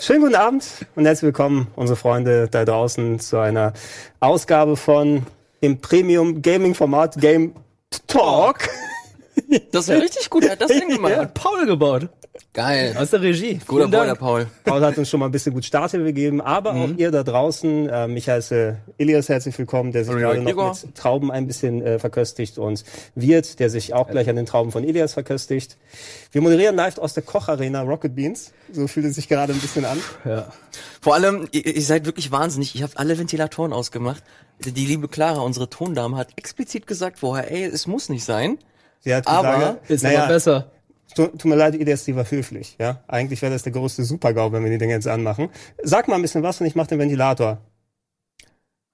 Schönen guten Abend und herzlich willkommen, unsere Freunde da draußen, zu einer Ausgabe von im Premium Gaming Format Game Talk. Das ist ja richtig gut, er hat das Ding gemacht. Ja, hat Paul gebaut. Geil. Aus der Regie. Guter Dank. der Paul. Paul hat uns schon mal ein bisschen gut Starthilfe gegeben, aber auch ihr da draußen. Ähm, ich heiße Ilias, herzlich willkommen, der sich Hallo, gerade noch mit Trauben ein bisschen äh, verköstigt und Wirt, der sich auch gleich an den Trauben von Ilias verköstigt. Wir moderieren live aus der Kocharena Rocket Beans. So fühlt es sich gerade ein bisschen an. Ja. Vor allem, ihr, ihr seid wirklich wahnsinnig. Ich habe alle Ventilatoren ausgemacht. Die liebe Clara, unsere Tondame, hat explizit gesagt vorher, ey, es muss nicht sein. Sie hat Aber gesagt, Ist naja, aber besser. Tu- Tut mir leid, Ilias, die war höflich. Ja, Eigentlich wäre das der größte Supergau, wenn wir die Dinge jetzt anmachen. Sag mal ein bisschen was und ich mach den Ventilator.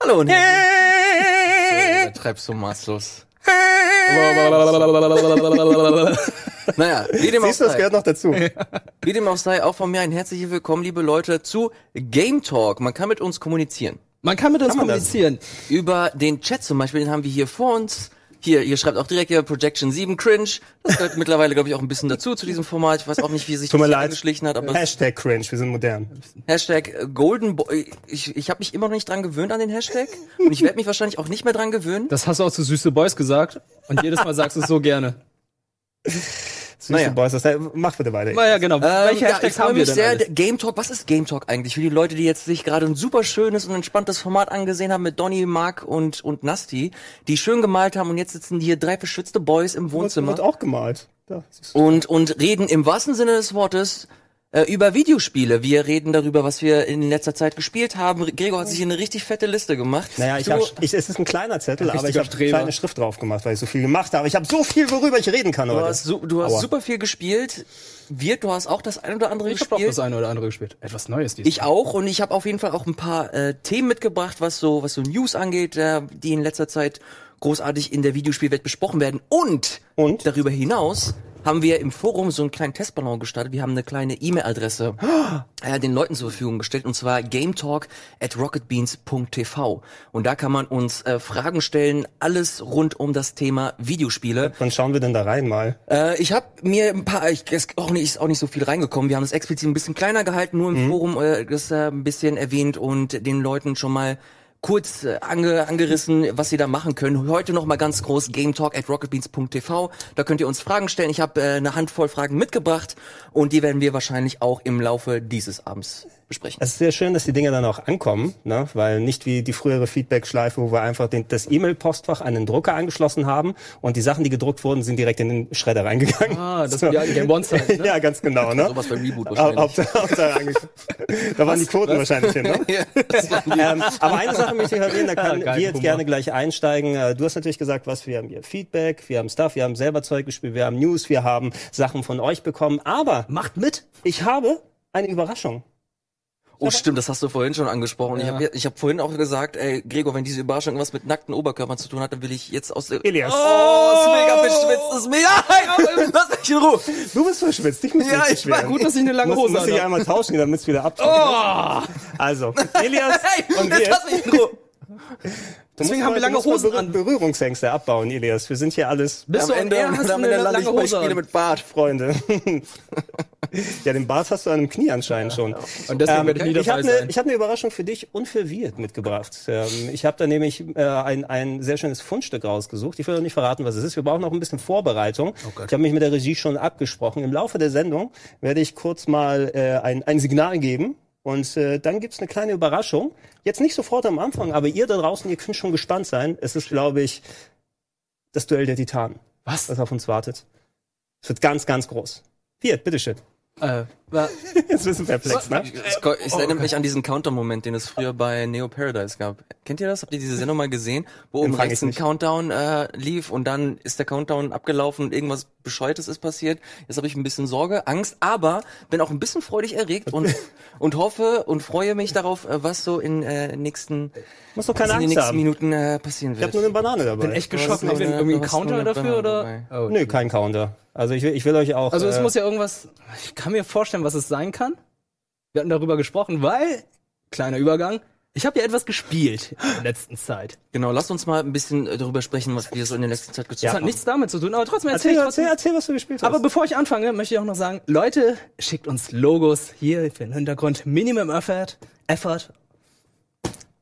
Hallo und herzlich. So, übertreibst du maßlos. Naja, wie dem auch Siehst du, das sei. gehört noch dazu. Wie dem auch sei, auch von mir ein herzliches Willkommen, liebe Leute, zu Game Talk. Man kann mit uns kommunizieren. Man kann mit uns Kann kommunizieren. Über den Chat zum Beispiel, den haben wir hier vor uns. Hier, ihr schreibt auch direkt hier Projection 7 Cringe. Das gehört mittlerweile, glaube ich, auch ein bisschen dazu zu diesem Format. Ich weiß auch nicht, wie sich Tut das hier leid. eingeschlichen hat, aber Hashtag cringe, wir sind modern. Hashtag äh, Golden Boy. Ich, ich habe mich immer noch nicht dran gewöhnt an den Hashtag. Und ich werde mich wahrscheinlich auch nicht mehr dran gewöhnen. Das hast du auch zu Süße Boys gesagt. Und jedes Mal sagst du es so gerne. Süße Naja. Boys, das, mach bitte weiter. Naja, genau. Ähm, Welche ja, ich freue haben wir mich denn sehr. alles? Game Talk, was ist Game Talk eigentlich? Für die Leute, die jetzt sich gerade ein super schönes und entspanntes Format angesehen haben mit Donny, Mark und, und Nasty, die schön gemalt haben und jetzt sitzen hier drei verschwitzte Boys im Wird, Wohnzimmer. wird auch gemalt. Da, und, und reden im wahrsten Sinne des Wortes über Videospiele. Wir reden darüber, was wir in letzter Zeit gespielt haben. Gregor hat sich hier eine richtig fette Liste gemacht. Naja, ich hab, ich, es ist ein kleiner Zettel, Ein aber ich habe kleine Schrift drauf gemacht, weil ich so viel gemacht habe. Ich habe so viel, worüber ich reden kann Du heute. hast, du hast Aua. super viel gespielt. Wirt, du hast auch das ein oder andere Ich habe auch gespielt. das eine oder andere gespielt. Etwas Neues diesmal. Ich auch und ich habe auf jeden Fall auch ein paar äh, Themen mitgebracht, was so was so News angeht, äh, die in letzter Zeit großartig in der Videospielwelt besprochen werden. Und, Und? darüber hinaus haben wir im Forum so einen kleinen Testballon gestartet. Wir haben eine kleine E-Mail-Adresse äh, den Leuten zur Verfügung gestellt und zwar gametalk at rocketbeans.tv. Und da kann man uns äh, Fragen stellen, alles rund um das Thema Videospiele. Wann schauen wir denn da rein mal? Äh, ich habe mir ein paar, ich ist auch nicht, ist auch nicht so viel reingekommen. Wir haben es explizit ein bisschen kleiner gehalten, nur im Forum äh, das äh, ein bisschen erwähnt und den Leuten schon mal kurz äh, ange, angerissen, was sie da machen können. Heute noch mal ganz groß Game Talk at rocketbeans.tv. Da könnt ihr uns Fragen stellen. Ich habe äh, eine Handvoll Fragen mitgebracht und die werden wir wahrscheinlich auch im Laufe dieses Abends besprechen. Es ist sehr schön, dass die Dinge dann auch ankommen, ne? weil nicht wie die frühere Feedback-Schleife, wo wir einfach den, das E-Mail-Postfach an den Drucker angeschlossen haben und die Sachen, die gedruckt wurden, sind direkt in den Schredder reingegangen. Ah, das war die Game One-Zeit, ne? ja, ganz genau. Ne? Sowas beim Reboot wahrscheinlich. Da waren die Quoten wahrscheinlich hin, ne? ähm, aber eine Sache möchte ich erwähnen, da können geil, wir jetzt Humor. gerne gleich einsteigen. Äh, Du hast natürlich gesagt, was wir haben hier Feedback, wir haben Stuff, wir haben selber Zeug gespielt, wir haben News, wir haben Sachen von euch bekommen. Aber Macht mit. ich habe eine Überraschung. Oh, stimmt, das hast du vorhin schon angesprochen. Ich Ja. habe ich hab vorhin auch gesagt, ey, Gregor, wenn diese Überraschung was mit nackten Oberkörpern zu tun hat, dann will ich jetzt aus der... Elias. Oh, ist mega verschwitzt, ist mega... Lass mich in Ruhe. Du bist verschwitzt, ich muss Ja, nicht ich war. Gut, dass ich eine lange muss, Hose muss ich habe. einmal tauschen, damit es wieder abtrocknet. Oh! Also, Elias Hey, und wir. lass mich in Ruhe. Du Deswegen haben mal- wir lange du musst mal Hosen Berühr- an. Berührungsängste abbauen, Elias. Wir sind hier alles Bist du am Ende, er am Ende eine ich lange Hose Spiele an. mit Bart. Freunde. ja, den Bart hast du an einem Knie anscheinend schon. Und deswegen Ähm, werde ich nie ich habe dabei eine sein. ich hab ne Überraschung für dich und für Wirt mitgebracht. Ähm, ich habe da nämlich äh, ein, ein sehr schönes Fundstück rausgesucht. Ich will noch nicht verraten, was es ist. Wir brauchen noch ein bisschen Vorbereitung. Gott. ich habe mich mit der Regie schon abgesprochen. Im Laufe der Sendung werde ich kurz mal äh, ein, ein Signal geben. Und äh, dann gibt's eine kleine Überraschung. Jetzt nicht sofort am Anfang, aber ihr da draußen, ihr könnt schon gespannt sein. Es ist, glaube ich, das Duell der Titanen, Was? was auf uns wartet. Es wird ganz, ganz groß. Wirt, bitteschön. Äh, War, Jetzt bist du perplex, ne? Es Ich erinnere mich an diesen Counter-Moment, den es früher bei Neo Paradise gab. Kennt ihr das? Habt ihr diese Sendung mal gesehen? Wo oben Empfang rechts ich ein. Countdown äh, lief und dann ist der Countdown abgelaufen und irgendwas Bescheuertes ist passiert. Jetzt habe ich ein bisschen Sorge, Angst, aber bin auch ein bisschen freudig erregt und, und hoffe und freue mich darauf, äh, was so in äh, nächsten, Musst doch keine in den Angst nächsten haben. Minuten äh, passieren Ich wird. habe nur eine Banane dabei. bin echt geschockt. Noch eine- irgendwie du ein hast noch Counter dafür oder? Oh, Nö, kein Counter. Also ich will, ich will euch auch. Also es äh, muss ja irgendwas. Ich kann mir vorstellen, was es sein kann. Wir hatten darüber gesprochen, weil kleiner Übergang. Ich habe ja etwas gespielt in der letzten Zeit. Genau, lasst uns mal ein bisschen äh, darüber sprechen, was wir so in der letzten Zeit gezockt Das hat haben. nichts damit zu tun, aber trotzdem erzähl Erzähl, ich trotzdem. erzähl, erzähl, was du gespielt hast. Aber bevor ich anfange, möchte ich auch noch sagen, Leute, schickt uns Logos hier für den Hintergrund. Minimum Effort, Effort.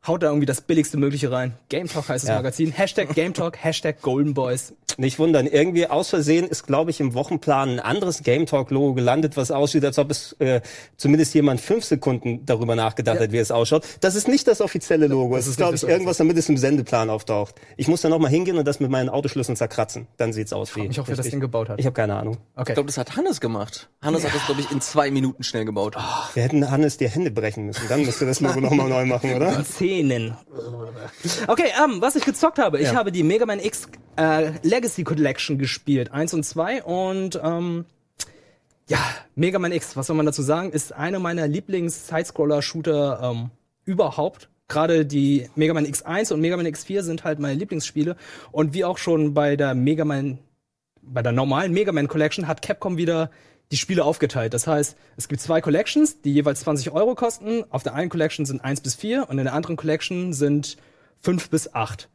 Haut da irgendwie das billigste Mögliche rein. Game Talk heißt das Ja. Magazin. Hashtag Game Talk, Hashtag Golden Boys. Nicht wundern, irgendwie aus Versehen ist, glaube ich, im Wochenplan ein anderes Game Talk-Logo gelandet, was aussieht, als ob es äh, zumindest jemand fünf Sekunden darüber nachgedacht hat, wie es ausschaut. Das ist nicht das offizielle Logo. Es ist glaube ich, das irgendwas, damit es im Sendeplan auftaucht. Ich muss da noch mal hingehen und das mit meinen Autoschlüsseln zerkratzen. Dann sieht's aus wie. Ich hoffe, wer das. Ding gebaut hat. Ich habe keine Ahnung. Okay. Ich glaube, das hat Hannes gemacht. Hannes hat das, glaube ich, in zwei Minuten schnell gebaut. Wir hätten Hannes die Hände brechen müssen. Dann müsste das Logo noch mal neu machen, oder? Zähnen. Okay, ähm, was ich gezockt habe. Ich Ja. habe die Mega Man X äh, Legacy Collection gespielt, eins und zwei und ähm, ja, Mega Man X, was soll man dazu sagen, ist eine meiner Lieblings-Sidescroller-Shooter ähm, überhaupt. Gerade die Mega Man X1 und Mega Man X4 sind halt meine Lieblingsspiele. Und wie auch schon bei der Mega Man, bei der normalen Mega Man Collection hat Capcom wieder die Spiele aufgeteilt. Das heißt, es gibt zwei Collections, die jeweils 20 Euro kosten. Auf der einen Collection sind 1 bis 4 und in der anderen Collection sind 5 bis 8.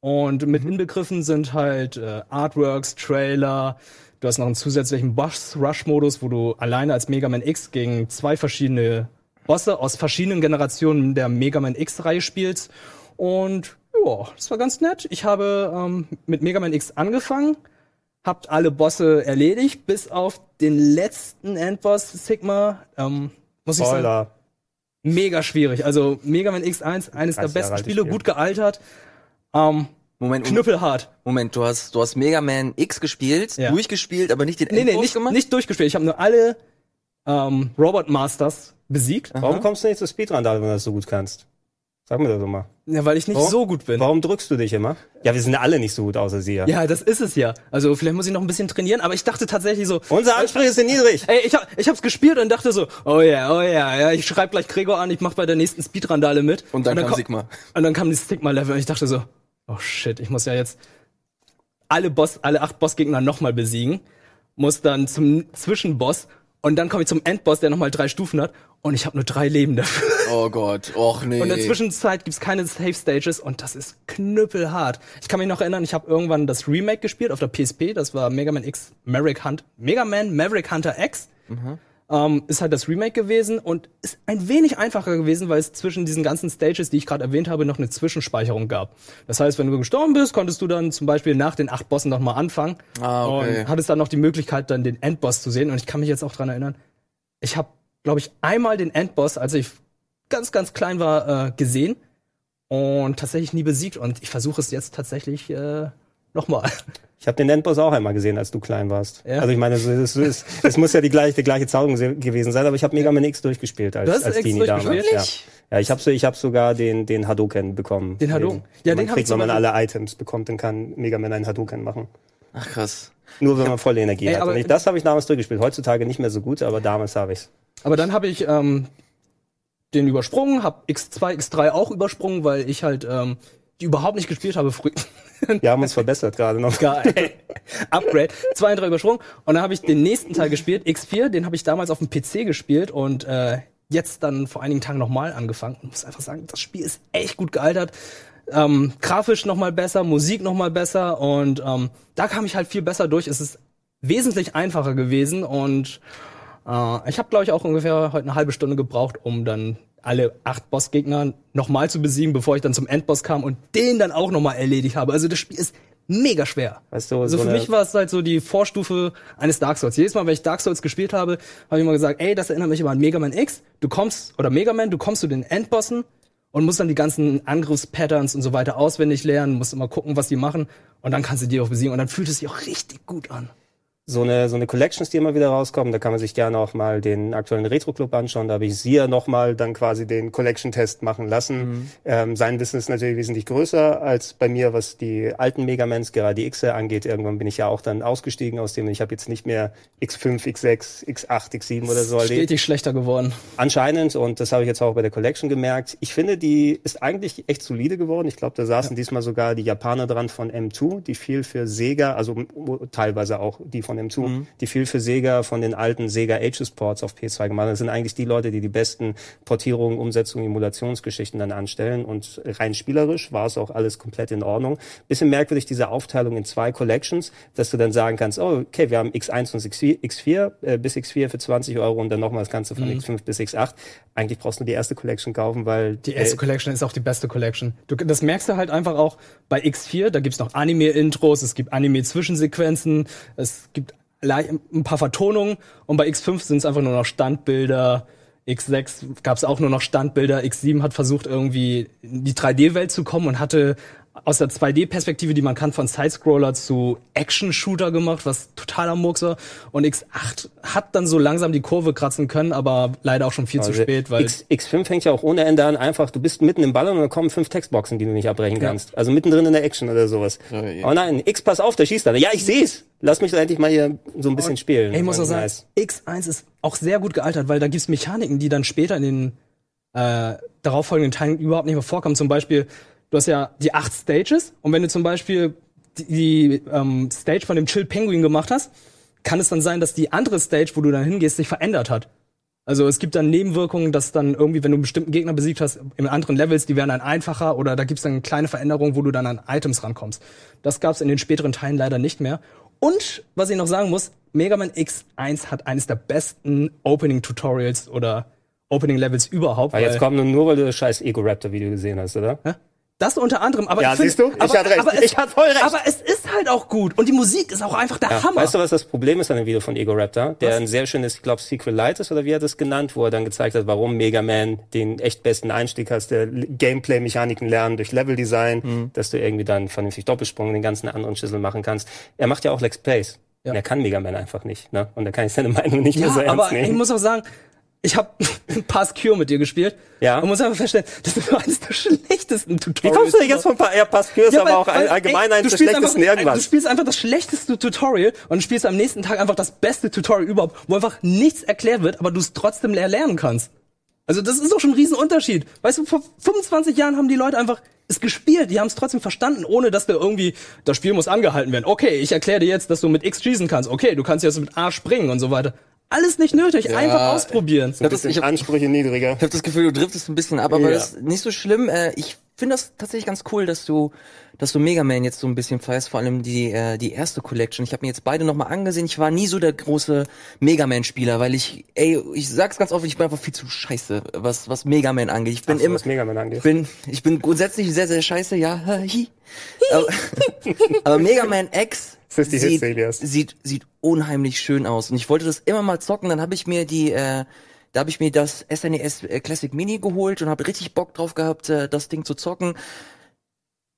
Und mit inbegriffen sind halt äh, Artworks, Trailer. Du hast noch einen zusätzlichen Boss-Rush-Modus, wo du alleine als Mega Man X gegen zwei verschiedene Bosse aus verschiedenen Generationen der Mega Man X-Reihe spielst. Und ja, das war ganz nett. Ich habe ähm, mit Mega Man X angefangen, habt alle Bosse erledigt, bis auf den letzten Endboss Sigma. Ähm, muss ich sagen, Spoiler. mega schwierig. Also Mega Man X1, eines der 30 Jahre besten Spiele, Spiel. gut gealtert. Ähm, Moment, knüppelhart. Moment, du hast, du hast Mega Man X gespielt, Ja. durchgespielt, aber nicht den Nee, nee, Endboss nicht, gemacht? nicht durchgespielt. Ich habe nur alle ähm, Robot Masters besiegt. Warum kommst du nicht zu Speedrandal, wenn du das so gut kannst? Sag mir das doch mal. Ja, weil ich nicht Warum? so gut bin. Warum drückst du dich immer? Ja, wir sind ja alle nicht so gut, außer sie ja. Ja, das ist es ja. Also vielleicht muss ich noch ein bisschen trainieren, aber ich dachte tatsächlich so, Unser Anspruch ist niedrig. Ey, ich, hab, ich hab's gespielt und dachte so, oh ja, oh ja, ja, ich schreib gleich Gregor an, ich mach bei der nächsten Speedrandale mit. Und dann kam ko- Sigma. Und dann kam die Sigma-Level und ich dachte so, oh shit, ich muss ja jetzt alle Boss, alle acht Bossgegner nochmal besiegen, muss dann zum Zwischenboss und dann komme ich zum Endboss, der nochmal drei Stufen hat und ich habe nur drei Leben dafür. Oh Gott, och nee. Und in der Zwischenzeit gibt's keine Safe Stages und das ist knüppelhart. Ich kann mich noch erinnern, ich habe irgendwann das Remake gespielt auf der PSP, das war Mega Man X Maverick Hunt, Mega Man Maverick Hunter X. Ähm, ist halt das Remake gewesen und ist ein wenig einfacher gewesen, weil es zwischen diesen ganzen Stages, die ich gerade erwähnt habe, noch eine Zwischenspeicherung gab. Das heißt, wenn du gestorben bist, konntest du dann zum Beispiel nach den acht Bossen noch mal anfangen Ah, okay. und hattest dann noch die Möglichkeit, dann den Endboss zu sehen. Und ich kann mich jetzt auch dran erinnern, ich habe, glaube ich, einmal den Endboss, als ich ganz, ganz klein war, äh, gesehen und tatsächlich nie besiegt. Und ich versuche es jetzt tatsächlich äh, nochmal. Ich habe den Endboss auch einmal gesehen, als du klein warst. Ja. Also ich meine, es, es, es, es muss ja die gleiche, die gleiche Zauberung se- gewesen sein, aber ich habe Mega Man X durchgespielt als, Du hast als X Teenie damals. Ja. Ja, ich habe ich hab sogar den, den Hadouken bekommen. Den Hadouken? Ja, man den hab ich wenn man alle Items bekommt, dann kann Mega Man einen Hadouken machen. Ach krass. Nur wenn man volle Energie Ey, hat. Und ich, das habe ich damals durchgespielt. Heutzutage nicht mehr so gut, aber damals habe ich's. Aber dann habe ich ähm, den übersprungen, habe X2, X3 auch übersprungen, weil ich halt ähm, die überhaupt nicht gespielt habe früher. Wir haben uns verbessert gerade noch. Geil. Upgrade. Zwei und drei übersprungen. Und dann habe ich den nächsten Teil gespielt, X4, den habe ich damals auf dem PC gespielt und äh, jetzt dann vor einigen Tagen nochmal angefangen. Und muss einfach sagen, das Spiel ist echt gut gealtert. Ähm, grafisch nochmal besser, Musik nochmal besser und ähm, da kam ich halt viel besser durch. Es ist wesentlich einfacher gewesen und äh, ich habe, glaube ich, auch ungefähr heute eine halbe Stunde gebraucht, um dann alle acht Bossgegner nochmal zu besiegen, bevor ich dann zum Endboss kam und den dann auch nochmal erledigt habe. Also das Spiel ist mega schwer. Weißt du, Also so für mich war es halt so die Vorstufe eines Dark Souls. Jedes Mal, wenn ich Dark Souls gespielt habe, habe ich immer gesagt, ey, das erinnert mich immer an Mega Man X. Du kommst, oder Mega Man, du kommst zu den Endbossen und musst dann die ganzen Angriffspatterns und so weiter auswendig lernen, musst immer gucken, was die machen und dann kannst du die auch besiegen und dann fühlt es sich auch richtig gut an. So eine, so eine Collections, die immer wieder rauskommen. Da kann man sich gerne auch mal den aktuellen Retro-Club anschauen. Da habe ich sie ja nochmal dann quasi den Collection-Test machen lassen. Mhm. Ähm, sein Wissen ist natürlich wesentlich größer als bei mir, was die alten Megamans, gerade die X angeht. Irgendwann bin ich ja auch dann ausgestiegen aus dem. Ich habe jetzt nicht mehr X5, X6, X8, X7 oder so erlebt. Stetig schlechter geworden. Anscheinend. Und das habe ich jetzt auch bei der Collection gemerkt. Ich finde, die ist eigentlich echt solide geworden. Ich glaube, da saßen ja. diesmal sogar die Japaner dran von M2, die viel für Sega, also teilweise auch die von dem zu, mhm. die viel für Sega von den alten Sega Ages Ports auf PS2 gemacht haben. Das sind eigentlich die Leute, die die besten Portierungen, Umsetzungen, Emulationsgeschichten dann anstellen. Und rein spielerisch war es auch alles komplett in Ordnung. Bisschen merkwürdig diese Aufteilung in zwei Collections, dass du dann sagen kannst, oh, okay, wir haben X1 und X4, X4 äh, bis X4 für 20 Euro und dann nochmal das Ganze von mhm. X5 bis X8. Eigentlich brauchst du die erste Collection kaufen, weil... Die erste äh, Collection ist auch die beste Collection. Du, das merkst du halt einfach auch bei X4, da gibt's noch Anime-Intros, es gibt Anime-Zwischensequenzen, es gibt ein paar Vertonungen und bei X5 sind es einfach nur noch Standbilder. X6 gab es auch nur noch Standbilder. X7 hat versucht, irgendwie in die 3D-Welt zu kommen und hatte aus der 2D-Perspektive, die man kann, von Sidescroller zu Action-Shooter gemacht, was totaler Murks war. Und X8 hat dann so langsam die Kurve kratzen können, aber leider auch schon viel also zu spät, weil. X, X5 fängt ja auch ohne Ende an, einfach, du bist mitten im Ballon und dann kommen fünf Textboxen, die du nicht abbrechen kannst. Also mittendrin in der Action oder sowas. Oh, oh nein, X, pass auf, der schießt da. Ja, ich seh's. Lass mich doch endlich mal hier so ein bisschen und, spielen. Ey, ich muss auch sagen, nice. X1 ist auch sehr gut gealtert, weil da gibt's Mechaniken, die dann später in den äh, darauffolgenden Teilen überhaupt nicht mehr vorkommen. Zum Beispiel, du hast ja die acht Stages und wenn du zum Beispiel die, die ähm, Stage von dem Chill Penguin gemacht hast, kann es dann sein, dass die andere Stage, wo du dann hingehst, sich verändert hat. Also es gibt dann Nebenwirkungen, dass dann irgendwie, wenn du einen bestimmten Gegner besiegt hast, in anderen Levels, die werden dann einfacher oder da gibt's dann kleine Veränderungen, wo du dann an Items rankommst. Das gab's in den späteren Teilen leider nicht mehr. Und was ich noch sagen muss, Mega Man X1 hat eines der besten Opening Tutorials oder Opening Levels überhaupt. Aber jetzt kommt nur, weil du das scheiß Ego Raptor Video gesehen hast, oder? Ja? Das unter anderem, aber ja, ich find, siehst du? Ich aber, hatte recht. Es, ich hatte voll recht. Aber es ist halt auch gut und die Musik ist auch einfach der ja, Hammer. Weißt du, was das Problem ist an dem Video von Ego Raptor? Der was? ein sehr schönes, ich glaube, Secret Light ist oder wie er das genannt, wo er dann gezeigt hat, warum Mega Man den echt besten Einstieg hast, der Gameplay-Mechaniken lernen durch Level-Design, mhm. dass du irgendwie dann vernünftig Doppelsprung und den ganzen anderen Schüssel machen kannst. Er macht ja auch Lex Plays. Ja. Und er kann Mega Man einfach nicht, ne? Und da kann ich seine Meinung nicht ja, mehr so ernst aber nehmen. Ich muss auch sagen, ich habe Pass Cure mit dir gespielt. Ja. Und muss einfach feststellen, das ist eines der schlechtesten Tutorials. Wie kommst du denn jetzt von pa ja, Pass Cure ist ja, aber auch weil, allgemein eines der schlechtesten einfach, irgendwas. Du spielst einfach das schlechteste Tutorial und spielst am nächsten Tag einfach das beste Tutorial überhaupt, wo einfach nichts erklärt wird, aber du es trotzdem lernen kannst. Also das ist doch schon ein Riesenunterschied. Weißt du, vor 25 Jahren haben die Leute einfach es gespielt, die haben es trotzdem verstanden, ohne dass da irgendwie, das Spiel muss angehalten werden. Okay, ich erkläre dir jetzt, dass du mit X schießen kannst. Okay, du kannst jetzt mit A springen und so weiter. Alles nicht nötig, ja, einfach ausprobieren. Ich hab das, ich hab, Ansprüche niedriger. Ich habe das Gefühl, du driftest ein bisschen ab, aber ja. das ist nicht so schlimm. Äh, ich finde das tatsächlich ganz cool, dass du, dass du Mega Man jetzt so ein bisschen feierst, vor allem die äh, die erste Collection. Ich habe mir jetzt beide nochmal angesehen. Ich war nie so der große Mega Man Spieler, weil ich, ey, ich sag's ganz offen, ich bin einfach viel zu scheiße, was was Mega Man angeht. Ich bin Ach so, immer, was Mega Man angeht. bin, ich bin grundsätzlich sehr sehr scheiße, ja. aber, aber Mega Man X das ist die sieht, sieht, sieht unheimlich schön aus. Und ich wollte das immer mal zocken, dann habe ich mir die, äh, da habe ich mir das SNES e äh, Classic Mini geholt und habe richtig Bock drauf gehabt, äh, das Ding zu zocken.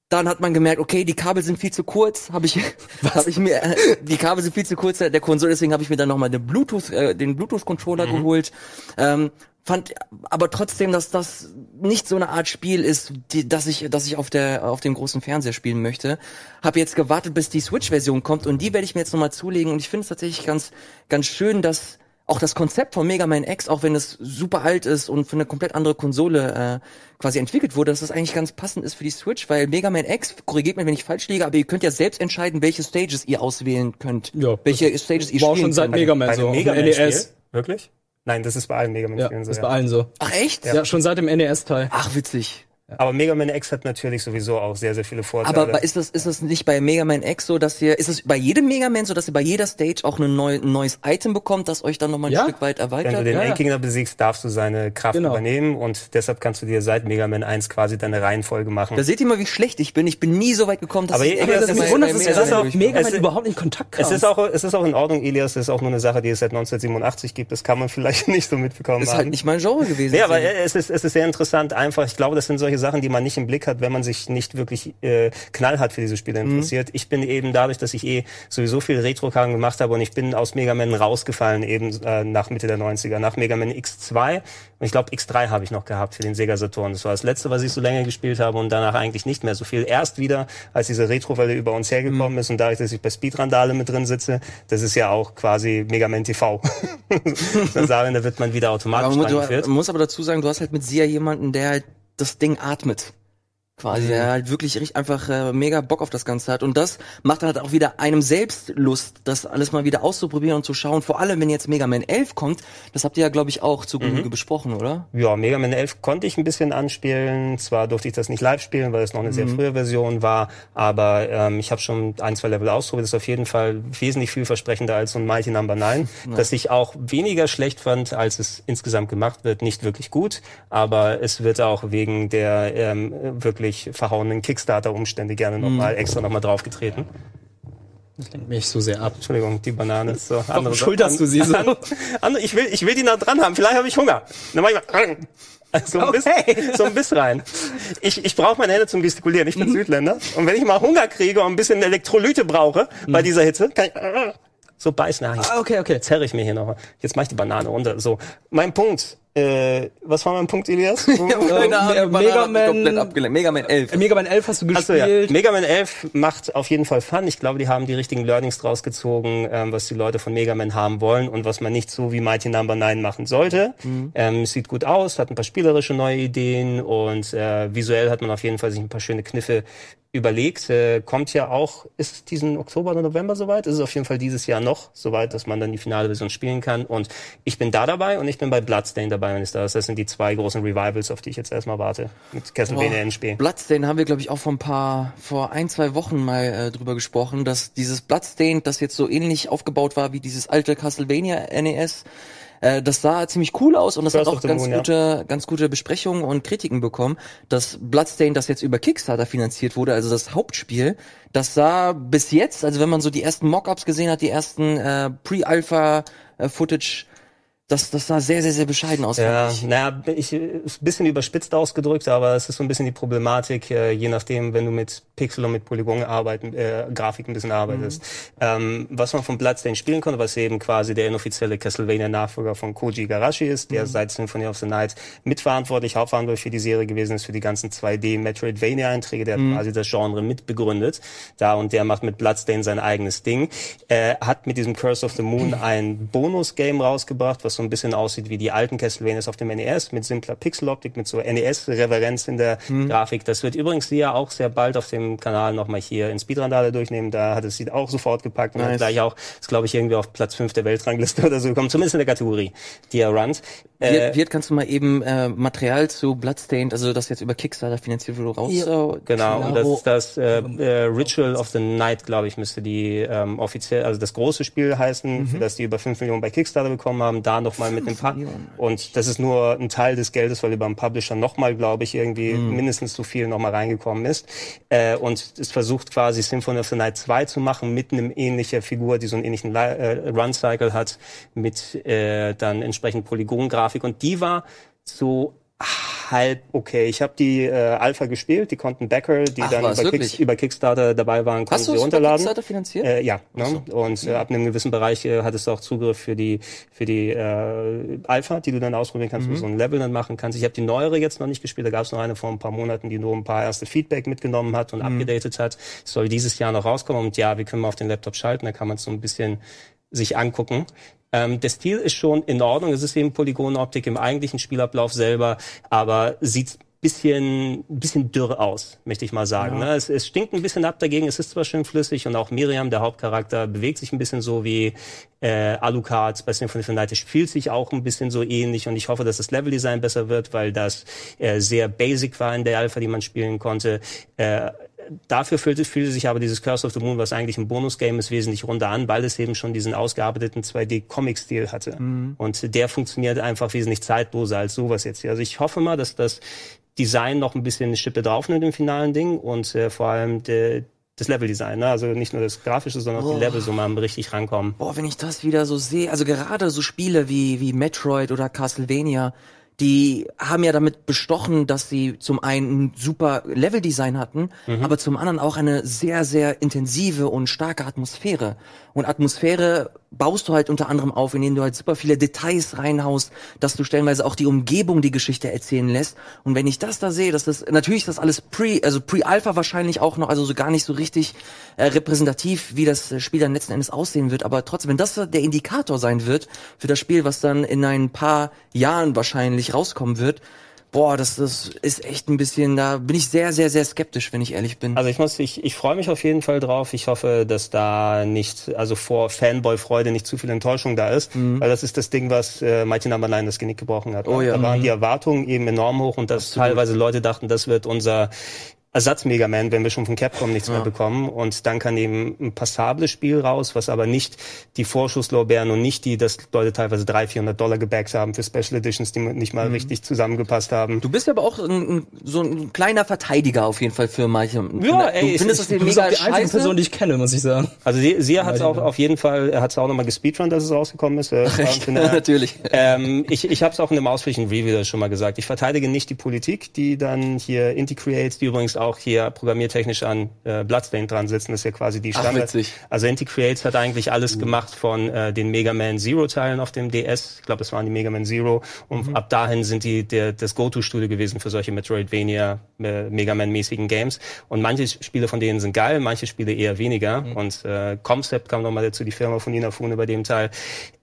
Dann hat man gemerkt, okay, die Kabel sind viel zu kurz, habe ich, hab ich mir, äh, die Kabel sind viel zu kurz der Konsole, deswegen habe ich mir dann nochmal den Bluetooth, äh, den Bluetooth-Controller mhm. geholt. Ähm, fand aber trotzdem, dass das nicht so eine Art Spiel ist, die, dass ich, dass ich auf der auf dem großen Fernseher spielen möchte. Habe jetzt gewartet, bis die Switch-Version kommt und die werde ich mir jetzt nochmal zulegen. Und ich finde es tatsächlich ganz ganz schön, dass auch das Konzept von Mega Man X, auch wenn es super alt ist und für eine komplett andere Konsole äh, quasi entwickelt wurde, dass das eigentlich ganz passend ist für die Switch, weil Mega Man X, korrigiert mich, wenn ich falsch liege, aber ihr könnt ja selbst entscheiden, welche Stages ihr auswählen könnt. Ja, welche Stages ihr war schon seit Mega Man so. Mega Man NES. Wirklich? Nein, das ist bei allen Mega Man-Spielen ja, so. Ist ja. bei allen so. Ach echt? Ja, ja schon seit dem NES-Teil. Ach witzig. Aber Mega Man X hat natürlich sowieso auch sehr, sehr viele Vorteile. Aber ist das, ist das nicht bei Mega Man X so, dass ihr, ist es bei jedem Mega Man so, dass ihr bei jeder Stage auch ein, neu, ein neues Item bekommt, das euch dann nochmal ein ja? Stück weit erweitert? Wenn du den ja, Endgegner besiegst, darfst du seine Kraft genau. übernehmen und deshalb kannst du dir seit Mega Man 1 quasi deine Reihenfolge machen. Da seht ihr mal, wie schlecht ich bin. Ich bin nie so weit gekommen, dass aber ich aber das mich wundert, dass Mega Man überhaupt in Kontakt kam. Es ist auch, es ist auch in Ordnung, Elias, es ist auch nur eine Sache, die es seit 1987 gibt. Das kann man vielleicht nicht so mitbekommen ist halt haben. halt nicht mein Genre gewesen. Ja, aber es ist, es ist sehr interessant einfach. Ich glaube, das sind solche Sachen, die man nicht im Blick hat, wenn man sich nicht wirklich äh, knallhart für diese Spiele Mhm. interessiert. Ich bin eben dadurch, dass ich eh sowieso viel Retro-Karten gemacht habe und ich bin aus Mega Man rausgefallen eben äh, nach Mitte der 90er, nach Mega Man X2 und ich glaube X3 habe ich noch gehabt für den Sega Saturn. Das war das letzte, was ich so länger gespielt habe und danach eigentlich nicht mehr so viel. Erst wieder, als diese Retro-Welle über uns hergekommen Mhm. ist und dadurch, dass ich bei Speedrandale mit drin sitze, das ist ja auch quasi Mega Man TV. Sagen, da wird man wieder Aber automatisch man, du, rangeführt. man muss aber dazu sagen, du hast halt mit Sia jemanden, der halt das Ding atmet. Quasi, der halt wirklich richtig einfach äh, mega Bock auf das Ganze hat. Und das macht halt auch wieder einem selbst Lust, das alles mal wieder auszuprobieren und zu schauen. Vor allem, wenn jetzt Mega Man 11 kommt, das habt ihr ja, glaube ich, auch zu Genüge besprochen, oder? Ja, Mega Man 11 konnte ich ein bisschen anspielen. Zwar durfte ich das nicht live spielen, weil es noch eine sehr frühe Version war, aber ähm, ich habe schon ein, zwei Level ausprobiert. Das ist auf jeden Fall wesentlich vielversprechender als so ein Mighty Number 9, das ich auch weniger schlecht fand, als es insgesamt gemacht wird. Nicht wirklich gut, aber es wird auch wegen der ähm, wirklich verhauenen Kickstarter-Umstände gerne nochmal extra nochmal draufgetreten. Das lenkt mich so sehr ab. Entschuldigung, die Banane ist so. Warum schulterst du sie so? Andere, ich will, ich will die nah dran haben. Vielleicht habe ich Hunger. Dann mach ich mal. So ein Biss, Okay. so ein Biss rein. Ich, ich brauche meine Hände zum Gestikulieren. Ich bin Südländer. Und wenn ich mal Hunger kriege und ein bisschen Elektrolyte brauche bei dieser Hitze, kann ich so beißen. Ah, jetzt Ah, okay, okay. zerre ich mir hier noch. Jetzt mache ich die Banane runter. So, mein Punkt. Äh, was war mein Punkt, Elias? Mega Man- abgelenkt. Mega Man 11. Äh, Mega Man 11 hast du Achso, ja. gespielt. Mega Man 11 macht auf jeden Fall Fun. Ich glaube, die haben die richtigen Learnings draus gezogen, ähm, was die Leute von Mega Man haben wollen und was man nicht so wie Mighty Number 9 machen sollte. Ähm, sieht gut aus, hat ein paar spielerische neue Ideen und äh, visuell hat man auf jeden Fall sich ein paar schöne Kniffe überlegt. Äh, kommt ja auch, ist es diesen Oktober oder November soweit? Ist es auf jeden Fall dieses Jahr noch soweit, dass man dann die finale Version spielen kann. Und ich bin da dabei und ich bin bei Bloodstained dabei, wenn es da ist. Das sind die zwei großen Revivals, auf die ich jetzt erstmal warte. Mit Castlevania Boah, NSP. Bloodstain haben wir, glaube ich, auch vor ein paar, vor ein, zwei Wochen mal äh, drüber gesprochen, dass dieses Bloodstain, das jetzt so ähnlich aufgebaut war wie dieses alte Castlevania NES, äh, das sah ziemlich cool aus und das Curse hat auch ganz Moon, ja. gute, ganz gute Besprechungen und Kritiken bekommen. Das Bloodstain, das jetzt über Kickstarter finanziert wurde, also das Hauptspiel, das sah bis jetzt, also wenn man so die ersten Mockups gesehen hat, die ersten äh, Pre-Alpha-Footage, das, das sah sehr, sehr, sehr bescheiden aus. Ja, naja, ich, ist ein bisschen überspitzt ausgedrückt, aber es ist so ein bisschen die Problematik, äh, je nachdem, wenn du mit Pixel und mit Polygon arbeiten, äh, Grafik ein bisschen arbeitest. Ähm, was man von Bloodstain spielen konnte, was eben quasi der inoffizielle Castlevania-Nachfolger von Koji Igarashi ist, der seit Symphony of the Night mitverantwortlich, hauptverantwortlich für die Serie gewesen ist, für die ganzen 2D-Metroidvania-Einträge, der hat quasi das Genre mitbegründet. Da und der macht mit Bloodstain sein eigenes Ding. Äh, hat mit diesem Curse of the Moon ein Bonus-Game rausgebracht, was so ein bisschen aussieht wie die alten Castlevanias auf dem NES, mit simpler Pixeloptik, mit so NES-Reverenz in der Grafik. Das wird übrigens ja auch sehr bald auf dem Kanal nochmal hier in Speedrandale durchnehmen. Da hat es sie auch sofort gepackt und Nice. gleich auch, ist glaube ich irgendwie auf Platz 5 der Weltrangliste oder so gekommen, zumindest in der Kategorie, die er runnt. Äh, Wirt, kannst du mal eben äh, Material zu Bloodstained, also das jetzt über Kickstarter finanziert wurde, raus? Ja. äh, Genau, und das das äh, äh, Ritual of the Night, glaube ich, müsste die ähm, offiziell, also das große Spiel heißen, für das die über 5 Millionen bei Kickstarter bekommen haben, da nochmal mit dem Pa- Und das ist nur ein Teil des Geldes, weil über einen Publisher nochmal, glaube ich, irgendwie mindestens so viel nochmal reingekommen ist. Äh, und es versucht quasi Symphony of the Night 2 zu machen mit einem ähnlicher Figur, die so einen ähnlichen Li- äh, Run-Cycle hat, mit äh, dann entsprechend Polygon-Grafik. Und die war so halb okay. Ich habe die äh, Alpha gespielt, die konnten Backer, die Ach, dann über? Kicks, über Kickstarter dabei waren, konnten Hast du sie runterladen. Kickstarter finanziert? Äh, ja, ne? und äh, ab einem gewissen Bereich äh, hattest du auch Zugriff für die für die äh, Alpha, die du dann ausprobieren kannst, wo Mhm. du so ein Level dann machen kannst. Ich habe die neuere jetzt noch nicht gespielt, da gab es noch eine vor ein paar Monaten, die nur ein paar erste Feedback mitgenommen hat Mhm. und abgedatet hat. Es soll dieses Jahr noch rauskommen und ja, wir können mal auf den Laptop schalten, da kann man so ein bisschen sich angucken. Ähm, der Stil ist schon in Ordnung, es ist eben Polygonoptik im eigentlichen Spielablauf selber, aber sieht bisschen, bisschen dürr aus, möchte ich mal sagen. Ne? Es, es stinkt ein bisschen ab dagegen, es ist zwar schön flüssig und auch Miriam, der Hauptcharakter, bewegt sich ein bisschen so wie äh, Alucard bei Symphony of the Night. Es spielt sich auch ein bisschen so ähnlich und ich hoffe, dass das Leveldesign besser wird, weil das äh, sehr basic war in der Alpha, die man spielen konnte. Äh, Dafür fühlte, fühlte sich aber dieses Curse of the Moon, was eigentlich ein Bonus-Game ist, wesentlich runder an, weil es eben schon diesen ausgearbeiteten 2D-Comic-Stil hatte. Und der funktioniert einfach wesentlich zeitloser als sowas jetzt hier. Also ich hoffe mal, dass das Design noch ein bisschen eine Schippe drauf nimmt im finalen Ding und äh, vor allem de, das Leveldesign, ne? also nicht nur das Grafische, sondern auch die Level so mal richtig rankommen. Boah, wenn ich das wieder so sehe, also gerade so Spiele wie, wie Metroid oder Castlevania, die haben ja damit bestochen, dass sie zum einen ein super Leveldesign hatten, Mhm. aber zum anderen auch eine sehr, sehr intensive und starke Atmosphäre. Und Atmosphäre baust du halt unter anderem auf, indem du halt super viele Details reinhaust, dass du stellenweise auch die Umgebung die Geschichte erzählen lässt. Und wenn ich das da sehe, dass das, natürlich das alles pre, also pre-alpha wahrscheinlich auch noch, also so gar nicht so richtig äh, repräsentativ, wie das äh, Spiel dann letzten Endes aussehen wird. Aber trotzdem, wenn das der Indikator sein wird für das Spiel, was dann in ein paar Jahren wahrscheinlich rauskommen wird, boah, das, das ist echt ein bisschen, da bin ich sehr, sehr, sehr skeptisch, wenn ich ehrlich bin. Also ich muss, ich, ich freue mich auf jeden Fall drauf. Ich hoffe, dass da nicht, also vor Fanboy-Freude nicht zu viel Enttäuschung da ist, weil das ist das Ding, was äh, Number 9 das Genick gebrochen hat. Mhm. Oh ja. Da waren die Erwartungen eben enorm hoch und dass teilweise Leute dachten, das wird unser Ersatz Mega Man, wenn wir schon von Capcom nichts mehr bekommen. Und dann kann eben ein passables Spiel raus, was aber nicht die Vorschusslorbeeren und nicht die, dass Leute teilweise 300, 400 Dollar gebackt haben für Special Editions, die nicht mal richtig zusammengepasst haben. Du bist ja aber auch ein, so ein kleiner Verteidiger auf jeden Fall für manche. Ja, ey, du es findest ist- das Du bist mega auch die einzige scheiße? Person, die ich kenne, muss ich sagen. Also sie, sie hat es auch auf jeden Fall, er hat es auch nochmal gespeedrun, dass es rausgekommen ist. Äh, Natürlich. Ähm, ich ich habe es auch in dem ausführlichen Review schon mal gesagt. Ich verteidige nicht die Politik, die dann hier Inti Creates, die übrigens auch hier programmiertechnisch an äh, Bloodstained dran sitzen. Das ist ja quasi die Ach, Standard. witzig. Also Inti Creates hat eigentlich alles gemacht von äh, den Mega Man Zero Teilen auf dem DS. Ich glaube, das waren die Mega Man Zero. Und ab dahin sind die der, das Go-To-Studio gewesen für solche Metroidvania, äh, Mega Man-mäßigen Games. Und manche Spiele von denen sind geil, manche Spiele eher weniger. Und äh, Concept kam nochmal dazu, die Firma von Inafune bei dem Teil.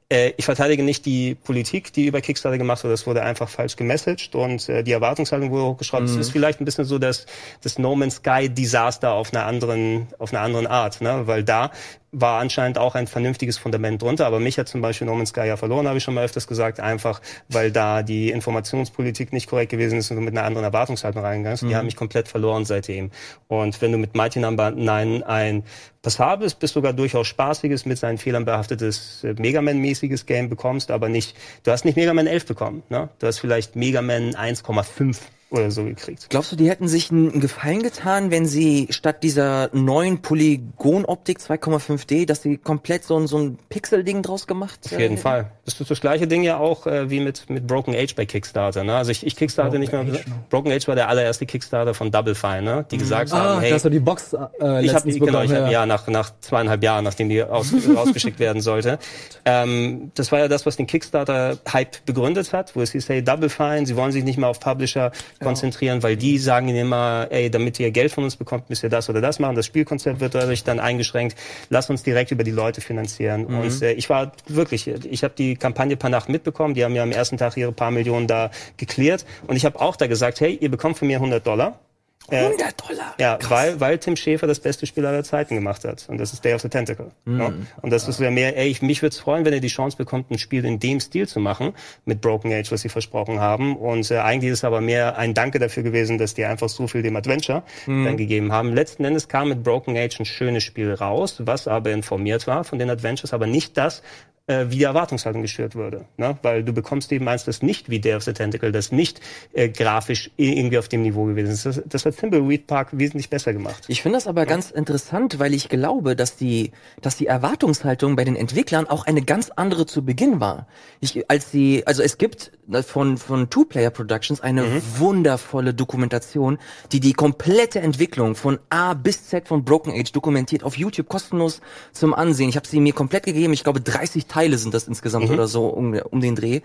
Äh, ich verteidige nicht die Politik, die über Kickstarter gemacht wurde. Das wurde einfach falsch gemessaged und äh, die Erwartungshaltung wurde hochgeschraubt. Es ist vielleicht ein bisschen so das, das No Man's Sky Desaster auf einer anderen, auf einer anderen Art, ne? Weil da war anscheinend auch ein vernünftiges Fundament drunter, aber mich hat zum Beispiel No Man's Sky ja verloren, habe ich schon mal öfters gesagt, einfach weil da die Informationspolitik nicht korrekt gewesen ist und du mit einer anderen Erwartungshaltung reingegangen bist. Die haben mich komplett verloren seitdem. Und wenn du mit Mighty Number 9 ein passables, bis sogar durchaus spaßiges, mit seinen Fehlern behaftetes äh, Mega Man-mäßiges Game bekommst, aber nicht, du hast nicht Mega Man 11 bekommen, ne? Du hast vielleicht Mega Man 1,5 oder so gekriegt. Glaubst du, die hätten sich einen Gefallen getan, wenn sie statt dieser neuen Polygon-Optik 2,5D, dass sie komplett so ein, so ein Pixel-Ding draus gemacht Auf jeden Fall. Das ist das gleiche Ding ja auch äh, wie mit, mit Broken Age bei Kickstarter. Ne? Also ich, ich Kickstarter nicht mehr. Broken Age war der allererste Kickstarter von Double Fine, ne? die gesagt haben, Ah, hey, dass du die Box äh, ich habe genau, ich hab, ja. ja nach, nach zweieinhalb Jahren, nachdem die aus, rausgeschickt werden sollte. Ähm, das war ja das, was den Kickstarter-Hype begründet hat, wo es hieß, hey, Double Fine, sie wollen sich nicht mehr auf Publisher konzentrieren, weil die sagen ihnen immer, ey, damit ihr Geld von uns bekommt, müsst ihr das oder das machen. Das Spielkonzept wird dadurch dann eingeschränkt. Lass uns direkt über die Leute finanzieren. Und äh, ich war wirklich, ich habe die Kampagne per Nacht mitbekommen. Die haben ja am ersten Tag ihre paar Millionen da geklärt. Und ich habe auch da gesagt, hey, ihr bekommt von mir 100 Dollar. Äh, 100 Dollar. ja, weil, weil Tim Schäfer das beste Spiel aller Zeiten gemacht hat. Und das ist Day of the Tentacle. Ja? Und das ist ja mehr, ey, ich, mich würde es freuen, wenn er die Chance bekommt, ein Spiel in dem Stil zu machen, mit Broken Age, was sie versprochen haben. Und äh, eigentlich ist es aber mehr ein Danke dafür gewesen, dass die einfach so viel dem Adventure dann gegeben haben. Letzten Endes kam mit Broken Age ein schönes Spiel raus, was aber informiert war von den Adventures, aber nicht das, äh, wie die Erwartungshaltung gestört wurde. Ne? Weil du bekommst eben eins, das nicht wie Day of the Tentacle, das nicht äh, grafisch irgendwie auf dem Niveau gewesen ist. Das, das hat Thimbleweed Park wesentlich besser gemacht. Ich finde das aber ganz interessant, weil ich glaube, dass die, dass die Erwartungshaltung bei den Entwicklern auch eine ganz andere zu Beginn war. Ich, als die, also es gibt äh, von, von Two-Player Productions eine wundervolle Dokumentation, die die komplette Entwicklung von A bis Z von Broken Age dokumentiert, auf YouTube kostenlos zum Ansehen. Ich habe sie mir komplett gegeben, ich glaube 30 Teile sind das insgesamt oder so um, um den Dreh.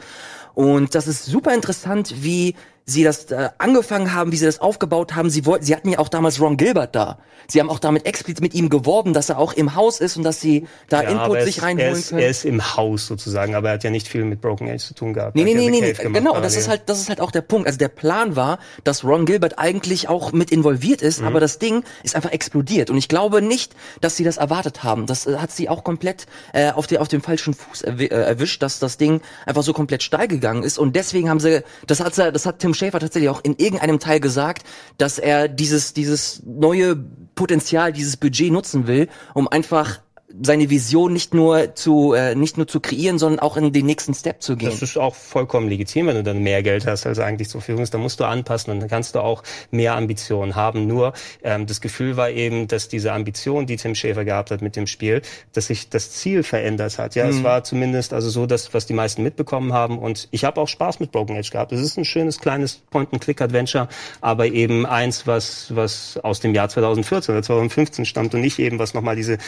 Und das ist super interessant, wie sie das äh, angefangen haben, wie sie das aufgebaut haben. Sie wollten, sie hatten ja auch damals Ron Gilbert da. Sie haben auch damit explizit mit ihm geworben, dass er auch im Haus ist und dass sie da Ja, Input sich reinholen er ist, können. Er ist im Haus sozusagen, aber er hat ja nicht viel mit Broken Age zu tun gehabt. Nee, nee, nee, nee, gemacht genau, das parallel. ist halt, das ist halt auch der Punkt. Also der Plan war, dass Ron Gilbert eigentlich auch mit involviert ist, Mhm. aber das Ding ist einfach explodiert. Und ich glaube nicht, dass sie das erwartet haben. Das äh, hat sie auch komplett äh, auf, die, auf dem falschen Fuß erwi äh, erwischt, dass das Ding einfach so komplett steil gegangen ist. Und deswegen haben sie, das hat, sie- das hat Tim Schafer tatsächlich auch in irgendeinem Teil gesagt, dass er dieses, dieses neue Potenzial, dieses Budget nutzen will, um einfach seine Vision nicht nur zu äh, nicht nur zu kreieren, sondern auch in den nächsten Step zu gehen. Das ist auch vollkommen legitim, wenn du dann mehr Geld hast, als eigentlich zur Verfügung ist. Dann musst du anpassen und dann kannst du auch mehr Ambitionen haben. Nur ähm, das Gefühl war eben, dass diese Ambition, die Tim Schäfer gehabt hat mit dem Spiel, dass sich das Ziel verändert hat. Ja, mhm. es war zumindest also so, dass was die meisten mitbekommen haben. Und ich habe auch Spaß mit Broken Age gehabt. Es ist ein schönes kleines Point-and-Click-Adventure, aber eben eins, was was aus dem Jahr 2014 oder 2015 stammt und nicht eben was nochmal diese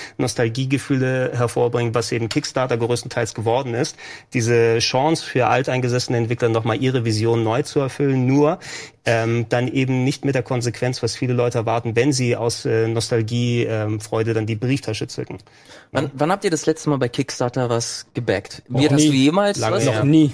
Nostalgiegefühle hervorbringt, was eben Kickstarter größtenteils geworden ist. Diese Chance für alteingesessene Entwickler nochmal ihre Vision neu zu erfüllen, nur ähm, dann eben nicht mit der Konsequenz, was viele Leute erwarten, wenn sie aus äh, Nostalgie, ähm, Freude dann die Brieftasche zücken. Wann, wann habt ihr das letzte Mal bei Kickstarter was gebackt? Wie hast du jemals Lange was? Noch nie.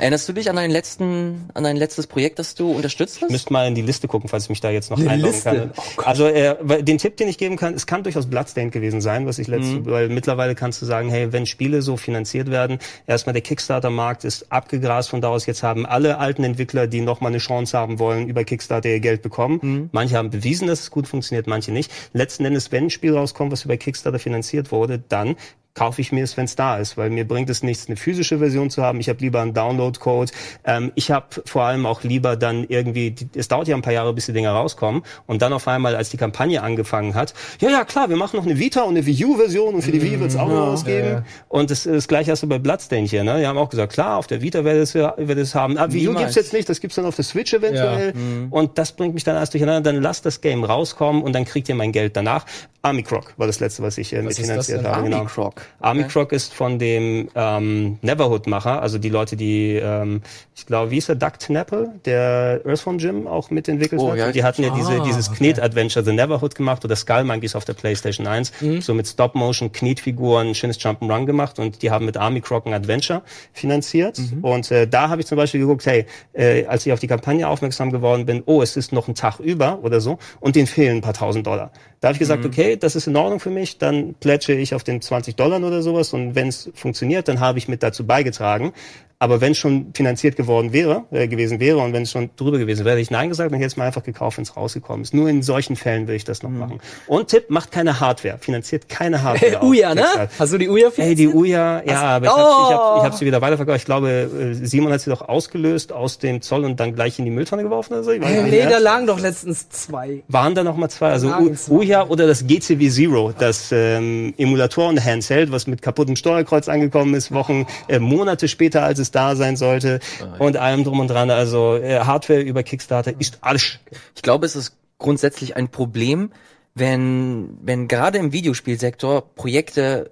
Erinnerst du dich an dein letzten, an dein letztes Projekt, das du unterstützt hast? Müsst mal in die Liste gucken, falls ich mich da jetzt noch Die einloggen Liste? kann. Oh also äh, den Tipp, den ich geben kann, es kann durchaus Bloodstained gewesen sein, was ich letzte, Mhm. weil mittlerweile kannst du sagen, hey, wenn Spiele so finanziert werden, erstmal der Kickstarter-Markt ist abgegrast von da aus. Jetzt haben alle alten Entwickler, die noch mal eine Chance haben wollen, über Kickstarter ihr Geld bekommen. Mhm. Manche haben bewiesen, dass es gut funktioniert, manche nicht. Letzten Endes, wenn ein Spiel rauskommt, was über Kickstarter finanziert wurde, dann kaufe ich mir es, wenn es da ist, weil mir bringt es nichts, eine physische Version zu haben. Ich habe lieber einen Download-Code. Ähm, ich habe vor allem auch lieber dann irgendwie, die, es dauert ja ein paar Jahre, bis die Dinger rauskommen. Und dann auf einmal, als die Kampagne angefangen hat, ja, ja, klar, wir machen noch eine Vita und eine Wii U-Version und für die Wii wird es auch noch was geben. ja, ja. Und das, das gleiche hast du bei Bloodstained hier. Ne? Die haben auch gesagt, klar, auf der Vita wird es, wird es haben. Ah, Wii U gibt's jetzt nicht, das gibt's dann auf der Switch eventuell. Und das bringt mich dann erst durcheinander. Dann lasst das Game rauskommen und dann kriegt ihr mein Geld danach. Army Croc war das letzte, was ich äh, mitfinanziert habe. Army genau. Croc. Army Croc ist von dem ähm, Neverhood-Macher, also die Leute, die, ähm, ich glaube, wie ist der, Doug Knapple, der Earthbound Jim auch mitentwickelt Oh, hat. ja. Die hatten ja diese, Ah, dieses okay. Knet-Adventure The Neverhood gemacht oder Skull Monkeys auf der PlayStation 1, Mhm. so mit Stop-Motion, Knetfiguren, ein schönes Jump'n'Run gemacht und die haben mit Army Croc ein Adventure finanziert. Mhm. Und äh, da habe ich zum Beispiel geguckt, hey, äh, als ich auf die Kampagne aufmerksam geworden bin, oh, es ist noch ein Tag über oder so und denen fehlen ein paar tausend Dollar. Da habe ich gesagt, okay, das ist in Ordnung für mich, dann plätsche ich auf den 20 Dollar oder sowas und wenn es funktioniert, dann habe ich mit dazu beigetragen. Aber wenn es schon finanziert geworden wäre, äh, gewesen wäre und wenn es schon drüber gewesen wäre, hätte ich Nein gesagt und hätte es mir einfach gekauft, wenn es rausgekommen ist. Nur in solchen Fällen will ich das noch machen. Und Tipp, macht keine Hardware, finanziert keine Hardware. Hey, Uja, ne? Hast du die Uja Ey, die Uja, ja, aber ich Oh! habe ich hab, ich hab sie wieder weiterverkauft. Ich glaube, äh, Simon hat sie doch ausgelöst aus dem Zoll und dann gleich in die Mülltonne geworfen oder so. Ich Hey, nee, da lagen doch letztens zwei. Waren da noch mal zwei, also zwei. Uja oder das GCW Zero, das ähm, Emulatoren Handheld, was mit kaputtem Steuerkreuz angekommen ist, Wochen, äh, Monate später, als es da sein sollte und allem drum und dran. Also äh, Hardware über Kickstarter ist alles. Ich glaube, es ist grundsätzlich ein Problem, wenn, wenn gerade im Videospielsektor Projekte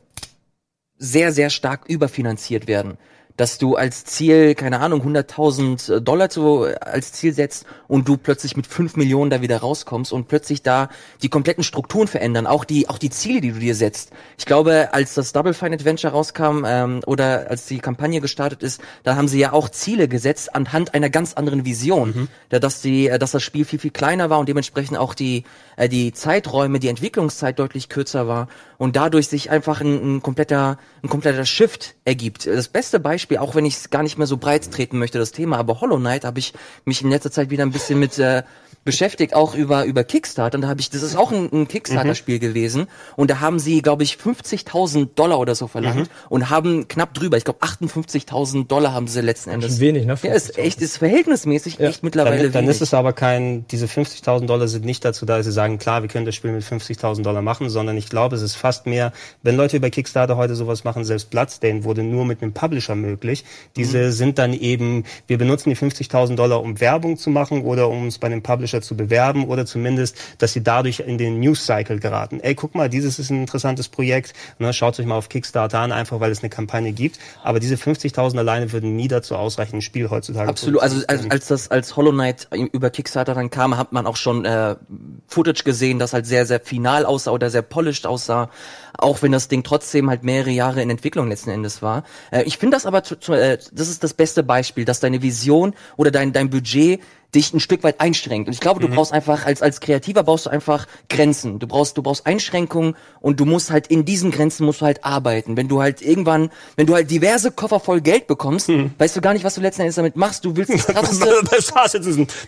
sehr, sehr stark überfinanziert werden. Dass du als Ziel, keine Ahnung, 100.000 Dollar zu, als Ziel setzt und du plötzlich mit 5 Millionen da wieder rauskommst und plötzlich da die kompletten Strukturen verändern, auch die, auch die Ziele, die du dir setzt. Ich glaube, als das Double Fine Adventure rauskam ähm, oder als die Kampagne gestartet ist, da haben sie ja auch Ziele gesetzt anhand einer ganz anderen Vision. Da, dass, die, äh, dass das Spiel viel, viel kleiner war und dementsprechend auch die, äh, die Zeiträume, die Entwicklungszeit deutlich kürzer war und dadurch sich einfach ein, ein kompletter, ein kompletter Shift ergibt. Das beste Beispiel, auch wenn ich es gar nicht mehr so breit treten möchte, das Thema, aber Hollow Knight habe ich mich in letzter Zeit wieder ein bisschen mit äh, beschäftigt, auch über über Kickstarter. Und da habe ich, das ist auch ein, ein Kickstarter-Spiel gewesen. Und da haben sie, glaube ich, 50.000 Dollar oder so verlangt und haben knapp drüber, ich glaube 58.000 Dollar haben sie letzten Endes. wenig, ne? Ja, ist echt, ist verhältnismäßig echt mittlerweile Dann, dann wenig. ist es aber kein, diese 50.000 Dollar sind nicht dazu da, dass sie sagen, klar, wir können das Spiel mit 50.000 Dollar machen, sondern ich glaube, es ist fast mehr, wenn Leute über Kickstarter heute sowas machen, selbst Bloodstain wurde nur mit einem Publisher möglich. Diese sind dann eben, wir benutzen die 50.000 Dollar, um Werbung zu machen oder um es bei einem Publisher zu bewerben oder zumindest, dass sie dadurch in den News-Cycle geraten. Ey, guck mal, dieses ist ein interessantes Projekt, ne, schaut euch mal auf Kickstarter an, einfach weil es eine Kampagne gibt. Aber diese 50.000 alleine würden nie dazu ausreichen, ein Spiel heutzutage Absolut, also als das als Hollow Knight über Kickstarter dann kam, hat man auch schon äh, Footage gesehen, das halt sehr, sehr final aussah oder sehr polished aussah, auch wenn das Ding trotzdem halt mehrere Jahre in Entwicklung letzten Endes war. Äh, ich finde das aber, zu, zu, äh, das ist das beste Beispiel, dass deine Vision oder dein, dein Budget dich ein Stück weit einschränkt. Und ich glaube, du brauchst einfach, als, als Kreativer brauchst du einfach Grenzen. Du brauchst, du brauchst Einschränkungen und du musst halt in diesen Grenzen musst du halt arbeiten. Wenn du halt irgendwann, wenn du halt diverse Koffer voll Geld bekommst, weißt du gar nicht, was du letzten Endes damit machst. Du willst das krasseste, Das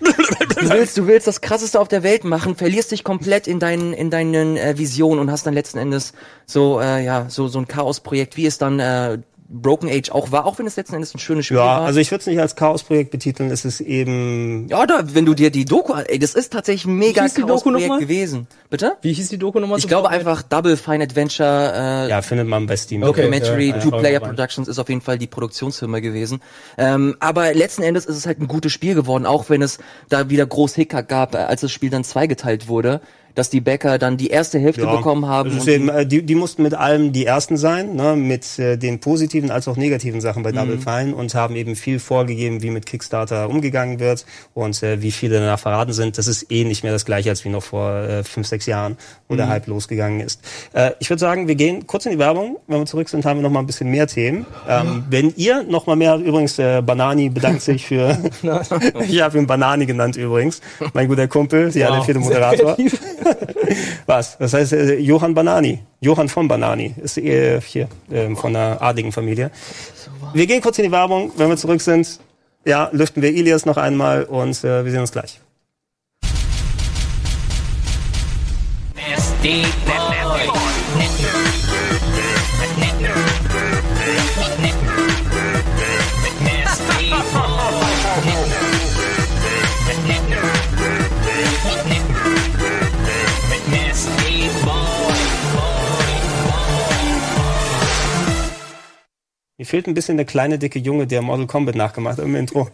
du willst, du willst das krasseste auf der Welt machen, verlierst dich komplett in deinen, in deinen äh, Visionen und hast dann letzten Endes so, äh, ja, so, so ein Chaosprojekt, wie es dann äh, Broken Age auch war, auch wenn es letzten Endes ein schönes Spiel Ja, war. also ich würde es nicht als Chaosprojekt betiteln. Es ist eben ja, da, wenn du dir die Doku, ey, das ist tatsächlich ein mega Chaosprojekt gewesen. Bitte? Wie hieß die Doku nochmal? Ich glaube einfach Double Fine Adventure äh, ja findet man bei Steam. Okay. Documentary, ja, ja, Two ja. Player Productions ist auf jeden Fall die Produktionsfirma gewesen. Ähm, aber letzten Endes ist es halt ein gutes Spiel geworden, auch wenn es da wieder groß Hickhack gab, äh, als das Spiel dann zweigeteilt wurde, dass die Bäcker dann die erste Hälfte Ja, bekommen haben. und eben, äh, die, die mussten mit allem die ersten sein, ne, mit äh, den positiven als auch negativen Sachen bei Mhm. Double Fine und haben eben viel vorgegeben, wie mit Kickstarter umgegangen wird und äh, wie viele danach verraten sind. Das ist eh nicht mehr das gleiche, als wie noch vor äh, fünf, sechs Jahren, wo Mhm. der Hype losgegangen ist. Äh, ich würde sagen, wir gehen kurz in die Werbung. Wenn wir zurück sind, haben wir noch mal ein bisschen mehr Themen. Ähm, wenn ihr noch mal mehr, übrigens, äh, Banani bedankt sich für, ich habe ihn Banani genannt übrigens, mein guter Kumpel, die alle vierte Moderator. Was? Das heißt äh, Johann Banani. Johann von Banani ist äh, hier ähm, von einer adligen Familie. Wir gehen kurz in die Werbung. Wenn wir zurück sind, ja, lüften wir Ilias noch einmal und äh, wir sehen uns gleich. Nasty boy. Mir fehlt ein bisschen der kleine, dicke Junge, der Mortal Kombat nachgemacht hat im Intro.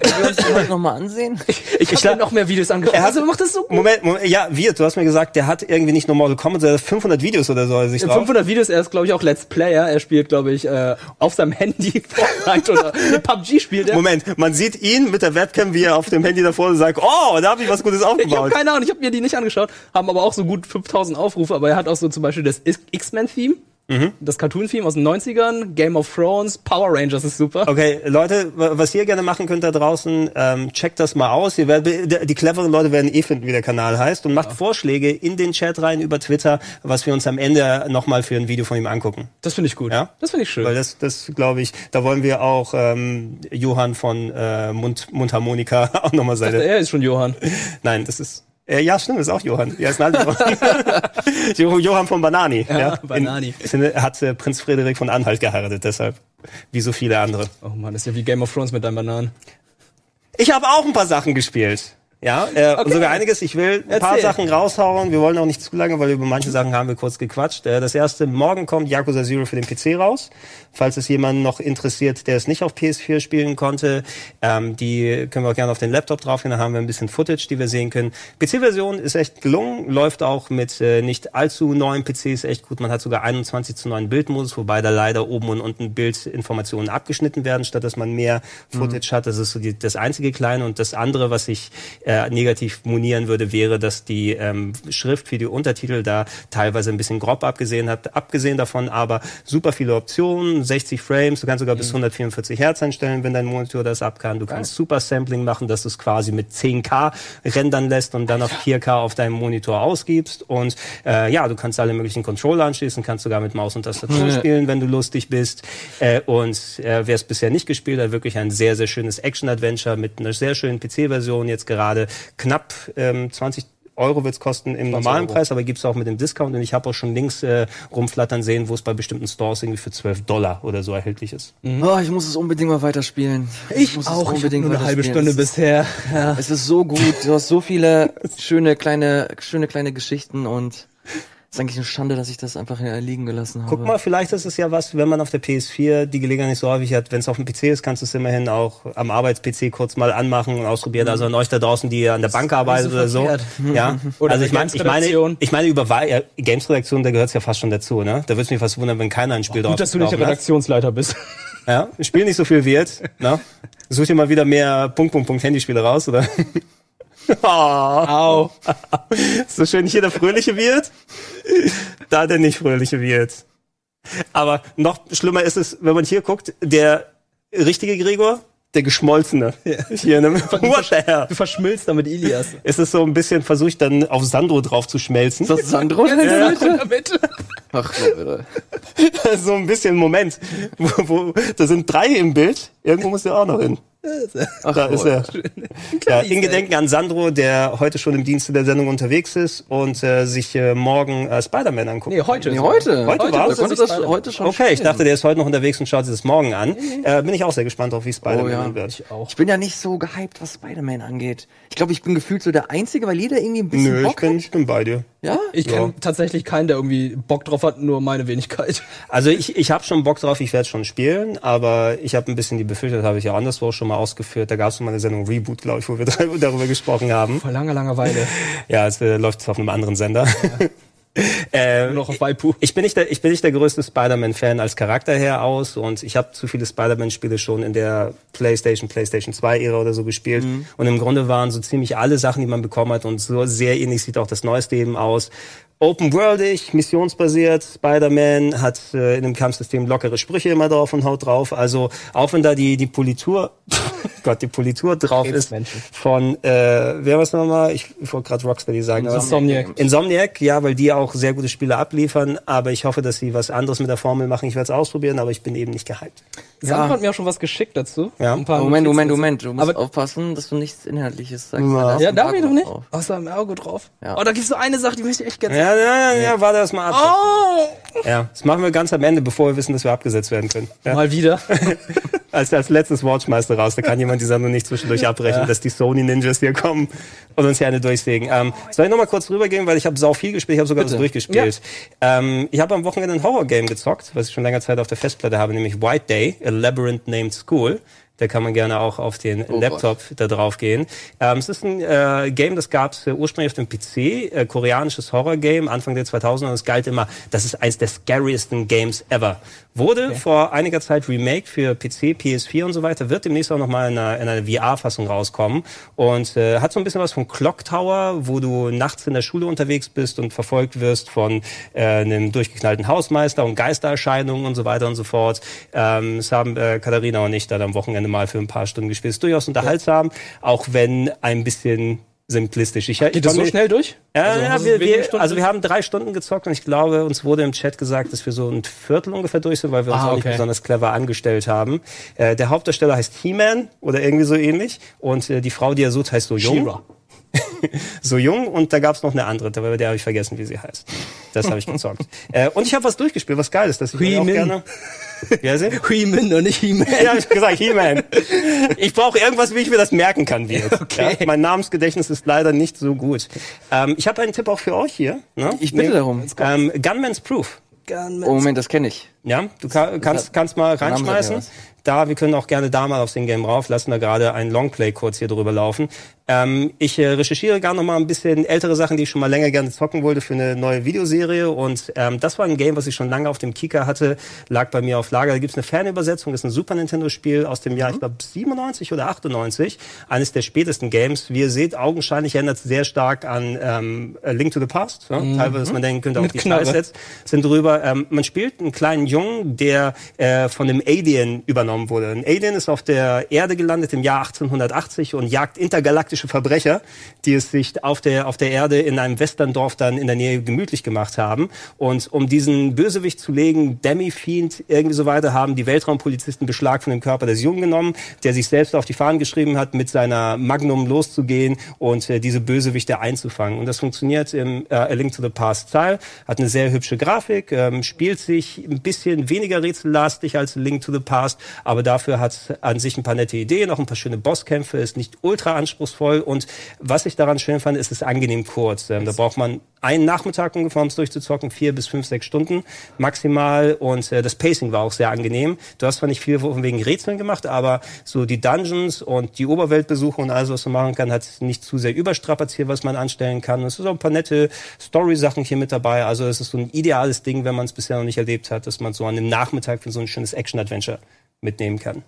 Können wir uns das heute noch mal ansehen? Ich habe noch mehr Videos angeschaut. Er hat- also macht das so gut. Moment, Moment, ja, wir, du hast mir gesagt, der hat irgendwie nicht nur Mortal Kombat, sondern 500 Videos oder so sich drauf. 500 Videos, er ist glaube ich auch Let's Player. Er spielt glaube ich äh, auf seinem Handy Fortnite oder PUBG spielt er. Moment, man sieht ihn mit der Webcam, wie er auf dem Handy davor sagt, oh, da habe ich was Gutes Ich habe aufgebaut. keine Ahnung, ich habe mir die nicht angeschaut, haben aber auch so gut 5000 Aufrufe, aber er hat auch so zum Beispiel das X-Men-Theme, Mhm. das Cartoon-Theme aus den 90ern, Game of Thrones, Power Rangers ist super. Okay, Leute, wa- was ihr gerne machen könnt da draußen, ähm, checkt das mal aus. Ihr werdet, die cleveren Leute werden eh finden, wie der Kanal heißt und macht Vorschläge in den Chat rein über Twitter, was wir uns am Ende nochmal für ein Video von ihm angucken. Das finde ich gut. Ja? Das finde ich schön. Weil das, das glaube ich, da wollen wir auch ähm, Johann von äh, Mund, Mundharmonika auch nochmal seine. er ist schon Johann. Nein, das ist. Äh, ja, stimmt, ist auch Johann. Ja, ist ein Johann. Jo- Johann von Banani. Ja, Banani. In, in, hat äh, Prinz Friedrich von Anhalt geheiratet, deshalb. Wie so viele andere. Oh man, das ist ja wie Game of Thrones mit deinen Bananen. Ich habe auch ein paar Sachen gespielt. Ja, äh, und sogar einiges. Ich will ein paar Erzähl. Sachen raushauen. Wir wollen auch nicht zu lange, weil über manche Sachen haben wir kurz gequatscht. Äh, das erste, morgen kommt Yakuza Zero für den PC raus. Falls es jemanden noch interessiert, der es nicht auf PS4 spielen konnte, ähm, die können wir auch gerne auf den Laptop draufgehen. Da haben wir ein bisschen Footage, die wir sehen können. PC-Version ist echt gelungen, läuft auch mit äh, nicht allzu neuen PCs echt gut. Man hat sogar 21 zu 9 Bildmodus, wobei da leider oben und unten Bildinformationen abgeschnitten werden, statt dass man mehr Footage hat. Das ist so die, das einzige Kleine. Und das andere, was ich äh, negativ monieren würde, wäre, dass die ähm, Schrift für die Untertitel da teilweise ein bisschen grob abgesehen hat. Abgesehen davon aber super viele Optionen, 60 Frames, du kannst sogar bis 144 Hertz einstellen, wenn dein Monitor das ab kann. Du kannst Super Sampling machen, dass du es quasi mit 10K rendern lässt und dann auf 4K auf deinem Monitor ausgibst. Und äh, ja, du kannst alle möglichen Controller anschließen, kannst sogar mit Maus und Tastatur spielen, wenn du lustig bist. Äh, und äh, wer es bisher nicht gespielt hat, wirklich ein sehr, sehr schönes Action-Adventure mit einer sehr schönen PC-Version. Jetzt gerade knapp ähm, 20 Euro wird's kosten im normalen Euro. Preis, aber gibt's auch mit dem Discount. Und ich habe auch schon Links äh, rumflattern sehen, wo es bei bestimmten Stores irgendwie für 12 Dollar oder so erhältlich ist. Oh, ich muss es unbedingt mal weiterspielen. Ich muss es auch. Ich nur eine halbe. Stunde Es ist- bisher. Ja. Es ist so gut. Du hast so viele schöne kleine, schöne kleine Geschichten und es ist eigentlich eine Schande, dass ich das einfach hier liegen gelassen habe. Guck mal, vielleicht ist es ja was, wenn man auf der PS4 die Gelegenheit nicht so häufig hat. Wenn es auf dem PC ist, kannst du es immerhin auch am Arbeits-PC kurz mal anmachen und ausprobieren. Also an euch da draußen, die an der Bank arbeitet so oder so. Ja. Oder also ich meine, ich meine, Games-Redaktion. ich meine über ja, Games-Redaktion, da gehört's ja fast schon dazu, ne? Da würde mich fast wundern, wenn keiner ein Spiel drauf Gut, dass du nicht der. Redaktionsleiter bist. Ja, spiel nicht so viel wie jetzt. Ne? Such dir mal wieder mehr Punkt, Punkt, Punkt Handyspiele raus, oder? Oh, Au. so schön hier der Fröhliche wird, da der nicht Fröhliche wird. Aber noch schlimmer ist es, wenn man hier guckt, der richtige Gregor, der Geschmolzene. Hier, ne? What the hell? Du verschmilzt damit Ilias. Es ist so ein bisschen, versuche ich dann auf Sandro drauf zu schmelzen. Ist das Sandro? Ja, damit. Ach, Leute. so ein bisschen Moment, wo, wo, da sind drei im Bild. Irgendwo muss der auch noch hin. Ach, Da ist er. Ja, in Gedenken an Sandro, der heute schon im Dienste der Sendung unterwegs ist und äh, sich äh, morgen äh, Spider-Man anguckt. Nee, heute. Nee, heute. Heute konntest du das heute schon Okay, ich spielen. dachte, der ist heute noch unterwegs und schaut sich das morgen an. Äh, bin ich auch sehr gespannt drauf, wie Spider-Man Oh, ja. wird. Ich auch. Ich bin ja nicht so gehypt, was Spider-Man angeht. Ich glaube, ich bin gefühlt so der Einzige, weil jeder irgendwie ein bisschen Nö, ich Bock bin, hat. ich bin bei dir. Ja? Ich kenne tatsächlich keinen, der irgendwie Bock drauf hat, nur meine Wenigkeit. Also ich, ich habe schon Bock drauf, ich werde schon spielen, aber ich habe ein bisschen die Befürchtung, das habe ich ja anderswo schon mal ausgeführt. Da gab es mal eine Sendung Reboot, glaube ich, wo wir darüber gesprochen haben. Vor langer, langer Weile. Ja, es äh, läuft auf einem anderen Sender. äh, Nur noch auf Waipu. ich bin nicht der, ich bin nicht der größte Spider-Man-Fan als Charakter her aus und ich habe zu viele Spider-Man-Spiele schon in der PlayStation, PlayStation 2-Ära oder so gespielt und im Grunde waren so ziemlich alle Sachen, die man bekommen hat und so sehr ähnlich sieht auch das neueste eben aus. Open worldig, missionsbasiert, Spider-Man hat äh, in dem Kampfsystem lockere Sprüche immer drauf und haut drauf. Also auch wenn da die die Politur, Gott, die Politur drauf ist von äh, wer was nochmal? Ich, ich wollte gerade Rocksteady sagen. aber- Insomniac. Insomniac, ja, weil die auch sehr gute Spiele abliefern, aber ich hoffe, dass sie was anderes mit der Formel machen. Ich werde es ausprobieren, aber ich bin eben nicht gehypt. Sandro hat mir auch schon was geschickt dazu. Ja. Ein paar Moment, Moment, Notizen Moment. Du musst Aber- aufpassen, dass du nichts Inhaltliches sagst. Ja. Ja, darf ich doch nicht? Außer im Ergo drauf. Ja. Oh, da gibt's so eine Sache, die möchte ich echt gerne Ja, ja, ja, ja, warte das mal ab. Oh! Ja, das machen wir ganz am Ende, bevor wir wissen, dass wir abgesetzt werden können. Ja. Mal wieder. Als, als letztes Watchmeister raus, da kann jemand die Sendung nicht zwischendurch abbrechen, dass die Sony Ninjas hier kommen und uns hier eine durchsägen. Ähm, soll ich noch mal kurz rübergehen, weil ich habe sau viel gespielt, ich habe sogar das durchgespielt. Ähm, ich habe am Wochenende ein Horror-Game gezockt, was ich schon länger Zeit auf der Festplatte habe, nämlich White Day, A Labyrinth Named School. Da kann man gerne auch auf den Laptop da drauf gehen. Ähm, es ist ein äh, Game, das gab es äh, ursprünglich auf dem PC, äh, koreanisches Horror-Game, Anfang der 2000er. Und es galt immer, das ist eins der scariesten Games ever. Wurde vor einiger Zeit remake für PC, PS4 und so weiter, wird demnächst auch nochmal in einer, in einer VR-Fassung rauskommen. Und äh, hat so ein bisschen was von Clock Tower, wo du nachts in der Schule unterwegs bist und verfolgt wirst von äh, einem durchgeknallten Hausmeister und Geistererscheinungen und so weiter und so fort. Ähm, das haben äh, Katharina und ich dann am Wochenende mal für ein paar Stunden gespielt. Ist durchaus unterhaltsam, auch wenn ein bisschen simplistisch. Ich, Geht das so schnell durch? ja, Also, ja, wir, wir, also wir haben drei Stunden gezockt und ich glaube, uns wurde im Chat gesagt, dass wir so ein Viertel ungefähr durch sind, weil wir uns Ah, auch nicht okay. besonders clever angestellt haben. Äh, der Hauptdarsteller heißt He-Man oder irgendwie so ähnlich und äh, die Frau, die er sucht, heißt so jung. She-Ra. So jung und da gab es noch eine andere, aber der habe ich vergessen, wie sie heißt. Das habe ich gezockt. äh, und ich habe was durchgespielt, was geil ist, dass ich mir auch gerne... Ja, sie? He-Man und nicht He-Man. Ja, ich hab gesagt, He-Man. Ich brauche irgendwas, wie ich mir das merken kann, wie jetzt. Okay. Ja, mein Namensgedächtnis ist leider nicht so gut. Ähm, ich habe einen Tipp auch für euch hier. Ne? Ich bitte darum. Ähm, Gunman's Proof. Oh, Moment, das kenne ich. Ja, du ka kannst, kannst mal reinschmeißen. Da, wir können auch gerne da mal aufs Game rauf, lassen da gerade ein Longplay kurz hier drüber laufen. Ähm, ich äh, recherchiere gerne noch mal ein bisschen ältere Sachen, die ich schon mal länger gerne zocken wollte für eine neue Videoserie. Und ähm, das war ein Game, was ich schon lange auf dem Kika hatte, lag bei mir auf Lager. Da gibt's eine Fernübersetzung, das ist ein Super Nintendo-Spiel aus dem Jahr, ich glaube, 97 oder 98. Eines der spätesten Games. Wie ihr seht, augenscheinlich erinnert es sehr stark an ähm, A Link to the Past. Ja? Teilweise, dass man denken könnte, auch Mit die. Scheißsets sind drüber. Ähm, man spielt einen kleinen Jungen, der äh, von einem Alien übernommen wurde. Ein Alien ist auf der Erde gelandet im Jahr 1880 und jagt intergalaktische Verbrecher, die es sich auf der, auf der Erde in einem Westerndorf dann in der Nähe gemütlich gemacht haben. Und um diesen Bösewicht zu legen, Demi Fiend, irgendwie so weiter, haben die Weltraumpolizisten Beschlag von dem Körper des Jungen genommen, der sich selbst auf die Fahnen geschrieben hat, mit seiner Magnum loszugehen und äh, diese Bösewichte einzufangen. Und das funktioniert im äh, A Link to the Past Style, hat eine sehr hübsche Grafik, ähm, spielt sich ein bisschen weniger rätsellastig als Link to the Past, aber dafür hat an sich ein paar nette Ideen, auch ein paar schöne Bosskämpfe, ist nicht ultra anspruchsvoll und was ich daran schön fand, ist es angenehm kurz. Ähm, da braucht man einen Nachmittag ungefähr, um es durchzuzocken, vier bis fünf, sechs Stunden maximal und äh, das Pacing war auch sehr angenehm. Du hast zwar nicht viel von wegen Rätseln gemacht, aber so die Dungeons und die Oberweltbesuche und alles, was man machen kann, hat nicht zu sehr überstrapaziert, was man anstellen kann. Es ist auch ein paar nette Story-Sachen hier mit dabei. Also es ist so ein ideales Ding, wenn man es bisher noch nicht erlebt hat, dass man so an dem Nachmittag für so ein schönes Action-Adventure mitnehmen kann.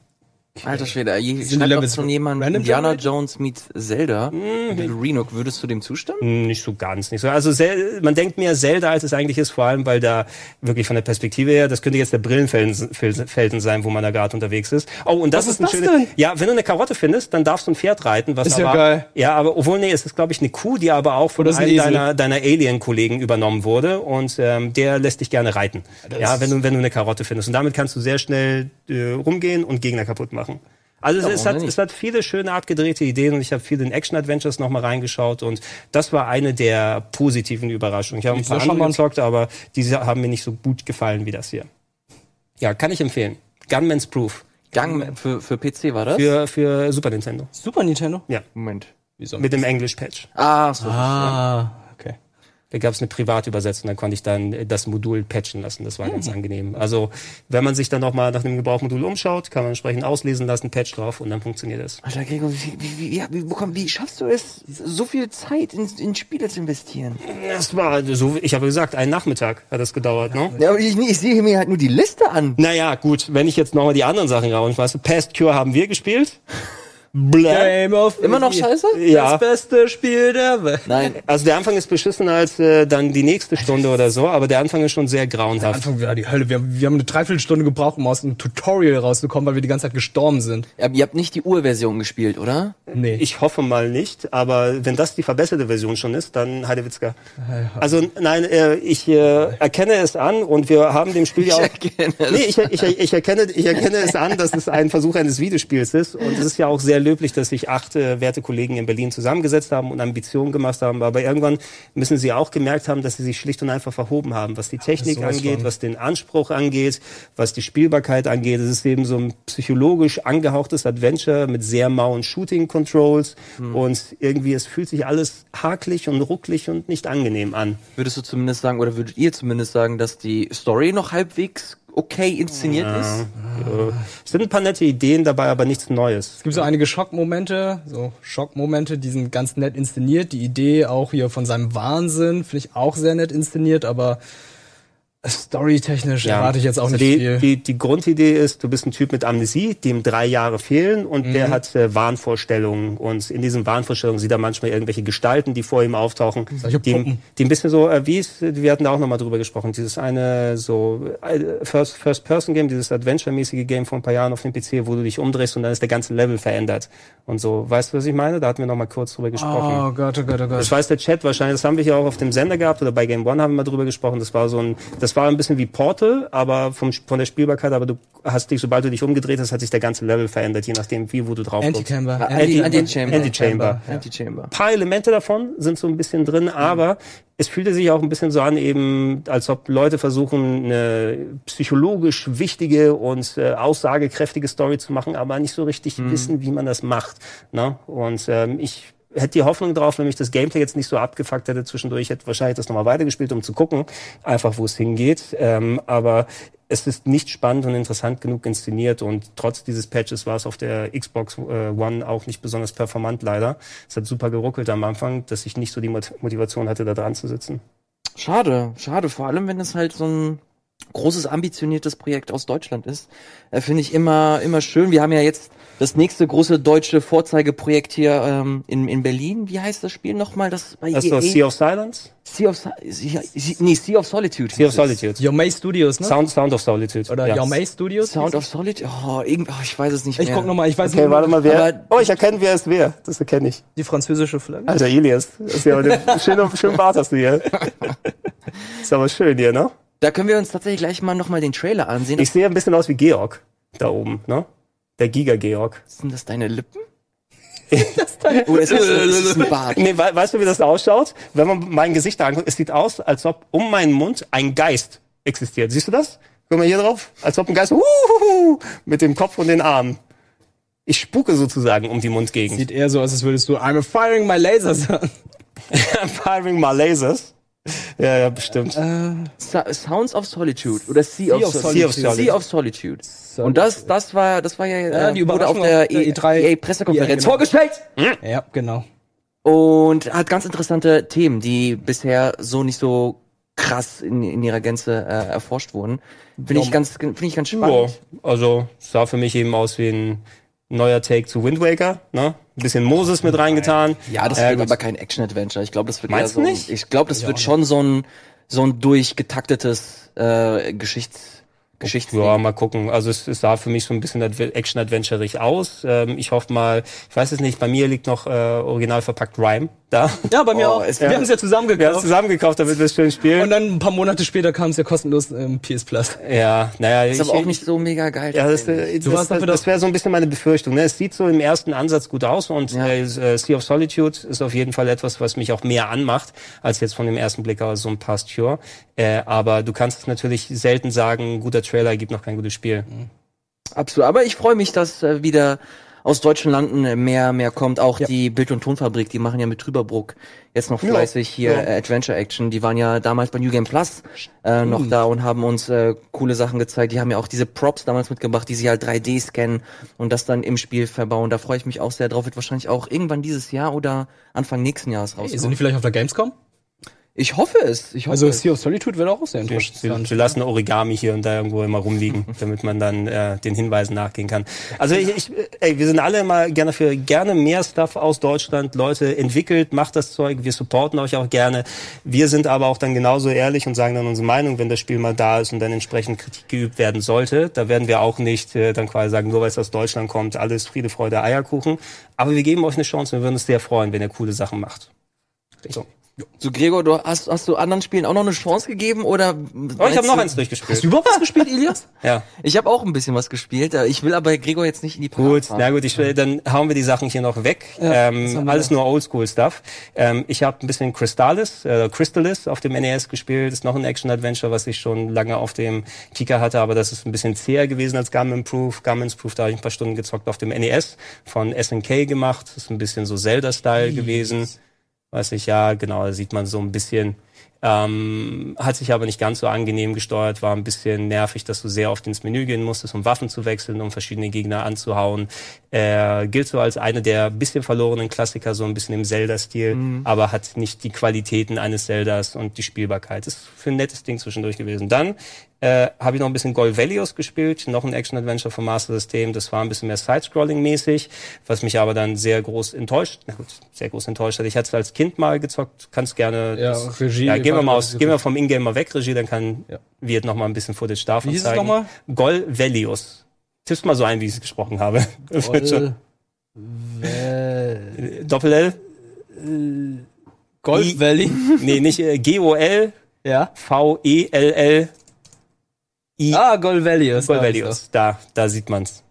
Alter Schwede, je, die schreibt schon jemand Indiana generated? Jones meets Zelda. Mhm. Little Renook, würdest du dem zustimmen? Hm, Nicht so ganz, nicht so. Also Zel man denkt mehr Zelda, als es eigentlich ist, vor allem, weil da wirklich von der Perspektive her, das könnte jetzt der Felden sein, wo man da gerade unterwegs ist. Oh, und das Was ist, ist ein das schönes. Ja, wenn du eine Karotte findest, dann darfst du ein Pferd reiten, was Ist ja aber, geil. Ja, aber obwohl nee, es ist glaube ich eine Kuh, die aber auch von einem deiner deiner Alien Kollegen übernommen wurde und ähm, der lässt dich gerne reiten. Ja, wenn du wenn du eine Karotte findest und damit kannst du sehr schnell äh, rumgehen und Gegner kaputt machen. Also es, es, warum hat, es hat viele schöne abgedrehte Ideen und ich habe viel in Action-Adventures nochmal reingeschaut und das war eine der positiven Überraschungen. Ich habe ein paar andere gezockt, aber diese haben mir nicht so gut gefallen wie das hier. Ja, kann ich empfehlen. Gunman's Proof Gang für, für PC war das? für, für Super Nintendo. Super Nintendo? Ja, Moment. Wieso? mit dem English-Patch. Ah, so. ah, okay. Da gab es eine Privatübersetzung, da konnte ich dann äh, das Modul patchen lassen. Das war ganz angenehm. Also wenn man sich dann nochmal nach dem Gebrauchmodul umschaut, kann man entsprechend auslesen lassen, Patch drauf und dann funktioniert es. Alter Gregor, wie, wie, wie, ja, wie, wie schaffst du es, so viel Zeit in, in Spiele zu investieren? Das war so, ich habe gesagt, einen Nachmittag hat das gedauert, ne? Ja, aber ich, ich sehe mir halt nur die Liste an. Naja, gut, wenn ich jetzt nochmal die anderen Sachen rausschmeiße. Past Cure haben wir gespielt. Bläh. Game of Immer noch scheiße? Ja. Das beste Spiel der Welt. Nein. Also der Anfang ist beschissener als äh, dann die nächste Stunde oder so, aber der Anfang ist schon sehr grauenhaft. Anfang war die Hölle. Wir, wir haben eine Dreiviertelstunde gebraucht, um aus dem Tutorial rauszukommen, weil wir die ganze Zeit gestorben sind. Aber ihr habt nicht die Urversion gespielt, oder? Nee. Ich hoffe mal nicht, aber wenn das die verbesserte Version schon ist, dann Heidewitzka. Also nein, äh, ich äh, erkenne es an und wir haben dem Spiel ja auch... erkenne es nee, ich, ich, ich, erkenne, ich erkenne es an, dass es ein Versuch eines Videospiels ist und es ist ja auch sehr löblich, dass sich acht äh, werte Kollegen in Berlin zusammengesetzt haben und Ambitionen gemacht haben, aber irgendwann müssen sie auch gemerkt haben, dass sie sich schlicht und einfach verhoben haben, was die Technik sowas angeht, von. was den Anspruch angeht, was die Spielbarkeit angeht. Es ist eben so ein psychologisch angehauchtes Adventure mit sehr mauen Shooting-Controls und irgendwie, es fühlt sich alles hakelig und rucklig und nicht angenehm an. Würdest du zumindest sagen, oder würdet ihr zumindest sagen, dass die Story noch halbwegs okay inszeniert ist? Äh, Es sind ein paar nette Ideen dabei, aber nichts Neues. Es gibt so einige Schockmomente, so Schockmomente, die sind ganz nett inszeniert. Die Idee auch hier von seinem Wahnsinn finde ich auch sehr nett inszeniert, aber storytechnisch erwarte ich jetzt auch Also nicht die, viel. Die, die Grundidee ist, du bist ein Typ mit Amnesie, dem drei Jahre fehlen und Mhm. der hat äh, Wahnvorstellungen. Und in diesen Wahnvorstellungen sieht er manchmal irgendwelche Gestalten, die vor ihm auftauchen. Solche Die, die ein bisschen so, äh, wie es, wir hatten da auch nochmal drüber gesprochen, dieses eine so äh, First- First-Person-Game, dieses Adventure-mäßige Game vor ein paar Jahren auf dem PC, wo du dich umdrehst und dann ist der ganze Level verändert. Und so, weißt du, was ich meine? Da hatten wir nochmal kurz drüber gesprochen. Oh Gott, oh Gott, oh Gott. Das weiß der Chat wahrscheinlich, das haben wir hier auch auf dem Sender gehabt oder bei Game One haben wir mal drüber gesprochen. Das war so ein, das war ein bisschen wie Portal, aber vom, von der Spielbarkeit, aber du hast dich, sobald du dich umgedreht hast, hat sich der ganze Level verändert, je nachdem wie, wo du drauf drückst. Anti-Camber. Anti- Anti-Chamber. Anti-Chamber. Anti-Chamber. Ein paar Elemente davon sind so ein bisschen drin, aber es fühlte sich auch ein bisschen so an, eben, als ob Leute versuchen, eine psychologisch wichtige und äh, aussagekräftige Story zu machen, aber nicht so richtig wissen, wie man das macht. Ne? Und ähm, ich hätte die Hoffnung drauf, wenn mich das Gameplay jetzt nicht so abgefuckt hätte zwischendurch, hätte wahrscheinlich das nochmal weitergespielt, um zu gucken, einfach wo es hingeht. Ähm, aber es ist nicht spannend und interessant genug inszeniert und trotz dieses Patches war es auf der Xbox äh, One auch nicht besonders performant leider. Es hat super geruckelt am Anfang, dass ich nicht so die Mot- Motivation hatte, da dran zu sitzen. Schade, schade. Vor allem, wenn es halt so ein großes, ambitioniertes Projekt aus Deutschland ist, äh, finde ich immer, immer schön. Wir haben ja jetzt das nächste große deutsche Vorzeigeprojekt hier ähm, in, in Berlin. Wie heißt das Spiel nochmal? Das bei du EA? Sea of Silence? Sea of, Sea, nee, sea of Solitude. Sea of. Solitude. Yomei Studios, ne? Sound, Sound of Solitude. Oder ja. Yomei Studios? Sound of Solitude? Oh, irgend, oh, ich weiß es nicht Ich mehr. guck noch mal, ich weiß Okay, nicht warte mal, wer? Aber- oh, ich erkenne, wer ist wer. Das erkenne ich. die französische Flagge. Alter, Elias. Das ist ja aber eine schöne, schönen Bart hast du hier. ist aber schön hier, ne? Da können wir uns tatsächlich gleich mal nochmal den Trailer ansehen. Ich sehe ein bisschen aus wie Georg. Da oben, ne? Der Giga-Georg. Sind das deine Lippen? Oder ist das, ist das ein Bart? Nee, we weißt du, wie das ausschaut? Wenn man mein Gesicht da anguckt, es sieht aus, als ob um meinen Mund ein Geist existiert. Siehst du das? Guck mal hier drauf. Als ob ein Geist uhuhu, mit dem Kopf und den Armen. Ich spuke sozusagen um die Mundgegend. Sieht eher so aus, als würdest du I'm firing my lasers an. I'm firing my lasers. Ja, ja, bestimmt. Sa- Sounds of Solitude oder Sea, of, of Solitude. Solitude. Sea of Solitude. Und das, das war, das war ja, Ja, die äh, wurde auf der auf der E- E3 EA Pressekonferenz Ja, genau. vorgestellt Ja, genau. und hat ganz interessante Themen, die bisher so nicht so krass in, in ihrer Gänze äh, erforscht wurden. Finde ich ganz, finde ich ganz Ja, spannend. also sah für mich eben aus wie ein neuer Take zu Wind Waker, ne? Ein bisschen Moses mit reingetan. Ja, das Äh, wird gut. aber kein Action-Adventure. Ich glaube, das wird Meinst eher du so. nicht? Ein, ich glaube, das wird schon so ein so ein durchgetaktetes äh, Geschichts Geschichts. Ja, mal gucken. Also es, es sah für mich so ein bisschen adve- Action-Adventureig aus. Ähm, ich hoffe mal, ich weiß es nicht, bei mir liegt noch äh, original verpackt Rhyme da. Ja, bei mir Oh, auch. es- wir haben es ja zusammen Wir haben gekauft. es zusammengekauft, damit wir es schön spielen. Und dann ein paar Monate später kam es ja kostenlos im PS Plus. ja, naja, Ist aber auch nicht so mega geil. Ja, das, äh, das, das, das das- wäre so ein bisschen meine Befürchtung. Ne? Es sieht so im ersten Ansatz gut aus und Ja. äh, Sea of Solitude ist auf jeden Fall etwas, was mich auch mehr anmacht, als jetzt von dem ersten Blick aus so ein Past Cure. Äh, aber du kannst es natürlich selten sagen, ein guter Trailer gibt noch kein gutes Spiel. Absolut. Aber ich freue mich, dass äh, wieder aus deutschen Landen äh, mehr mehr kommt. Auch die Bild- und Tonfabrik, die machen ja mit Trüberbruck jetzt noch fleißig hier ja. äh, Adventure Action. Die waren ja damals bei New Game Plus äh, noch da und haben uns äh, coole Sachen gezeigt. Die haben ja auch diese Props damals mitgebracht, die sie halt 3D scannen und das dann im Spiel verbauen. Da freue ich mich auch sehr drauf. Wird wahrscheinlich auch irgendwann dieses Jahr oder Anfang nächsten Jahres Sind rauskommen. die vielleicht auf der Gamescom? Ich hoffe es. Ich hoffe Also es. Sea of Solitude wäre auch sehr interessant. wir lassen Origami hier und da irgendwo immer rumliegen, damit man dann äh, den Hinweisen nachgehen kann. Also ich, ich, ey, wir sind alle immer gerne für gerne mehr Stuff aus Deutschland. Leute, entwickelt, macht das Zeug, wir supporten euch auch gerne. Wir sind aber auch dann genauso ehrlich und sagen dann unsere Meinung, wenn das Spiel mal da ist und dann entsprechend Kritik geübt werden sollte. Da werden wir auch nicht äh, dann quasi sagen, nur weil es aus Deutschland kommt, alles Friede, Freude, Eierkuchen. Aber wir geben euch eine Chance und wir würden uns sehr freuen, wenn ihr coole Sachen macht. So. So Gregor, du hast hast du anderen Spielen auch noch eine Chance gegeben oder? Oh, ich habe noch eins Hast du durchgespielt. überhaupt was gespielt, Elias? Ja. Ich habe auch ein bisschen was gespielt. äh, Ich will aber Gregor jetzt nicht in die Parade Gut, fahren. na gut, ich, will- dann hauen wir die Sachen hier noch weg. Ja, ähm, alles nur Oldschool-Stuff. Ähm, ich habe ein bisschen Crystallis, äh, Crystalis auf dem NES gespielt. Ist noch ein Action-Adventure, was ich schon lange auf dem Kika hatte, aber das ist ein bisschen zäher gewesen als Gunman Proof. Gunman's Proof, da habe ich ein paar Stunden gezockt auf dem NES von SNK gemacht. Ist ein bisschen so Zelda-Style gewesen. Weiß ich, ja, genau, da sieht man so ein bisschen. Ähm, hat sich aber nicht ganz so angenehm gesteuert, war ein bisschen nervig, dass du sehr oft ins Menü gehen musstest, um Waffen zu wechseln, um verschiedene Gegner anzuhauen. Äh, gilt so als eine der bisschen verlorenen Klassiker, so ein bisschen im Zelda-Stil, aber hat nicht die Qualitäten eines Zeldas und die Spielbarkeit. Ist für ein nettes Ding zwischendurch gewesen. Dann äh, habe ich noch ein bisschen Golvelius gespielt, noch ein Action-Adventure vom Master System. Das war ein bisschen mehr Side-Scrolling-mäßig, was mich aber dann sehr groß enttäuscht, na gut, sehr groß enttäuscht hat. Ich hatte es als Kind mal gezockt, kannst gerne. Ja, das, Regie Ja, gehen wir mal aus, gehen wir vom Ingame mal weg, Regie, dann kann Ja. Wirt noch mal ein bisschen Footage davon Wie hieß es nochmal? Golvelius. Tippst mal so ein, wie ich es gesprochen habe. Doppel-L? I- Valley. Nee, nicht äh, G-O-L, Ja. V-E-L-L, I. Ah, Gold Valley da, Golvelius, da, da sieht man's.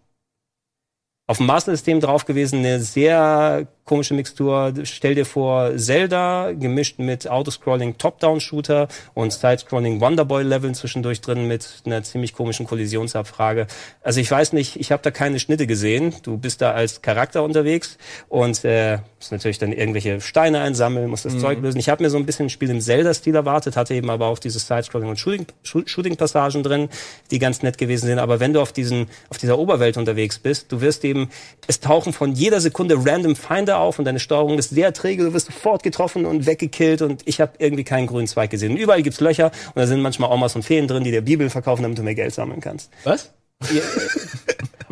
Auf dem Master System drauf gewesen, eine sehr komische Mixtur. Stell dir vor, Zelda gemischt mit Autoscrolling Top-Down-Shooter und Side-Scrolling Wonderboy-Leveln zwischendurch drin mit einer ziemlich komischen Kollisionsabfrage. Also ich weiß nicht, ich habe da keine Schnitte gesehen. Du bist da als Charakter unterwegs und äh, musst natürlich dann irgendwelche Steine einsammeln, musst das Zeug lösen. Ich habe mir so ein bisschen ein Spiel im Zelda-Stil erwartet, hatte eben aber auch diese Side-Scrolling und Shooting- Shoo- Shooting-Passagen drin, die ganz nett gewesen sind. Aber wenn du auf diesen, auf dieser Oberwelt unterwegs bist, du wirst eben, es tauchen von jeder Sekunde random Feinde auf und deine Steuerung ist sehr träge, du wirst sofort getroffen und weggekillt und ich habe irgendwie keinen grünen Zweig gesehen. Und überall gibt's Löcher und da sind manchmal Omas und Feen drin, die dir Bibeln verkaufen, damit du mehr Geld sammeln kannst. Was?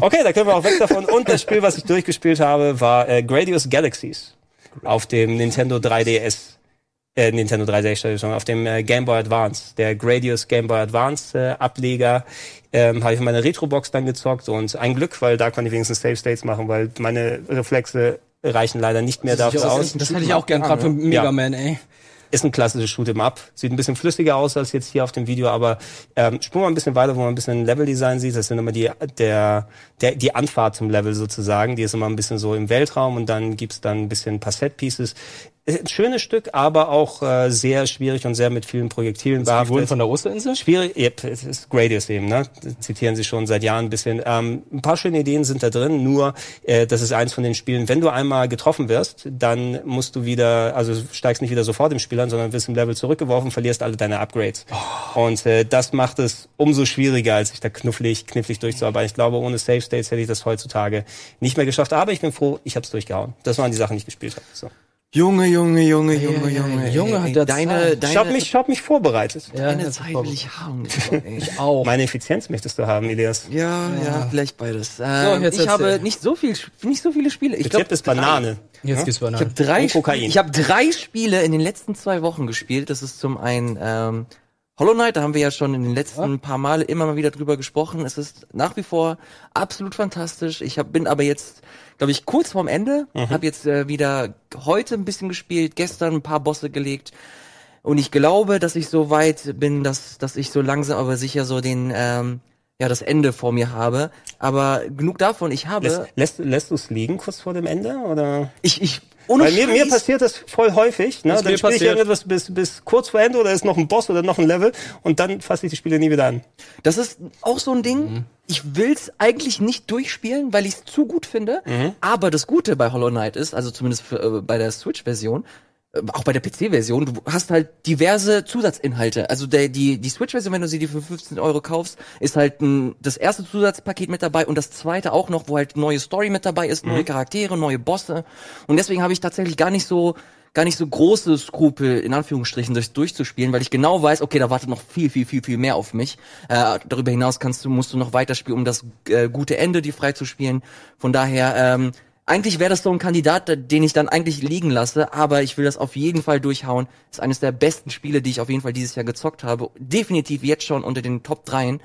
Okay, da können wir auch weg davon. Und das Spiel, was ich durchgespielt habe, war äh, Gradius Galaxies auf dem Nintendo 3DS. Äh, Nintendo 3DS, Entschuldigung, auf dem äh, Game Boy Advance. Der Gradius Game Boy Advance äh, Ableger ähm, habe ich in meine Retrobox dann gezockt und ein Glück, weil da konnte ich wenigstens Save States machen, weil meine Reflexe reichen leider nicht mehr dafür aus. Das hätte ich auch gern gerade für Mega Ja. Man, ey. Ist ein klassisches Shoot'em Up. Sieht ein bisschen flüssiger aus als jetzt hier auf dem Video, aber ähm, spuren wir ein bisschen weiter, wo man ein bisschen Leveldesign sieht. Das sind immer die der, der die Anfahrt zum Level sozusagen. Die ist immer ein bisschen so im Weltraum und dann gibt's dann ein bisschen ein paar Set Pieces. Ein schönes Stück, aber auch äh, sehr schwierig und sehr mit vielen Projektilen wurden behaftet. von der Osterinsel? Schwierig, yep, es ist Gradius eben, ne? Zitieren Sie schon seit Jahren ein bisschen. Ähm, ein paar schöne Ideen sind da drin, nur äh, das ist eins von den Spielen. Wenn du einmal getroffen wirst, dann musst du wieder, also steigst nicht wieder sofort im Spiel an, sondern wirst im Level zurückgeworfen, verlierst alle deine Upgrades. Und äh, das macht es umso schwieriger, als sich da knufflig, knifflig durchzuarbeiten. Ich glaube, ohne Save States hätte ich das heutzutage nicht mehr geschafft. Aber ich bin froh, ich habe es durchgehauen. Das waren die Sachen, die ich gespielt habe. So. Junge, Junge, Junge, Junge, ja, Junge. Junge hat ey, der deine, Zeit. deine, Ich habe mich, ich hab mich vorbereitet. Ja, deine das Zeit will ich haben. ich auch. Meine Effizienz möchtest du haben, Elias. Ja, ja, vielleicht beides. Ähm, jetzt ich habe nicht so viel, nicht so viele Spiele. Ich glaube, Rezept ist Banane. Jetzt gibt's ich habe drei, Und Kokain. ich habe drei Spiele in den letzten zwei Wochen gespielt. Das ist zum einen ähm, Hollow Knight, da haben wir ja schon in den letzten paar Male immer mal wieder drüber gesprochen. Es ist nach wie vor absolut fantastisch. Ich hab, bin aber jetzt, glaube ich, kurz vorm Ende. Habe jetzt äh, wieder heute ein bisschen gespielt, gestern ein paar Bosse gelegt. Und ich glaube, dass ich so weit bin, dass, dass ich so langsam aber sicher so den, ähm, ja, das Ende vor mir habe. Aber genug davon, ich habe, Lässt, lässt, lässt du es liegen kurz vor dem Ende? Oder? ich, ich, ohne Weil mir, mir passiert das voll häufig. Ne? Ist Dann spiele ich irgendetwas bis, bis kurz vor Ende oder ist noch ein Boss oder noch ein Level und dann fasse ich die Spiele nie wieder an. Das ist auch so ein Ding. Ich will's eigentlich nicht durchspielen, weil ich's zu gut finde. Aber das Gute bei Hollow Knight ist, also zumindest für, äh, bei der Switch-Version, auch bei der PC-Version, du hast halt diverse Zusatzinhalte. Also der, die, die Switch-Version, wenn du sie dir für 15 Euro kaufst, ist halt ein, das erste Zusatzpaket mit dabei und das zweite auch noch, wo halt neue Story mit dabei ist, neue Charaktere, neue Bosse. Und deswegen habe ich tatsächlich gar nicht so gar nicht so große Skrupel, in Anführungsstrichen, das durchzuspielen, weil ich genau weiß, okay, da wartet noch viel, viel, viel, viel mehr auf mich. Äh, darüber hinaus kannst du, musst du noch weiterspielen, um das äh, gute Ende dir freizuspielen. Von daher, ähm, eigentlich wäre das so ein Kandidat, da- den ich dann eigentlich liegen lasse, aber ich will das auf jeden Fall durchhauen. ist eines der besten Spiele, die ich auf jeden Fall dieses Jahr gezockt habe. Definitiv jetzt schon unter den Top 3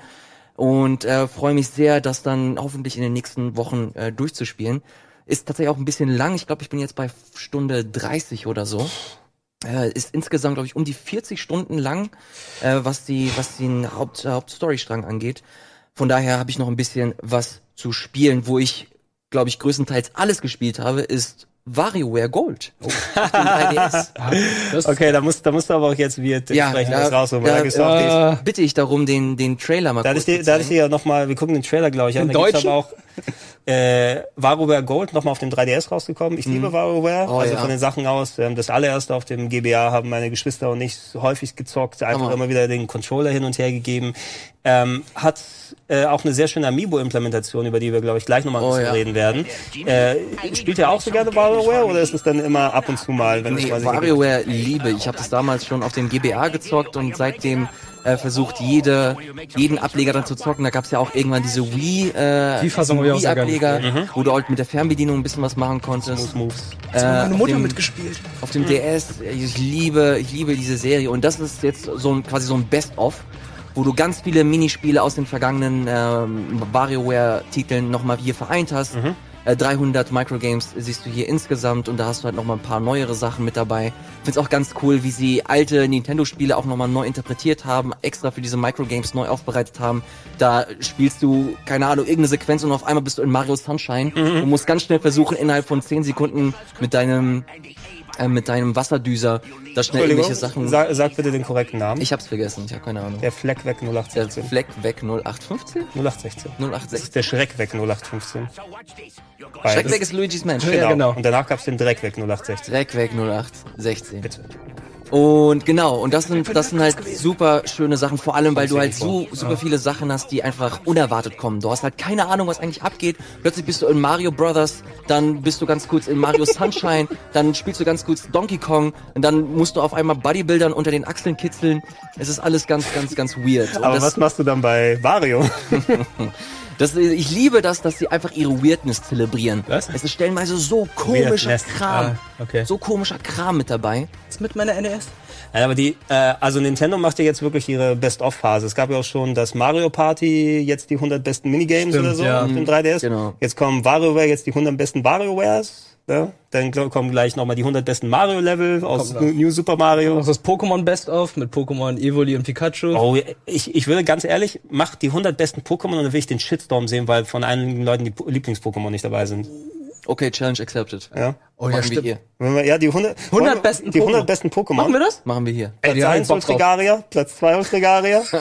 und äh, freue mich sehr, das dann hoffentlich in den nächsten Wochen äh, durchzuspielen. Ist tatsächlich auch ein bisschen lang. Ich glaube, ich bin jetzt bei Stunde 30 oder so. Äh, ist insgesamt, glaube ich, um die 40 Stunden lang, äh, was die, was den Haupt, Hauptstorystrang angeht. Von daher habe ich noch ein bisschen was zu spielen, wo ich, glaube ich, größtenteils alles gespielt habe, ist WarioWare Gold. 3DS. Das, Okay, da musst, da musst du aber auch jetzt wie Ja, entsprechend da- was rausholen. weil da- da äh, Bitte ich darum, den, den Trailer mal Da kurz ich da hatte ich dir ja nochmal, wir gucken den Trailer, glaube ich, an. Im Deutschen? aber auch äh, WarioWare Gold nochmal auf dem 3DS rausgekommen. Ich liebe WarioWare, Oh, also ja. von den Sachen aus. Ähm, das allererste auf dem GBA haben meine Geschwister und ich häufig gezockt, einfach immer wieder den Controller hin und her gegeben. Ähm, hat äh, auch eine sehr schöne Amiibo-Implementation, über die wir, glaube ich, gleich nochmal ein Oh, ja. reden werden. Äh, spielt ihr auch so gerne WarioWare oder ist es dann immer ab und zu mal, wenn Nee, WarioWare liebe. Ich habe das damals schon auf dem GBA gezockt und seitdem äh, versucht, jede, jeden Ableger dann zu zocken. Da gab's ja auch irgendwann diese Wii, äh, Die Fassung sehr gerne Wii-Ableger, wo du halt mit der Fernbedienung ein bisschen was machen konntest. Moves? Äh, meine auf Mutter dem- mitgespielt. auf dem DS, ich liebe, ich liebe diese Serie und das ist jetzt so ein quasi so ein Best-of, wo du ganz viele Minispiele aus den vergangenen ähm, WarioWare-Titeln nochmal hier vereint hast. Äh, 300 Microgames siehst du hier insgesamt und da hast du halt nochmal ein paar neuere Sachen mit dabei. Find's auch ganz cool, wie sie alte Nintendo-Spiele auch nochmal neu interpretiert haben, extra für diese Microgames neu aufbereitet haben. Da spielst du, keine Ahnung, irgendeine Sequenz und auf einmal bist du in Mario Sunshine und musst ganz schnell versuchen, innerhalb von 10 Sekunden mit deinem äh, mit deinem Wasserdüser da schnell irgendwelche Sachen. Sag, sag bitte den korrekten Namen. ich hab's vergessen, ich habe keine Ahnung. der Fleck weg Der 0816. Fleck weg 0815? 0816. Das 086. ist der Schreck weg 0815. Schreck Beides. weg ist Luigi's Mansion. Ja, genau. Und danach gab's den Dreck weg 0816. Dreck weg 0816. Bitte. Und genau, und das sind, das sind halt super schöne Sachen, vor allem weil du halt so super viele Sachen hast, die einfach unerwartet kommen. Du hast halt keine Ahnung, was eigentlich abgeht. Plötzlich bist du in Mario Brothers, dann bist du ganz kurz in Mario Sunshine, dann spielst du ganz kurz Donkey Kong und dann musst du auf einmal Bodybuildern unter den Achseln kitzeln. Es ist alles ganz, ganz, ganz weird. Und Aber das, was machst du dann bei Wario? Das, ich liebe das, dass sie einfach ihre Weirdness zelebrieren. Was? Es ist stellenweise so komischer Weirdness. Kram. Ah, okay. So komischer Kram mit dabei. Was mit meiner NES? Ja, aber die, äh, also Nintendo macht ja jetzt wirklich ihre Best-of-Phase. Es gab ja auch schon das Mario Party, jetzt die 100 besten Minigames Stimmt, oder so ja. auf dem 3DS. Genau. Jetzt kommen WarioWare, jetzt die 100 besten WarioWares. Ne? Dann kommen gleich nochmal die 100 besten Mario-Level aus. New Super Mario. Noch das Pokémon Best of mit Pokémon Evoli und Pikachu. Oh, ich, ich würde ganz ehrlich, mach die 100 besten Pokémon und dann will ich den Shitstorm sehen, weil von einigen Leuten die Po- Lieblings-Pokémon nicht dabei sind. Okay, Challenge accepted. Ja, Oh ja, Machen wir stimmt. hier. Wenn wir, ja die 100, 100 besten die 100 Pokémon. besten Pokémon. Machen wir das? Machen wir hier. Platz die hab ich 1 Bock drauf. Ultrigaria, Platz 2 Ultrigaria. Ja.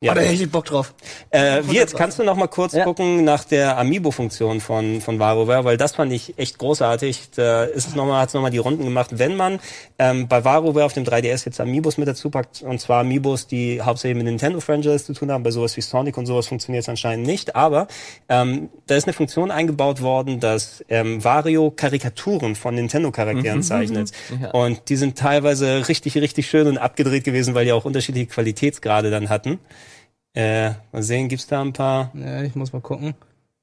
Ja. Aber da hätte ich Bock drauf. Äh, wie jetzt kannst du noch mal kurz Ja. gucken nach der Amiibo-Funktion von von WarioWare, weil das fand ich echt großartig. Da ist es noch mal, hat es noch mal die Runden gemacht. Wenn man ähm, bei WarioWare auf dem 3DS jetzt Amiibos mit dazu packt, und zwar Amiibos, die hauptsächlich mit Nintendo Franchise zu tun haben, bei sowas wie Sonic und sowas funktioniert es anscheinend nicht. Aber ähm, da ist eine Funktion eingebaut worden, dass ähm, Wario Karikaturen von Nintendo-Charakteren zeichnet. Ja. Und die sind teilweise richtig, richtig schön und abgedreht gewesen, weil die auch unterschiedliche Qualitätsgrade dann hatten. Äh, mal sehen, gibt's da ein paar? Ja, ich muss mal gucken.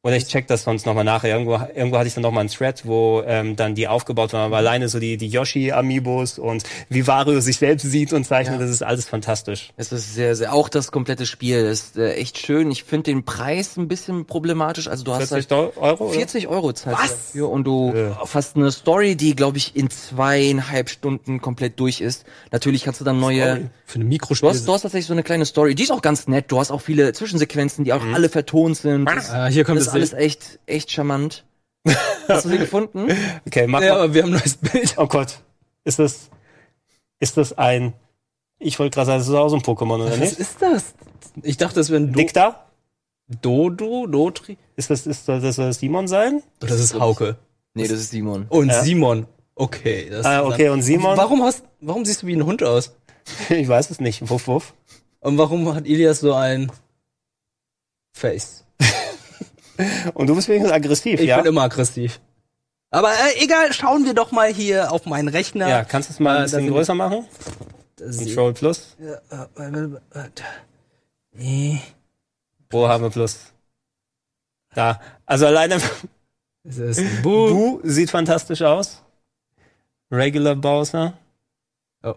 Oder ich check das sonst nochmal nachher. Irgendwo, irgendwo hatte ich dann nochmal einen Thread, wo ähm, dann die aufgebaut waren. Aber alleine so die, die Yoshi-Amiibos und wie Wario sich selbst sieht und zeichnet, Ja. das ist alles fantastisch. Es ist sehr, sehr, auch das komplette Spiel ist äh, echt schön. Ich finde den Preis ein bisschen problematisch. Also du hast 40 halt Euro? oder? 40 Euro zahlst du Was? dafür und du Ja. hast eine Story, die, glaube ich, in zweieinhalb Stunden komplett durch ist. Natürlich kannst du dann neue. Story? Für eine Du Mikrospiel. hast, du hast tatsächlich so eine kleine Story. Die ist auch ganz nett. Du hast auch viele Zwischensequenzen, die auch alle vertont sind. Das, Ah, hier kommt das das ist alles echt, echt charmant. Hast du sie gefunden? Okay, mach Ja, mal. aber wir haben ein neues Bild. Oh Gott. Ist das, ist das ein, ich wollte gerade sagen, das ist auch so ein Pokémon, oder Was nicht? ist das? Ich dachte, das wäre ein Do Dicta? Dodo, Dotri. Ist das, ist das, das soll das Simon sein? Das ist Hauke. Nee, das ist Simon. Und Ja. Simon. Okay. Das Ah, okay, und Simon? Warum hast, warum siehst du wie ein Hund aus? Ich weiß es nicht. Wuff, wuff. Und warum hat Ilias so ein Face? Und du bist wenigstens aggressiv, Ich ja? bin immer aggressiv. Aber äh, egal, schauen wir doch mal hier auf meinen Rechner. Ja, kannst du es mal Äh, ein da bisschen größer machen? Control Plus. Ja, äh, äh, äh, nee. Wo haben wir Plus? Da. Also alleine Buh. Bu sieht fantastisch aus. Regular Bowser. Oh.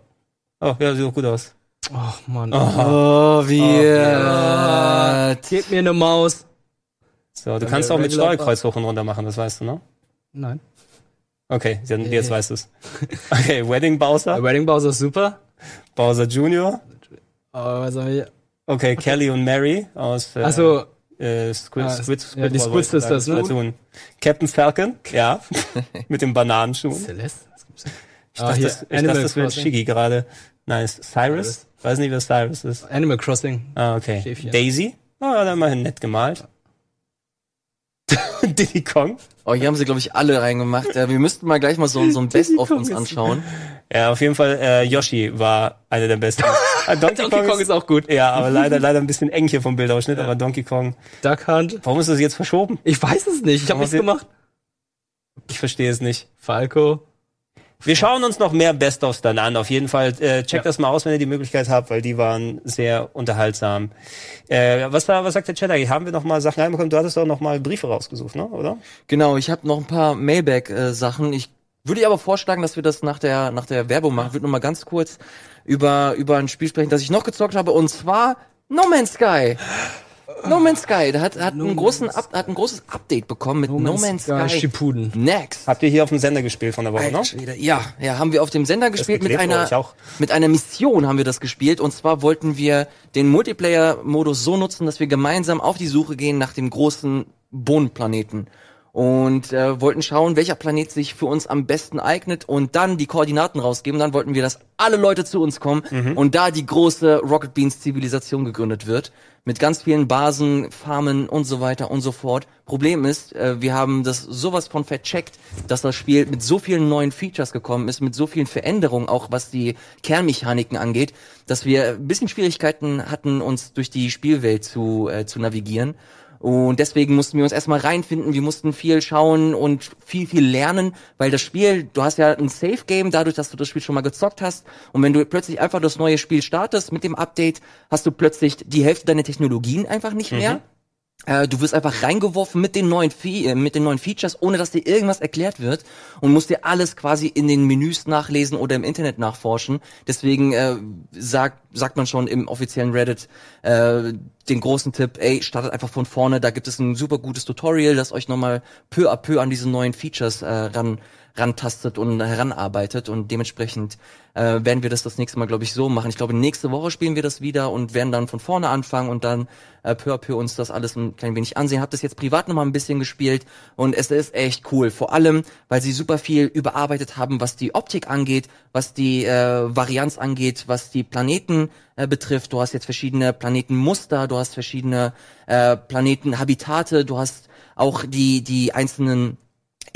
Oh, ja, sieht auch gut aus. Ach man. Oh, wie. Ja. Gib mir eine Maus. So, du Dann kannst auch mit Steuerkreuz hoch und runter machen, das weißt du, ne? Nein. Okay, jetzt, Ja, jetzt weißt du es. Okay, Wedding Bowser, Der Wedding Bowser ist super. Bowser Jr., Aber was haben wir? okay, Kelly und Mary aus äh, Achso, äh, Squid, Ah, Squid, ja, die Squid Sisters, sagen, ne? Captain Falcon, ja, mit den Bananenschuhen. Celeste? Denn? Ich Ah, dachte, hier, das, ich Animal dachte, das wäre. Shiggy gerade. Nice. Cyrus? Cyrus. Weiß nicht, wer Cyrus ist. Animal Crossing. Ah, okay. Schäfchen. Daisy? Oh, ja, da immerhin nett gemalt. Diddy Kong? Oh, hier haben sie, glaube ich, alle reingemacht. Ja, wir müssten mal gleich mal so, so ein Best-of uns anschauen. Ja, auf jeden Fall, äh, Yoshi war einer der besten. Ah, Donkey, Donkey Kong ist auch gut. Ja, aber leider, leider ein bisschen eng hier vom Bildausschnitt, aber Donkey Kong. Duck Hunt. Warum ist das jetzt verschoben? Ich weiß es nicht. Ich habe nichts gemacht. Ich verstehe es nicht. Falco. Wir schauen uns noch mehr Best-ofs dann an. Auf jeden Fall, äh, checkt Ja. das mal aus, wenn ihr die Möglichkeit habt, weil die waren sehr unterhaltsam. Äh, was, war, was sagt der Chat eigentlich? Haben wir noch mal Sachen reinbekommen? Du hattest doch noch mal Briefe rausgesucht, ne? Oder? Genau, ich habe noch ein paar Mailback-Sachen. Ich würde aber vorschlagen, dass wir das nach der, nach der Werbung machen. Ich würde noch mal ganz kurz über, über ein Spiel sprechen, das ich noch gezockt habe, und zwar No Man's Sky. No Man's Sky, hat, hat, einen großen Up, hat ein großes Update bekommen mit No, Man's Sky. Shippuden. Next. Habt ihr hier auf dem Sender gespielt von der Woche, Alter ne? Ja, ja, haben wir auf dem Sender gespielt mit einer, mit einer Mission haben wir das gespielt. Und zwar wollten wir den Multiplayer-Modus so nutzen, dass wir gemeinsam auf die Suche gehen nach dem großen Bohnenplaneten. Und äh, wollten schauen, welcher Planet sich für uns am besten eignet und dann die Koordinaten rausgeben. Dann wollten wir, dass alle Leute zu uns kommen Mhm. und da die große Rocket Beans Zivilisation gegründet wird. Mit ganz vielen Basen, Farmen und so weiter und so fort. Problem ist, äh, wir haben das sowas von vercheckt, dass das Spiel mit so vielen neuen Features gekommen ist, mit so vielen Veränderungen, auch was die Kernmechaniken angeht, dass wir ein bisschen Schwierigkeiten hatten, uns durch die Spielwelt zu, äh, zu navigieren. Und deswegen mussten wir uns erstmal reinfinden, wir mussten viel schauen und viel, viel lernen, weil das Spiel, du hast ja ein Safe-Game, dadurch, dass du das Spiel schon mal gezockt hast. Und wenn du plötzlich einfach das neue Spiel startest mit dem Update, hast du plötzlich die Hälfte deiner Technologien einfach nicht mehr. Äh, du wirst einfach reingeworfen mit den neuen Fe äh, mit den neuen Features, ohne dass dir irgendwas erklärt wird und musst dir alles quasi in den Menüs nachlesen oder im Internet nachforschen. Deswegen äh, sagt sagt man schon im offiziellen Reddit äh, den großen Tipp, ey, startet einfach von vorne, da gibt es ein super gutes Tutorial, das euch nochmal peu à peu an diese neuen Features äh, ran rantastet und heranarbeitet und dementsprechend äh, werden wir das das nächste Mal, glaube ich, so machen. Ich glaube, nächste Woche spielen wir das wieder und werden dann von vorne anfangen und dann äh, peu à peu uns das alles ein klein wenig ansehen. Hab das jetzt privat nochmal ein bisschen gespielt und es ist echt cool. Vor allem, weil sie super viel überarbeitet haben, was die Optik angeht, was die äh, Varianz angeht, was die Planeten Planeten äh, betrifft. Du hast jetzt verschiedene Planetenmuster, du hast verschiedene äh, Planetenhabitate, du hast auch die die einzelnen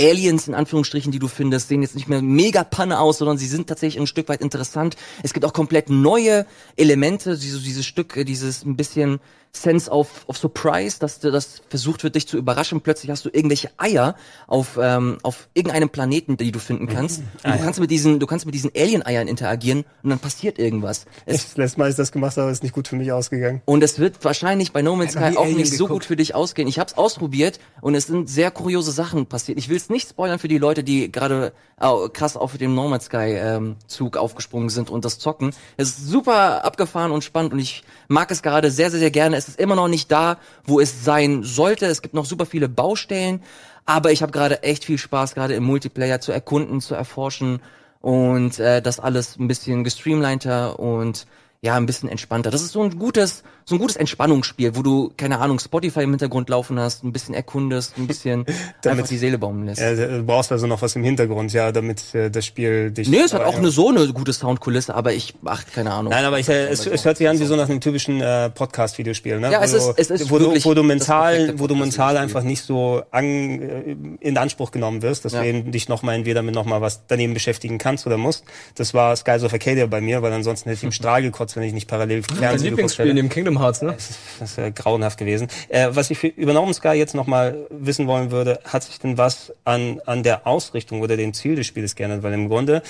Aliens in Anführungsstrichen, die du findest, sehen jetzt nicht mehr mega Panne aus, sondern sie sind tatsächlich ein Stück weit interessant. Es gibt auch komplett neue Elemente, dieses, dieses Stück, äh, dieses ein bisschen Sense of, of Surprise, dass dir das versucht wird, dich zu überraschen. Plötzlich hast du irgendwelche Eier auf, ähm, auf irgendeinem Planeten, die du finden kannst. Und du kannst mit diesen, du kannst mit diesen Alien-Eiern interagieren und dann passiert irgendwas. Es, Das letzte Mal ist das gemacht, aber ist nicht gut für mich ausgegangen. und es wird wahrscheinlich bei No Man's Sky auch nicht so geguckt. gut für dich ausgehen. Ich habe es ausprobiert und es sind sehr kuriose Sachen passiert. Ich will es nicht spoilern für die Leute, die gerade au- krass auf dem No Man's Sky ähm, Zug aufgesprungen sind und das zocken. Es ist super abgefahren und spannend und ich mag es gerade sehr, sehr, sehr gerne. Es ist immer noch nicht da, wo es sein sollte. Es gibt noch super viele Baustellen, aber ich habe gerade echt viel Spaß, gerade im Multiplayer zu erkunden, zu erforschen und äh, das alles ein bisschen gestreamliner und ja, ein bisschen entspannter. Das ist so ein gutes, so ein gutes Entspannungsspiel, wo du, keine Ahnung, Spotify im Hintergrund laufen hast, ein bisschen erkundest, ein bisschen einfach die Seele baumeln lässt. Äh, du brauchst also noch was im Hintergrund, ja, damit äh, das Spiel dich. Nee, es hat aber, auch ja. eine so eine gute Soundkulisse, aber ich, ach, keine Ahnung. Nein, aber ich, äh, es, es hört sich an wie so nach einem typischen äh, Podcast-Videospiel, ne? Ja, wo es ist- es ist wo du, wo du mental, wo du mental einfach nicht so an, äh, in Anspruch genommen wirst, dass Ja. dich nochmal entweder mit nochmal was daneben beschäftigen kannst oder musst. Das war Skies of Arcadia bei mir, weil ansonsten hätte ich im Strahl gekotzt, wenn ich nicht parallel Dein Fernsehen geguckt Lieblingsspiel neben Kingdom Hearts, ne? Das wäre grauenhaft gewesen. Äh, was ich für, über No Man's Sky jetzt nochmal wissen wollen würde, hat sich denn was an, an der Ausrichtung oder dem Ziel des Spieles geändert? Weil im Grunde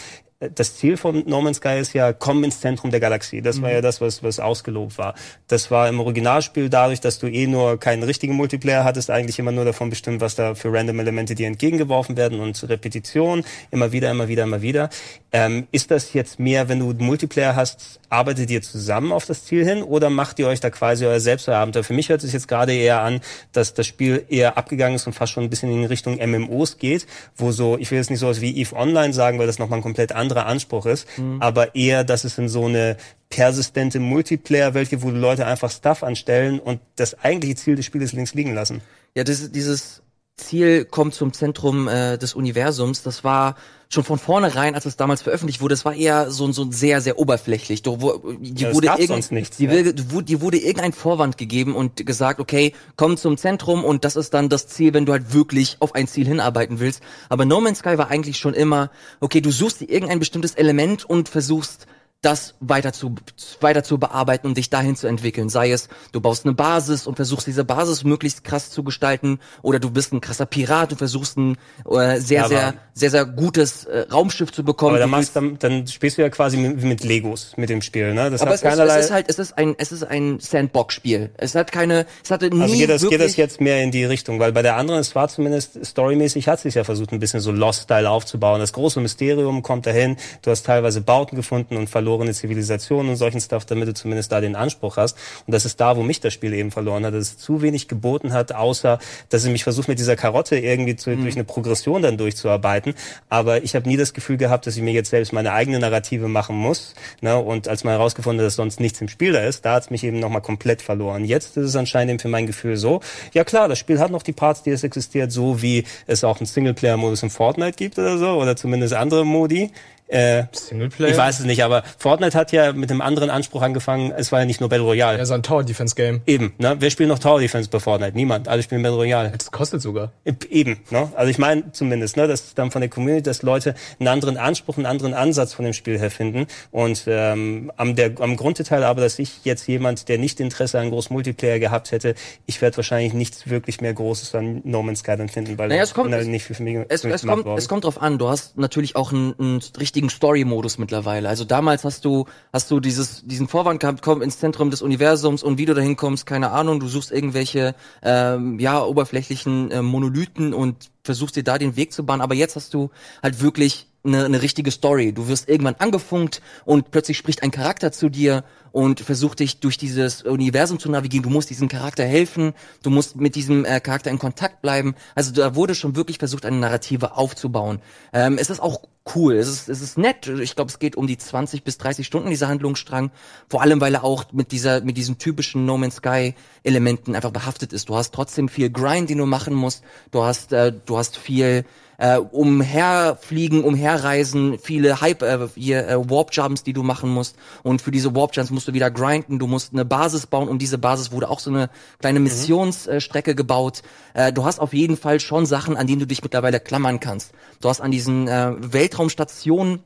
das Ziel von No Man's Sky ist ja, komm ins Zentrum der Galaxie. Das war ja das, was, was ausgelobt war. Das war im Originalspiel dadurch, dass du eh nur keinen richtigen Multiplayer hattest, eigentlich immer nur davon bestimmt, was da für random Elemente dir entgegengeworfen werden und Repetition, immer wieder, immer wieder, immer wieder. Ähm, ist das jetzt mehr, wenn du Multiplayer hast, arbeitet ihr zusammen auf das Ziel hin oder macht ihr euch da quasi euer Selbstabenteuer? Für mich hört es jetzt gerade eher an, dass das Spiel eher abgegangen ist und fast schon ein bisschen in Richtung MMOs geht, wo so, ich will jetzt nicht sowas wie EVE Online sagen, weil das nochmal ein komplett anderer Anspruch ist, aber eher, dass es in so eine persistente Multiplayer-Welt geht, wo die Leute einfach Stuff anstellen und das eigentliche Ziel des Spiels links liegen lassen. Ja, das, dieses Ziel kommt zum Zentrum äh, des Universums. Das war schon von vornherein, als es damals veröffentlicht wurde, das war eher so, so sehr, sehr oberflächlich. Doch, wo, die Ja, es wurde gab irgend- sonst nichts, die, ja. will- die, wurde- die wurde irgendein Vorwand gegeben und gesagt, okay, komm zum Zentrum und das ist dann das Ziel, wenn du halt wirklich auf ein Ziel hinarbeiten willst. Aber No Man's Sky war eigentlich schon immer, okay, du suchst dir irgendein bestimmtes Element und versuchst das weiter zu, weiter zu bearbeiten und dich dahin zu entwickeln. Sei es, du baust eine Basis und versuchst diese Basis möglichst krass zu gestalten, oder du bist ein krasser Pirat und versuchst ein äh, sehr, Aber- sehr, sehr, sehr gutes äh, Raumschiff zu bekommen. Aber dann, machst, dann, dann spielst du ja quasi mit, mit Legos mit dem Spiel, ne? Das aber hat es ist, keinerlei. es ist halt, es ist ein, es ist ein Sandbox-Spiel. Es hat keine, es hatte nie Also geht das, geht das jetzt mehr in die Richtung, weil bei der anderen, es war zumindest storymäßig, hat sich ja versucht, ein bisschen so Lost-Style aufzubauen. Das große Mysterium kommt dahin, du hast teilweise Bauten gefunden und verlorene Zivilisationen und solchen Stuff, damit du zumindest da den Anspruch hast. Und das ist da, wo mich das Spiel eben verloren hat, dass es zu wenig geboten hat, außer, dass es mich versucht, mit dieser Karotte irgendwie zu, Mhm. durch eine Progression dann durchzuarbeiten. Aber ich habe nie das Gefühl gehabt, dass ich mir jetzt selbst meine eigene Narrative machen muss. Ne? Und als man herausgefunden hat, dass sonst nichts im Spiel da ist, da hat es mich eben nochmal komplett verloren. Jetzt ist es anscheinend eben für mein Gefühl so, ja klar, das Spiel hat noch die Parts, die es existiert, so wie es auch einen Singleplayer-Modus in Fortnite gibt oder so, oder zumindest andere Modi. Äh, Singleplayer? ich weiß es nicht, aber Fortnite hat ja mit einem anderen Anspruch angefangen. Es war ja nicht nur Battle Royale. Ja, so ein Tower-Defense-Game. Eben, ne? Wer spielt noch Tower Defense bei Fortnite? Niemand. Alle spielen Battle Royale. Das kostet sogar. Eben, ne? Also ich meine zumindest, ne, dass dann von der Community, dass Leute einen anderen Anspruch, einen anderen Ansatz von dem Spiel her finden. Und ähm, am, der, am Grunddetail aber, dass ich jetzt jemand, der nicht Interesse an groß Multiplayer gehabt hätte, ich werde wahrscheinlich nichts wirklich mehr Großes an No Man's Sky dann finden, weil Naja, es kommt- nicht für, für mich es, es, gemacht kommt, worden. es kommt drauf an. Du hast natürlich auch einen, einen richtigen Story-Modus mittlerweile. Also damals hast du hast du dieses diesen Vorwand gehabt, komm ins Zentrum des Universums und wie du dahin kommst, keine Ahnung. Du suchst irgendwelche ähm, ja oberflächlichen äh, Monolithen und versuchst dir da den Weg zu bahnen. Aber jetzt hast du halt wirklich eine, eine richtige Story. Du wirst irgendwann angefunkt und plötzlich spricht ein Charakter zu dir und versucht dich durch dieses Universum zu navigieren. Du musst diesem Charakter helfen, du musst mit diesem äh, Charakter in Kontakt bleiben. Also da wurde schon wirklich versucht, eine Narrative aufzubauen. Ähm, es ist auch cool, es ist, es ist nett. Ich glaube, es geht um die 20 bis 30 Stunden, dieser Handlungsstrang. Vor allem, weil er auch mit dieser, mit diesen typischen No Man's Sky Elementen einfach behaftet ist. Du hast trotzdem viel Grind, den du machen musst. Du hast, äh, du hast viel äh, umherfliegen, umherreisen, viele Hype, äh, hier, äh, Warp-Jumps, die du machen musst. Und für diese Warp-Jumps musst du wieder grinden, du musst eine Basis bauen. Um diese Basis wurde auch so eine kleine Missionsstrecke gebaut. Äh, du hast auf jeden Fall schon Sachen, an denen du dich mittlerweile klammern kannst. Du hast an diesen äh, Weltraumstationen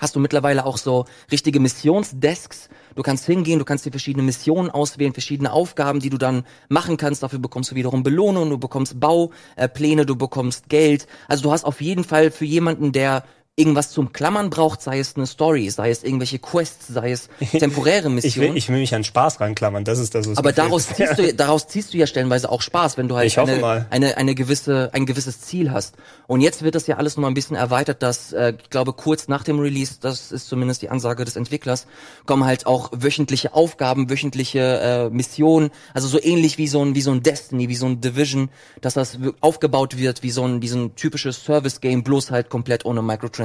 hast du mittlerweile auch so richtige Missionsdesks. Du kannst hingehen, du kannst dir verschiedene Missionen auswählen, verschiedene Aufgaben, die du dann machen kannst. Dafür bekommst du wiederum Belohnung, du bekommst Baupläne, du bekommst Geld. Also du hast auf jeden Fall für jemanden, der irgendwas zum Klammern braucht, sei es eine Story, sei es irgendwelche Quests, sei es temporäre Ich Missionen. will, ich will mich an Spaß ranklammern, das ist das, was Aber daraus ziehst, du, daraus ziehst du ja stellenweise auch Spaß, wenn du halt Ich eine, eine, eine gewisse, ein gewisses Ziel hast. Und jetzt wird das ja alles nochmal ein bisschen erweitert, dass, äh, ich glaube, kurz nach dem Release, das ist zumindest die Ansage des Entwicklers, kommen halt auch wöchentliche Aufgaben, wöchentliche äh, Missionen, also so ähnlich wie so ein, wie so ein Destiny, wie so ein Division, dass das aufgebaut wird wie so ein, wie so ein typisches Service-Game, bloß halt komplett ohne Microtransactions.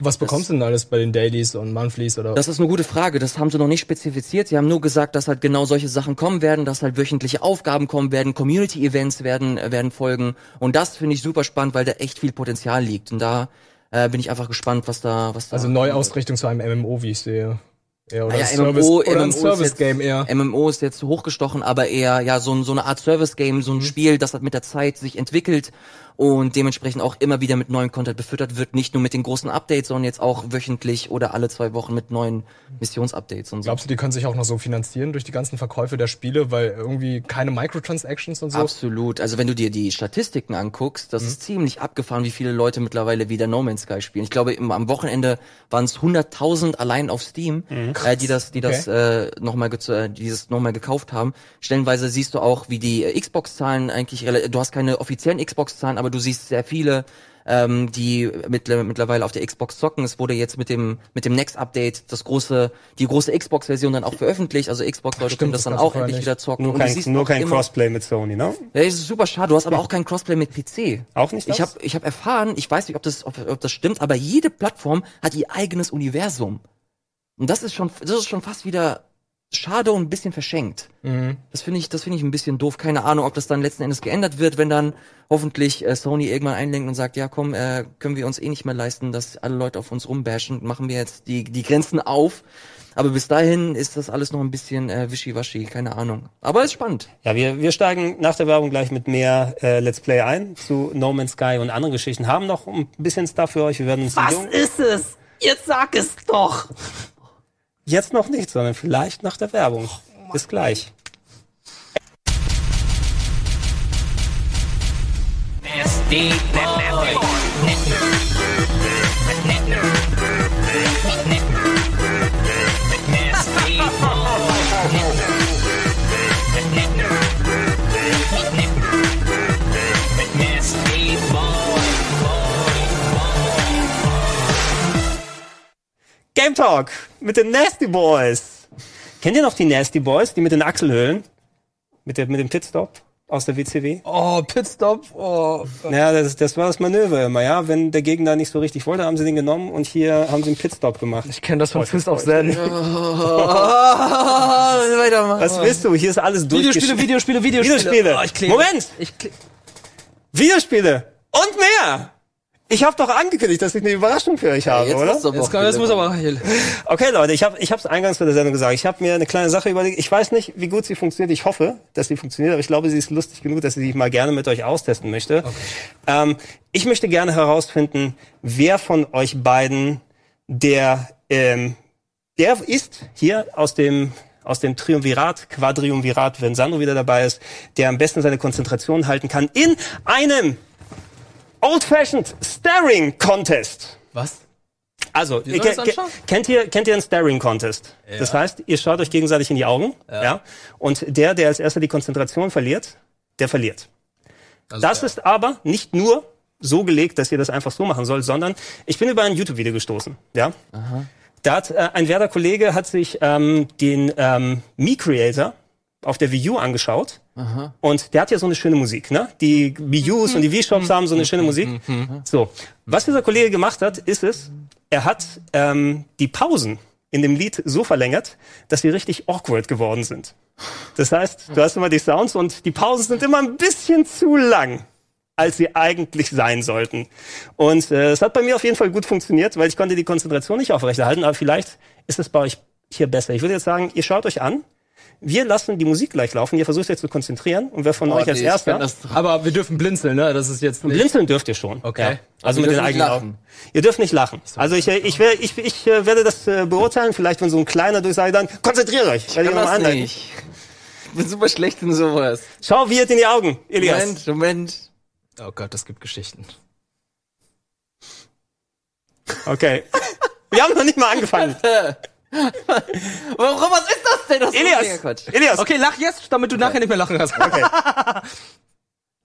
Was bekommst du denn alles bei den Dailies und Monthlies oder? Das ist eine gute Frage. Das haben sie noch nicht spezifiziert. Sie haben nur gesagt, dass halt genau solche Sachen kommen werden, dass halt wöchentliche Aufgaben kommen werden, Community-Events werden, äh, werden folgen. Und das finde ich super spannend, weil da echt viel Potenzial liegt. Und da äh, bin ich einfach gespannt, was da, was da. also Neuausrichtung zu einem MMO, wie ich sehe. Eher, oder Naja, ein Service, MMO, oder ein MMO ist Service-Game jetzt, eher. MMO ist jetzt hochgestochen, aber eher ja so, so eine Art Service-Game, so ein Spiel, das halt mit der Zeit sich entwickelt und dementsprechend auch immer wieder mit neuem Content befüttert wird, nicht nur mit den großen Updates, sondern jetzt auch wöchentlich oder alle zwei Wochen mit neuen Missionsupdates und so. Glaubst du, die können sich auch noch so finanzieren durch die ganzen Verkäufe der Spiele, weil irgendwie keine Microtransactions und so? Absolut. Also wenn du dir die Statistiken anguckst, das ist ziemlich abgefahren, wie viele Leute mittlerweile wieder No Man's Sky spielen. Ich glaube, im, am Wochenende waren es 100.000 allein auf Steam, äh, die das, die das äh, nochmal äh, die das nochmal gekauft haben. Stellenweise siehst du auch, wie die Xbox-Zahlen eigentlich, du hast keine offiziellen Xbox-Zahlen, aber du siehst sehr viele ähm, die mittler- mittlerweile auf der Xbox zocken. Es wurde jetzt mit dem mit dem Next Update das große die große Xbox-Version dann auch veröffentlicht. Also Xbox-Leute können das das dann auch endlich nicht. wieder zocken. Nur Und kein, nur kein immer- Crossplay mit Sony, ne? ja, das ist super schade. Du hast aber auch kein Crossplay mit PC. Auch nicht Ich das? habe ich hab erfahren, ich weiß nicht, ob das, ob, ob das stimmt, aber jede Plattform hat ihr eigenes Universum. Und das ist schon, das ist schon fast wieder schade und ein bisschen verschenkt. Mhm. Das finde ich, das finde ich ein bisschen doof. Keine Ahnung, ob das dann letzten Endes geändert wird, wenn dann hoffentlich äh, Sony irgendwann einlenkt und sagt, ja komm, äh, können wir uns eh nicht mehr leisten, dass alle Leute auf uns rumbashen, machen wir jetzt die, die Grenzen auf. Aber bis dahin ist das alles noch ein bisschen äh, wischiwaschi, keine Ahnung. Aber ist spannend. Ja, wir, wir steigen nach der Werbung gleich mit mehr äh, Let's Play ein zu No Man's Sky und anderen Geschichten. Haben noch ein bisschen Stuff für euch. Wir werden uns Jung- ist es? Jetzt sag es doch. Jetzt noch nicht, sondern vielleicht nach der Werbung. Bis gleich. Nasty boy. Game Talk mit den Nasty Boys. Kennt ihr noch die Nasty Boys, die mit den Achselhöhlen? Mit, der, mit dem Pitstop aus der WCW? Oh, Pitstop. Oh. Ja, das, das war das Manöver immer, ja. Wenn der Gegner nicht so richtig wollte, haben sie den genommen und hier haben sie einen Pitstop gemacht. Ich kenne das von Fist of Zen. Weitermachen. Was willst du? Hier ist alles Videospiele, durchgeschnitten. Videospiele, Videospiele. Videospiele. Oh, ich. Moment! Ich Videospiele und mehr! Ich habe doch angekündigt, dass ich eine Überraschung für euch habe, Jetzt oder? Jetzt, kann, jetzt muss aber hier. Okay, Leute, ich habe ich hab's eingangs vor der Sendung gesagt. Ich habe mir eine kleine Sache überlegt. Ich weiß nicht, wie gut sie funktioniert. Ich hoffe, dass sie funktioniert, aber ich glaube, sie ist lustig genug, dass ich sie mal gerne mit euch austesten möchte. Ähm, ich möchte gerne herausfinden, wer von euch beiden der ähm, der ist hier aus dem aus dem Triumvirat, Quadriumvirat, wenn Sandro wieder dabei ist, der am besten seine Konzentration halten kann in einem Old-Fashioned Staring Contest. Was? Also, das ke- anschauen? kennt ihr, kennt ihr einen Staring Contest? Das heißt, ihr schaut euch gegenseitig in die Augen, ja. Und der, der als erster die Konzentration verliert, der verliert. Also, das ist aber nicht nur so gelegt, dass ihr das einfach so machen sollt, sondern ich bin über ein YouTube-Video gestoßen, ja. Da hat äh, ein werder Kollege hat sich ähm, den ähm, Me Creator auf der Wii U angeschaut und der hat ja so eine schöne Musik, ne? Die Wii U's und die Wii Shops haben so eine schöne Musik. So, was dieser Kollege gemacht hat, ist es, er hat ähm, die Pausen in dem Lied so verlängert, dass sie richtig awkward geworden sind. Das heißt, du hast immer die Sounds und die Pausen sind immer ein bisschen zu lang. als sie eigentlich sein sollten. Und äh, es hat bei mir auf jeden Fall gut funktioniert, weil ich konnte die Konzentration nicht aufrechterhalten, aber vielleicht ist es bei euch hier besser. Ich würde jetzt sagen, ihr schaut euch an. Wir lassen die Musik gleich laufen. Ihr versucht euch zu konzentrieren. Und wer von Oh, euch als nee, ich erster... das- Aber wir dürfen blinzeln, ne? Das ist jetzt nicht. Blinzeln dürft ihr schon. Okay. Ja. Also Aber mit den eigenen Augen. Ihr dürft nicht lachen. Also ich, äh, ich, ich, ich äh, werde das äh, beurteilen. Vielleicht, wenn so ein kleiner Durchsage dann, konzentriert euch. Ich Werde kann mal das nicht. Ich bin super schlecht in sowas. Schau Wirt in die Augen, Elias. Moment, Moment. Oh Gott, das gibt Geschichten. Okay. Wir haben noch nicht mal angefangen. Warum, was ist das denn? Das ist Elias, Quatsch. Elias. Okay, lach jetzt, damit du nachher nicht mehr lachen kannst. Okay.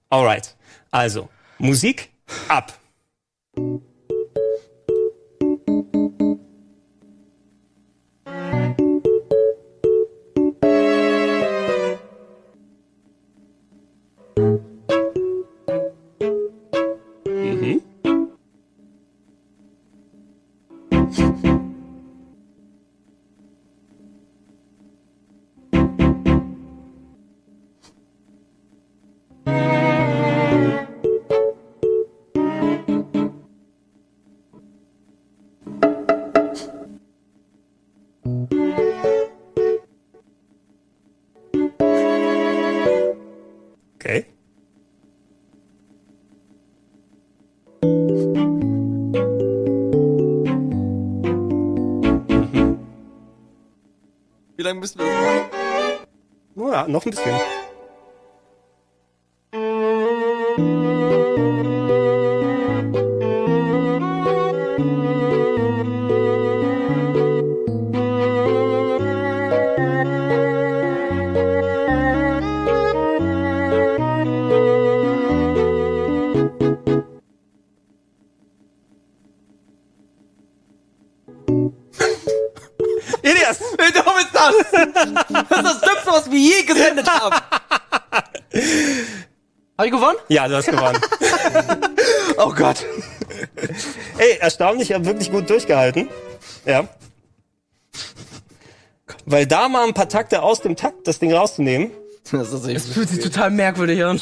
Alright. Also, Musik ab. Müssen wir das noch ein bisschen. Ja, du hast gewonnen. Oh Gott. Ey, erstaunlich, ihr habt wirklich gut durchgehalten. Ja. Weil da mal ein paar Takte aus dem Takt, das Ding rauszunehmen. Das ist Das fühlt sich total merkwürdig an.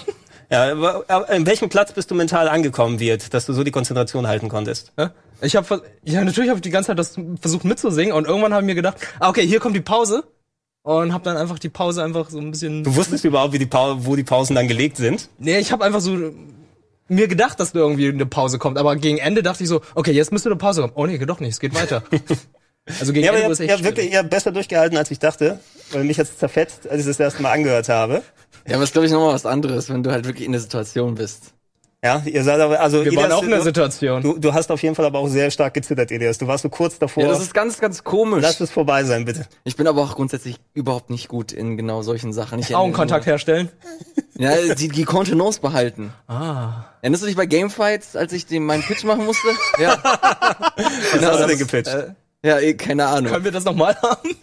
Ja, aber, aber in welchem Platz bist du mental angekommen, wird, dass du so die Konzentration halten konntest? Ja? Ich habe ja natürlich habe ich die ganze Zeit das versucht mitzusingen und irgendwann habe ich mir gedacht, ah, okay, hier kommt die Pause und habe dann einfach die Pause einfach so ein bisschen Du wusstest überhaupt, wie die Pau wo die Pausen dann gelegt sind? Nee, ich habe einfach so mir gedacht, dass da irgendwie eine Pause kommt, aber gegen Ende dachte ich so, okay, jetzt müsste eine Pause kommen. Oh nee, geht doch nicht, es geht weiter. also gegen Ja, aber Ende es habt- echt ihr habt wirklich ihr habt besser durchgehalten, als ich dachte. Weil mich jetzt zerfetzt, als ich das erste Mal angehört habe. Ja, aber ist glaube ich nochmal was anderes, wenn du halt wirklich in der Situation bist. Ja, ihr seid aber, also Wir waren auch in der du, Situation. du, du hast auf jeden Fall aber auch sehr stark gezittert, Elias. Du warst so kurz davor. Ja, das ist ganz, ganz komisch. Lass es vorbei sein, bitte. Ich bin aber auch grundsätzlich überhaupt nicht gut in genau solchen Sachen. Ich Augenkontakt herstellen. Ja, die, die Kontenance behalten. Ah. Erinnerst du dich bei Gamefights, als ich den, meinen Pitch machen musste? Ja. Was hast du denn gepitcht? Äh, ja, eh, keine Ahnung. Können wir das nochmal haben?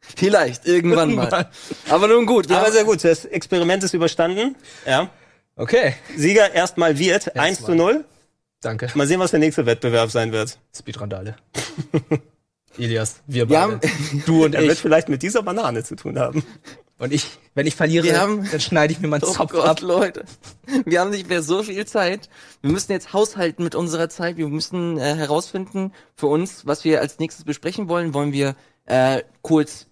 Vielleicht, irgendwann mal. Aber nun gut. aber Ja, sehr gut, das Experiment ist überstanden. Ja. Okay. Sieger erstmal wird 1 zu 0. Danke. Mal sehen, was der nächste Wettbewerb sein wird. Speedrandale. Elias, wir Wir beide. haben- du und Er wird ich. vielleicht mit dieser Banane zu tun haben. Und ich, wenn ich verliere, Wir haben- dann schneide ich mir meinen oh Zopf Gott, ab. Leute. Wir haben nicht mehr so viel Zeit. Wir müssen jetzt haushalten mit unserer Zeit. Wir müssen äh, herausfinden für uns, was wir als nächstes besprechen wollen. Wollen wir äh, kurz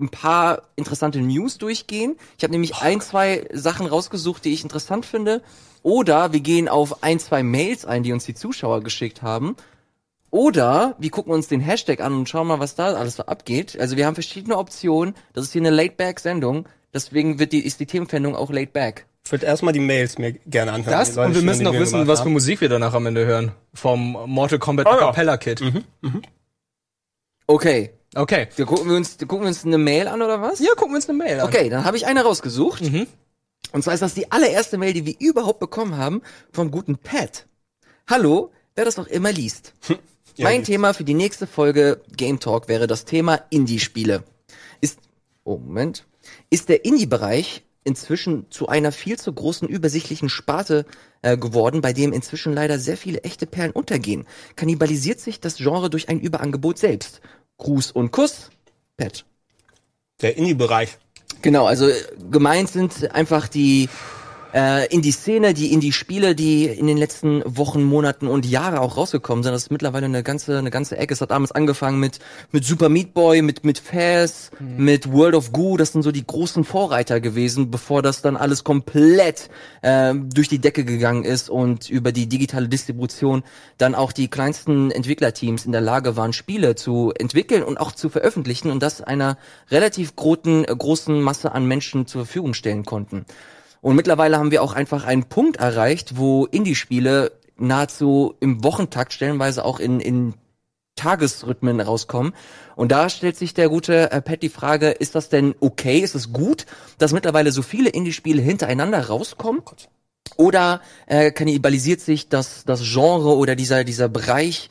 ein paar interessante News durchgehen. Ich habe nämlich ein, zwei Sachen rausgesucht, die ich interessant finde. Oder wir gehen auf ein, zwei Mails ein, die uns die Zuschauer geschickt haben. Oder wir gucken uns den Hashtag an und schauen mal, was da alles so abgeht. Also wir haben verschiedene Optionen. Das ist hier eine Laid-Back-Sendung. Deswegen wird die, ist die Themenfindung auch Laid-Back. Ich würde erstmal die Mails mir gerne anhören. Das und wir müssen noch wissen, was für. Musik wir danach am Ende hören. Vom Mortal Kombat Oh ja. Capella Kit. Okay. Okay. Wir gucken wir uns, gucken wir uns eine Mail an oder was? Ja, gucken wir uns eine Mail an. Okay, dann habe ich eine rausgesucht. Mhm. Und zwar ist das die allererste Mail, die wir überhaupt bekommen haben vom guten Pat. Hallo, wer das noch immer liest. Ja, mein liest. Thema für die nächste Folge Game Talk wäre das Thema Indie-Spiele. Ist, oh Moment, ist der Indie-Bereich inzwischen zu einer viel zu großen übersichtlichen Sparte äh, geworden, bei dem inzwischen leider sehr viele echte Perlen untergehen. Kannibalisiert sich das Genre durch ein Überangebot selbst. Gruß und Kuss, Pat. Der Indie-Bereich. Genau, also gemeint sind einfach die äh, Indie-Szene, die Indie-Spiele, die in den letzten Wochen, Monaten und Jahre auch rausgekommen sind. Das ist mittlerweile eine ganze, eine ganze Ecke. Es hat damals angefangen mit, mit Super Meat Boy, mit, mit Faz, mit World of Goo. Das sind so die großen Vorreiter gewesen, bevor das dann alles komplett äh, durch die Decke gegangen ist und über die digitale Distribution dann auch die kleinsten Entwicklerteams in der Lage waren, Spiele zu entwickeln und auch zu veröffentlichen und das einer relativ großen, großen Masse an Menschen zur Verfügung stellen konnten. Und mittlerweile haben wir auch einfach einen Punkt erreicht, wo Indie-Spiele nahezu im Wochentakt, stellenweise auch in, in Tagesrhythmen rauskommen. Und da stellt sich der gute äh, Pat die Frage, ist das denn okay, ist es gut, dass mittlerweile so viele Indie-Spiele hintereinander rauskommen? Oder äh, kannibalisiert sich das, das Genre oder dieser, dieser Bereich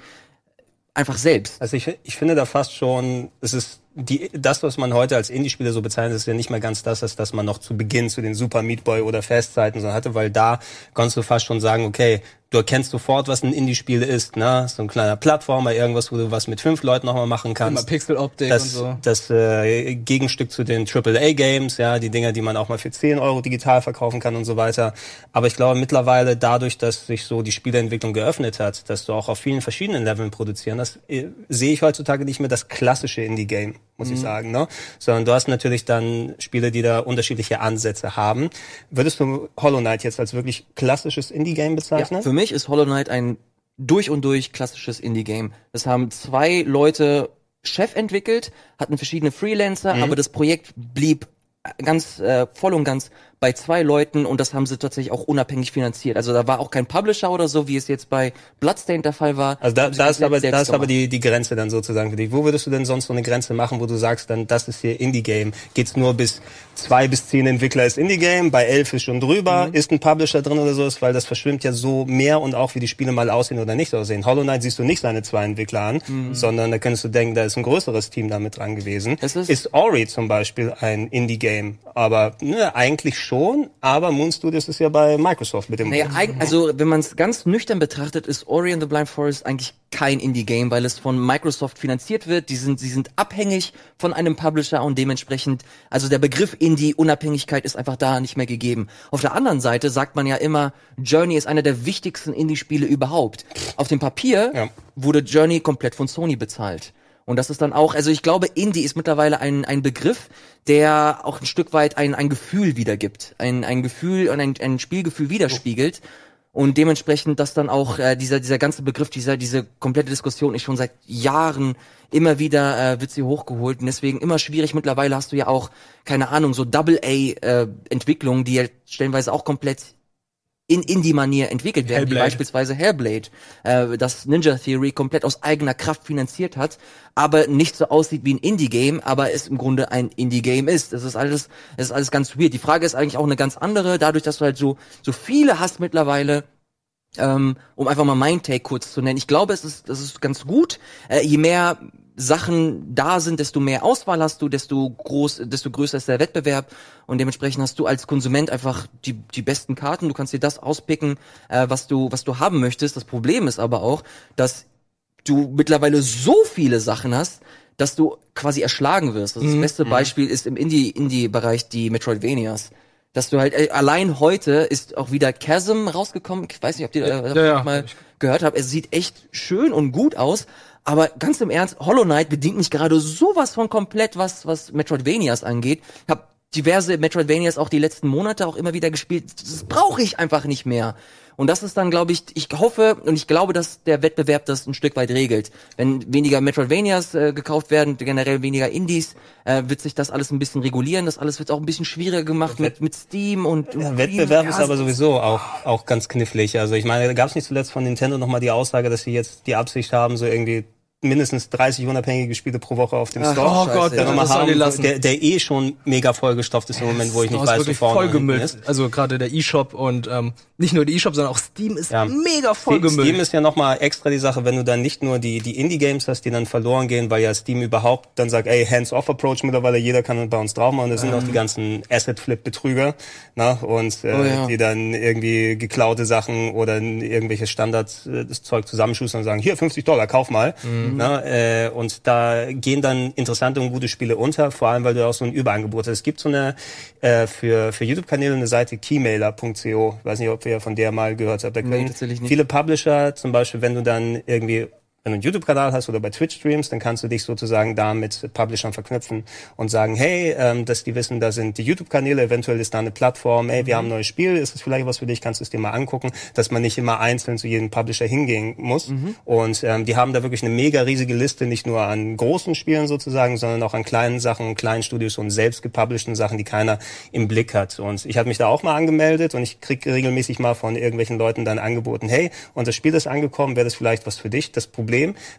einfach selbst? Also ich, ich finde da fast schon, es ist die, das, was man heute als Indie-Spiele so bezeichnet, ist ja nicht mehr ganz das, als das man noch zu Beginn zu den Super Meat Boy oder Festzeiten so hatte, weil da konntest du fast schon sagen, okay, du erkennst sofort, was ein Indie-Spiel ist, ne? So ein kleiner Plattformer, irgendwas, wo du was mit fünf Leuten nochmal machen kannst. Immer Pixeloptik das, und so. das äh, Gegenstück zu den AAA-Games, ja, die Dinger, die man auch mal für 10 Euro digital verkaufen kann und so weiter. Aber ich glaube mittlerweile dadurch, dass sich so die Spieleentwicklung geöffnet hat, dass du auch auf vielen verschiedenen Leveln produzieren, das äh, sehe ich heutzutage nicht mehr das klassische Indie-Game, muss ich sagen, ne? Sondern du hast natürlich dann Spiele, die da unterschiedliche Ansätze haben. Würdest du Hollow Knight jetzt als wirklich klassisches Indie-Game bezeichnen? Für mich ist Hollow Knight ein durch und durch klassisches Indie-Game. Das haben zwei Leute Chef entwickelt, hatten verschiedene Freelancer, aber das Projekt blieb ganz äh, voll und ganz bei zwei Leuten und das haben sie tatsächlich auch unabhängig finanziert. Also da war auch kein Publisher oder so, wie es jetzt bei Bloodstained der Fall war. Also da, da ist aber, da ist aber die, die Grenze dann sozusagen für dich. Wo würdest du denn sonst so eine Grenze machen, wo du sagst, dann das ist hier Indie-Game? Geht's nur bis zwei bis zehn Entwickler ist Indie-Game, bei elf ist schon drüber, Mhm. ist ein Publisher drin oder sowas, weil das verschwimmt ja so mehr und auch wie die Spiele mal aussehen oder nicht aussehen. Hollow Knight siehst du nicht seine zwei Entwickler an, sondern da könntest du denken, da ist ein größeres Team damit dran gewesen. Mhm. Es ist- ist Ori zum Beispiel ein Indie-Game, aber ne, eigentlich schon, aber Moon Studios ist ja bei Microsoft mit dem Naja, also wenn man es ganz nüchtern betrachtet, ist Ori and the Blind Forest eigentlich kein Indie-Game, weil es von Microsoft finanziert wird. Die sind, sie sind abhängig von einem Publisher und dementsprechend, also der Begriff Indie-Unabhängigkeit ist einfach da nicht mehr gegeben. Auf der anderen Seite sagt man ja immer, Journey ist einer der wichtigsten Indie-Spiele überhaupt. Auf dem Papier Ja. wurde Journey komplett von Sony bezahlt. Und das ist dann auch, also ich glaube, Indie ist mittlerweile ein, ein Begriff, der auch ein Stück weit ein, ein Gefühl wiedergibt. Ein, ein Gefühl und ein, ein Spielgefühl widerspiegelt. Und dementsprechend, dass dann auch äh, dieser, dieser ganze Begriff, dieser, diese komplette Diskussion ist schon seit Jahren immer wieder äh, wird sie hochgeholt. Und deswegen immer schwierig. Mittlerweile hast du ja auch, keine Ahnung, so Double-A-Entwicklungen, die ja stellenweise auch komplett in Indie-Manier entwickelt werden, wie Hellblade. beispielsweise Hellblade, äh, das Ninja Theory komplett aus eigener Kraft finanziert hat, aber nicht so aussieht wie ein Indie-Game, aber es im Grunde ein Indie-Game ist. Das ist alles, das ist alles ganz weird. Die Frage ist eigentlich auch eine ganz andere, dadurch, dass du halt so, so viele hast mittlerweile, ähm, um einfach mal mein Take kurz zu nennen. Ich glaube, es ist, das ist ganz gut. Äh, je mehr Sachen da sind, desto mehr Auswahl hast du, desto groß, desto größer ist der Wettbewerb und dementsprechend hast du als Konsument einfach die, die besten Karten. Du kannst dir das auspicken, äh, was du, was du haben möchtest. Das Problem ist aber auch, dass du mittlerweile so viele Sachen hast, dass du quasi erschlagen wirst. Also das beste Beispiel ist im Indie, Indie-Bereich die Metroidvanias. Dass du halt, äh, allein heute ist auch wieder Chasm rausgekommen. Ich weiß nicht, ob ihr äh, davon ja. mal gehört habt. Es sieht echt schön und gut aus. Aber ganz im Ernst, Hollow Knight bedient mich gerade sowas von komplett, was, was Metroidvanias angeht. Ich hab diverse Metroidvanias auch die letzten Monate auch immer wieder gespielt. Das brauche ich einfach nicht mehr. Und das ist dann, glaube ich, ich hoffe und ich glaube, dass der Wettbewerb das ein Stück weit regelt. Wenn weniger Metroidvanias äh, gekauft werden, generell weniger Indies, äh, wird sich das alles ein bisschen regulieren. Das alles wird auch ein bisschen schwieriger gemacht mit, mit Steam und, und Ja, Wettbewerb ja, ist aber sowieso auch, auch ganz knifflig. Also ich meine, da gab es nicht zuletzt von Nintendo nochmal die Aussage, dass sie jetzt die Absicht haben, so irgendwie mindestens 30 unabhängige Spiele pro Woche auf dem Store. oh Gott, Scheiße, ja, haben, der, der eh schon mega vollgestopft ist im Moment, wo ich nicht weiß, wo vorne voll und hinten gemüllt. ist. Also gerade der E-Shop und ähm, nicht nur der E-Shop, sondern auch Steam ist Ja. mega voll Steam gemüllt. ist ja nochmal extra die Sache, wenn du dann nicht nur die, die Indie-Games hast, die dann verloren gehen, weil ja Steam überhaupt dann sagt, ey, Hands-off-Approach mittlerweile, jeder kann bei uns drauf machen. Das sind auch die ganzen Asset-Flip-Betrüger, na, und äh, Oh ja. die dann irgendwie geklaute Sachen oder irgendwelche Standards, äh, das Zeug zusammenschustern und sagen, hier, 50 Dollar, kauf mal. Ne? Äh, und da gehen dann interessante und gute Spiele unter, vor allem weil du auch so ein Überangebot hast. Es gibt so eine äh, für, für YouTube-Kanäle eine Seite keymailer.co. Ich weiß nicht, ob ihr von der mal gehört habt. Da können nicht. viele Publisher, zum Beispiel, wenn du dann irgendwie wenn du einen YouTube-Kanal hast oder bei Twitch streamst, dann kannst du dich sozusagen da mit Publishern verknüpfen und sagen, hey, ähm, dass die wissen, da sind die YouTube-Kanäle, eventuell ist da eine Plattform, hey, wir haben ein neues Spiel, ist es vielleicht was für dich, kannst du es dir mal angucken, dass man nicht immer einzeln zu jedem Publisher hingehen muss. Und ähm, die haben da wirklich eine mega riesige Liste, nicht nur an großen Spielen sozusagen, sondern auch an kleinen Sachen, kleinen Studios und selbst gepublishten Sachen, die keiner im Blick hat. Und ich habe mich da auch mal angemeldet und ich krieg regelmäßig mal von irgendwelchen Leuten dann angeboten, hey, unser Spiel ist angekommen, wäre das vielleicht was für dich? Das Problem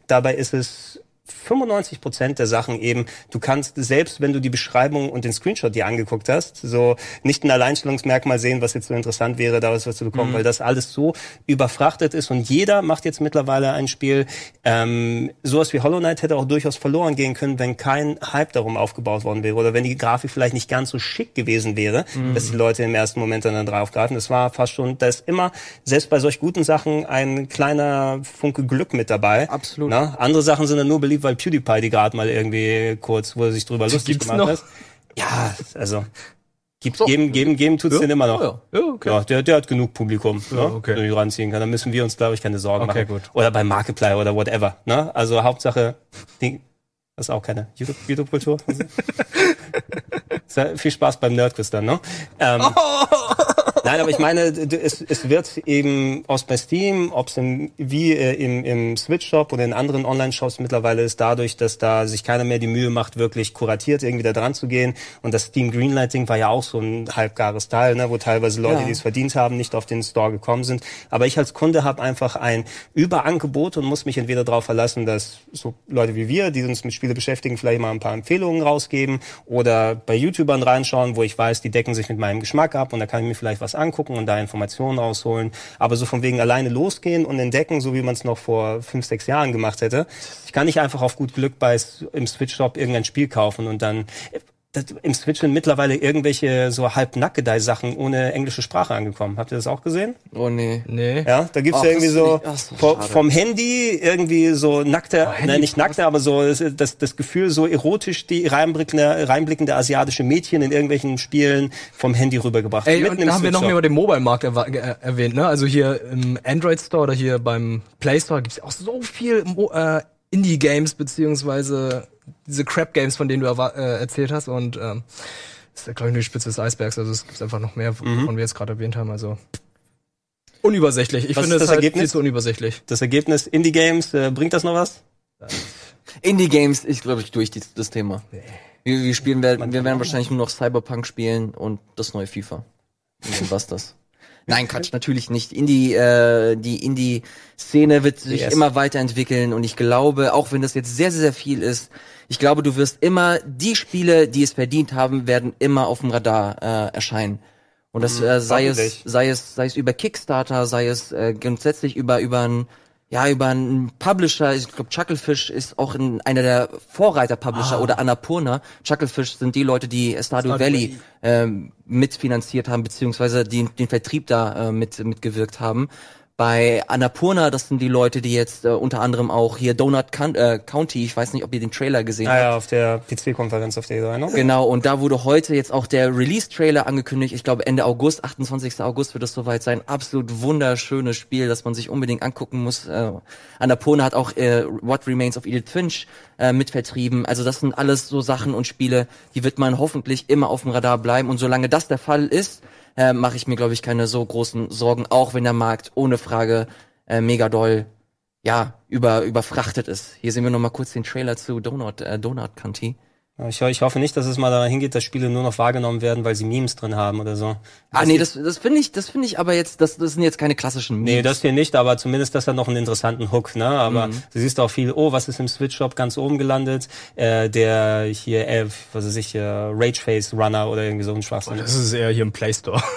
dabei ist es 95 Prozent der Sachen eben, du kannst selbst, wenn du die Beschreibung und den Screenshot dir angeguckt hast, so nicht ein Alleinstellungsmerkmal sehen, was jetzt so interessant wäre, daraus was zu bekommen, weil das alles so überfrachtet ist und jeder macht jetzt mittlerweile ein Spiel. Ähm, sowas wie Hollow Knight hätte auch durchaus verloren gehen können, wenn kein Hype darum aufgebaut worden wäre oder wenn die Grafik vielleicht nicht ganz so schick gewesen wäre, dass die Leute im ersten Moment dann draufgreifen. Das war fast schon, da ist immer, selbst bei solch guten Sachen, ein kleiner Funke Glück mit dabei. Absolut. Na? Andere Sachen sind dann nur beliebt, weil PewDiePie die gerade mal irgendwie kurz, wo er sich drüber lustig gibt's gemacht noch? hat. Ja, also gibt's geben, geben, geben tut's den immer noch. Ja, ja, okay. Ja, der, der hat genug Publikum, ne, okay. den ich ranziehen kann. Da müssen wir uns, glaube ich, keine Sorgen Okay, machen. gut. Oder bei Markiplier oder whatever. Ne? Also Hauptsache, die, das ist auch keine YouTube- YouTube-Kultur. Sehr viel Spaß beim Nerdquiz dann, ne? Ähm, Nein, aber ich meine, es, es wird eben aus bei Steam, ob es im, wie äh, im, im Switch-Shop oder in anderen Online-Shops mittlerweile ist, dadurch, dass da sich keiner mehr die Mühe macht, wirklich kuratiert irgendwie da dran zu gehen. Und das Steam Greenlighting war ja auch so ein halbgares Teil, ne, wo teilweise Leute, Ja. die es verdient haben, nicht auf den Store gekommen sind. Aber ich als Kunde habe einfach ein Überangebot und muss mich entweder darauf verlassen, dass so Leute wie wir, die uns mit Spiele beschäftigen, vielleicht mal ein paar Empfehlungen rausgeben oder bei YouTubern reinschauen, wo ich weiß, die decken sich mit meinem Geschmack ab und da kann ich mir vielleicht was angucken und da Informationen rausholen. Aber so von wegen alleine losgehen und entdecken, so wie man es noch vor fünf, sechs Jahren gemacht hätte. Ich kann nicht einfach auf gut Glück bei im Switch-Shop irgendein Spiel kaufen und dann das, im Switch sind mittlerweile irgendwelche so halb Sachen ohne englische Sprache angekommen. Habt ihr das auch gesehen? Oh nee. Nee. Ja, da gibt's Ach, ja irgendwie so, ach, so vom, Handy irgendwie so nackte, Handy- nein, nicht nackte, aber so das, das, Gefühl, so erotisch die reinblickende, reinblickende asiatische Mädchen in irgendwelchen Spielen vom Handy rübergebracht. Ey, Mitten und da haben wir noch mehr über den Mobile-Markt erwa- ge- äh, erwähnt, ne? Also hier im Android Store oder hier beim Play Store gibt's ja auch so viel Mo äh, Indie-Games, beziehungsweise diese Crap-Games, von denen du äh, erzählt hast. Und ähm, das ist ja, glaube ich, nur die Spitze des Eisbergs. Also es gibt einfach noch mehr, wovon wir jetzt gerade erwähnt haben. Also unübersichtlich. Ich Was finde ist es das halt Ergebnis? viel zu unübersichtlich. Das Ergebnis Indie-Games, äh, bringt das noch was? Indie-Games, ich glaube, ich durch die, das Thema. Wir, wir spielen, werden, wir werden wahrscheinlich nur noch Cyberpunk spielen und das neue FIFA. Und dann war's das. Nein, Quatsch, natürlich nicht. Indie, äh, die Indie-Szene wird sich Yes. immer weiterentwickeln und ich glaube, auch wenn das jetzt sehr, sehr, sehr viel ist, ich glaube, du wirst immer, die Spiele, die es verdient haben, werden immer auf dem Radar äh, erscheinen. Und das äh, sei es, sei es, sei es über Kickstarter, sei es äh, grundsätzlich über über ein ja über einen Publisher. Ich glaube, Chucklefish ist auch in einer der Vorreiter-Publisher oder Annapurna. Chucklefish sind die Leute, die Stardew, Stardew Valley ähm, mitfinanziert haben beziehungsweise die, den Vertrieb da äh, mit mitgewirkt haben. Bei Annapurna, das sind die Leute, die jetzt äh, unter anderem auch hier Donut Coun- äh, County, ich weiß nicht, ob ihr den Trailer gesehen habt. Ah ja, auf der PC-Konferenz auf der E3, ne? Genau, und da wurde heute jetzt auch der Release-Trailer angekündigt. Ich glaube, Ende August, 28. August wird es soweit sein. Absolut wunderschönes Spiel, das man sich unbedingt angucken muss. Äh, Annapurna hat auch äh, What Remains of Edith Finch äh, mitvertrieben. Also das sind alles so Sachen und Spiele, die wird man hoffentlich immer auf dem Radar bleiben. Und solange das der Fall ist, äh, mache ich mir, glaube ich, keine so großen Sorgen, auch wenn der Markt ohne Frage äh, mega doll ja, über, überfrachtet ist. Hier sehen wir noch mal kurz den Trailer zu Donut, äh, Donut County. Ich, ich hoffe nicht, dass es mal dahin geht, dass Spiele nur noch wahrgenommen werden, weil sie Memes drin haben oder so. Ah, nee, das, das finde ich, das finde ich aber jetzt, das, das sind jetzt keine klassischen Memes. Nee, das hier nicht, aber zumindest das hat noch einen interessanten Hook, ne? Aber Mhm. du siehst auch viel, oh, was ist im Switch-Shop ganz oben gelandet? Äh, der hier, äh, was weiß ich, äh, Rageface Runner oder irgendwie so ein Schwachsinn. Das ist eher hier im Play Store.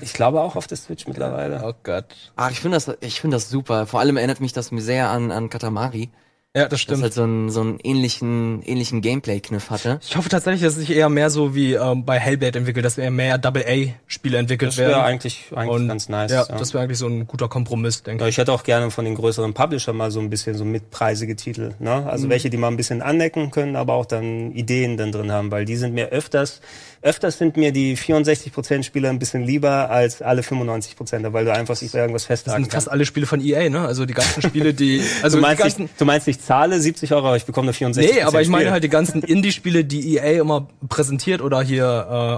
Ich glaube auch auf der Switch mittlerweile. Oh Gott. Ah, ich finde das, ich finde das super. Vor allem erinnert mich das mir sehr an, an Katamari. Ja, das Das stimmt. halt so einen, so einen ähnlichen, ähnlichen Gameplay-Kniff hatte. Ich hoffe tatsächlich, dass es sich eher mehr so wie ähm, bei Hellblade entwickelt, dass eher mehr Double-A-Spiele entwickelt Das wäre werden. eigentlich, eigentlich Und ganz nice. ja, ja. das wäre eigentlich so ein guter Kompromiss, denke Ja, ich. ich hätte auch gerne von den größeren Publishern mal so ein bisschen so mitpreisige Titel. Ne? Mhm. Also welche, die mal ein bisschen anecken können, aber auch dann Ideen dann drin haben, weil die sind mir öfters, öfters sind mir die 64% Spieler ein bisschen lieber als alle 95%, weil du einfach sich irgendwas Das festhaken sind fast alle Spiele von EA, ne? Also die ganzen Spiele, die also Du die meinst, ganzen ich, du meinst, ich zahle 70 Euro, aber ich bekomme nur 64 Nee, aber ich meine halt die ganzen Indie-Spiele, die EA immer präsentiert oder hier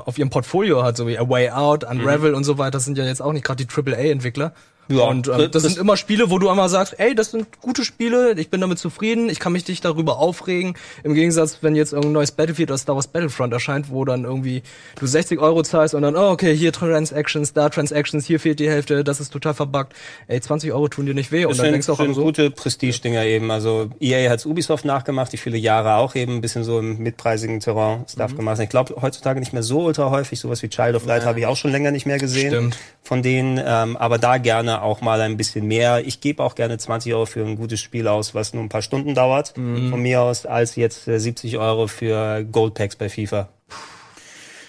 äh, auf ihrem Portfolio hat, so wie A Way Out, Unravel und so weiter, das sind ja jetzt auch nicht gerade die AAA-Entwickler. Ja, und ähm, das- das, sind immer Spiele, wo du einmal sagst, ey, das sind gute Spiele, ich bin damit zufrieden, ich kann mich nicht darüber aufregen. Im Gegensatz, wenn jetzt irgendein neues Battlefield oder Star Wars Battlefront erscheint, wo dann irgendwie du 60 Euro zahlst und dann, oh, okay, hier Transactions, da Transactions, hier fehlt die Hälfte, das ist total verbuggt. Ey, 20 Euro tun dir nicht weh. Und Das dann sind, denkst du auch so, gute Prestige-Dinger eben. Also EA hat's Ubisoft nachgemacht, die viele Jahre auch eben ein bisschen so im mitpreisigen Terrain Stuff Mhm. gemacht. Ich glaube heutzutage nicht mehr so ultra häufig. Sowas wie Child of Light habe ich auch schon länger nicht mehr gesehen. Stimmt. Von denen, ähm, aber da gerne auch mal ein bisschen mehr. Ich gebe auch gerne 20 Euro für ein gutes Spiel aus, was nur ein paar Stunden dauert, Mhm. von mir aus, als jetzt äh, 70 Euro für Goldpacks bei FIFA.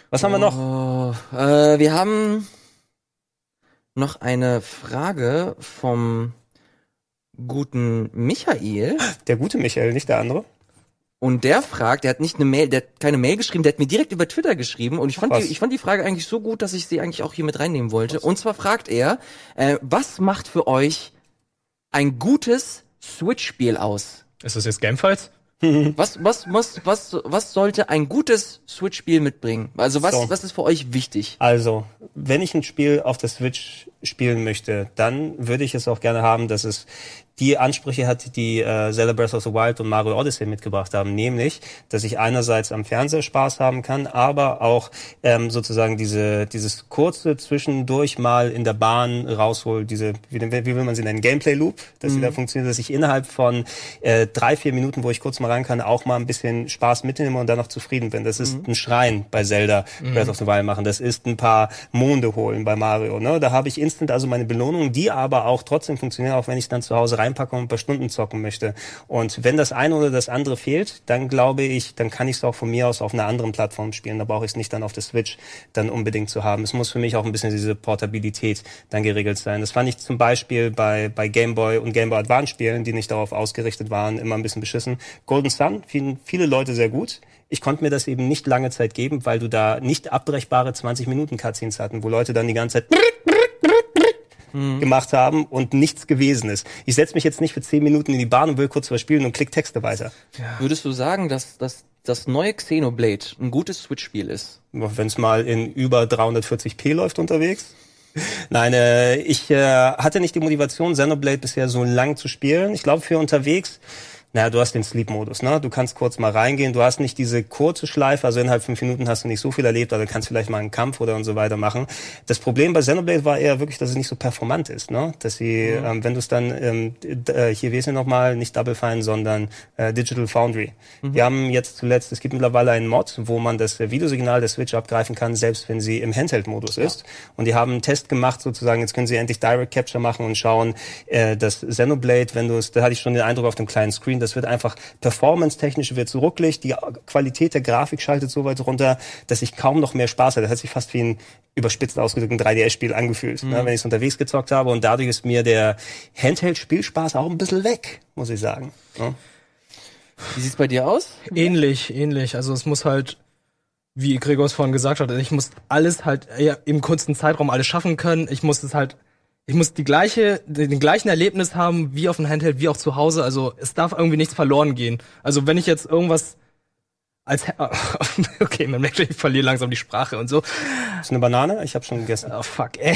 Was haben wir noch? Oh, äh, wir haben noch eine Frage vom guten Michael. Der gute Michael, nicht der andere. Und der fragt, der hat nicht eine Mail, der hat keine Mail geschrieben, der hat mir direkt über Twitter geschrieben und ich fand, die, was. ich fand die Frage eigentlich so gut, dass ich sie eigentlich auch hier mit reinnehmen wollte. Und zwar fragt er, äh, was macht für euch ein gutes Switch-Spiel aus? ist das jetzt Gamefights? Was, was, was, was, was sollte ein gutes Switch-Spiel mitbringen? Also was, So. was ist für euch wichtig? Also, wenn ich ein Spiel auf der Switch spielen möchte, dann würde ich es auch gerne haben, dass es die Ansprüche hat, die äh, Zelda Breath of the Wild und Mario Odyssey mitgebracht haben, nämlich, dass ich einerseits am Fernseher Spaß haben kann, aber auch ähm, sozusagen diese dieses kurze zwischendurch mal in der Bahn raushol, diese wie, wie will man sie nennen, Gameplay Loop, dass sie da funktioniert, dass ich innerhalb von äh, drei vier Minuten, wo ich kurz mal rein kann, auch mal ein bisschen Spaß mitnehme und dann noch zufrieden bin. Das ist ein Schrein bei Zelda Breath of the Wild machen. Das ist ein paar Monde holen bei Mario. Ne? Da habe ich instant also meine Belohnung, die aber auch trotzdem funktionieren, auch wenn ich dann zu Hause reinpacke und ein paar Stunden zocken möchte. Und wenn das eine oder das andere fehlt, dann glaube ich, dann kann ich es auch von mir aus auf einer anderen Plattform spielen. Da brauche ich es nicht dann auf der Switch dann unbedingt zu haben. Es muss für mich auch ein bisschen diese Portabilität dann geregelt sein. Das fand ich zum Beispiel bei, bei Game Boy und Game Boy Advance Spielen, die nicht darauf ausgerichtet waren, immer ein bisschen beschissen. Golden Sun finden viele Leute sehr gut. Ich konnte mir das eben nicht lange Zeit geben, weil du da nicht abbrechbare 20 Minuten Cutscenes hatten, wo Leute dann die ganze Zeit gemacht haben und nichts gewesen ist. Ich setze mich jetzt nicht für 10 Minuten in die Bahn und will kurz was spielen und klick Texte weiter. Würdest du sagen, dass, dass das neue Xenoblade ein gutes Switch-Spiel ist? Wenn es mal in über 340p läuft unterwegs. Nein, äh, ich äh, hatte nicht die Motivation, Xenoblade bisher so lang zu spielen. Ich glaube, für unterwegs, naja, du hast den Sleep-Modus, ne? Du kannst kurz mal reingehen, du hast nicht diese kurze Schleife, also innerhalb fünf Minuten hast du nicht so viel erlebt, also kannst vielleicht mal einen Kampf oder und so weiter machen. Das Problem bei Xenoblade war eher wirklich, dass es nicht so performant ist, ne? Dass sie, ähm, wenn du es dann, ähm, äh, hier es nochmal, nicht Double Fine, sondern äh, Digital Foundry. Wir haben jetzt zuletzt, es gibt mittlerweile einen Mod, wo man das äh, Videosignal der Switch abgreifen kann, selbst wenn sie im Handheld-Modus ist. Und die haben einen Test gemacht, sozusagen, jetzt können sie endlich Direct Capture machen und schauen, äh, das Xenoblade, wenn du es, da hatte ich schon den Eindruck auf dem kleinen Screen, das wird einfach performance-technisch wird so rucklig, die Qualität der Grafik schaltet so weit runter, dass ich kaum noch mehr Spaß hatte. Das hat sich fast wie ein überspitzt ausgedrückt ein 3DS-Spiel angefühlt, ne, wenn ich es unterwegs gezockt habe. Und dadurch ist mir der Handheld-Spielspaß auch ein bisschen weg, muss ich sagen. Ne? Wie sieht's bei dir aus? Ähnlich, ähnlich. Also es muss halt, wie Gregor es vorhin gesagt hat, ich muss alles halt im kurzen Zeitraum alles schaffen können. Ich muss es halt, ich muss die gleiche, den gleichen Erlebnis haben wie auf dem Handheld, wie auch zu Hause. Also es darf irgendwie nichts verloren gehen. Also wenn ich jetzt irgendwas als okay, man merkt, ich verliere langsam die Sprache und so. Ist eine Banane? Ich habe schon gegessen. Oh fuck, ey.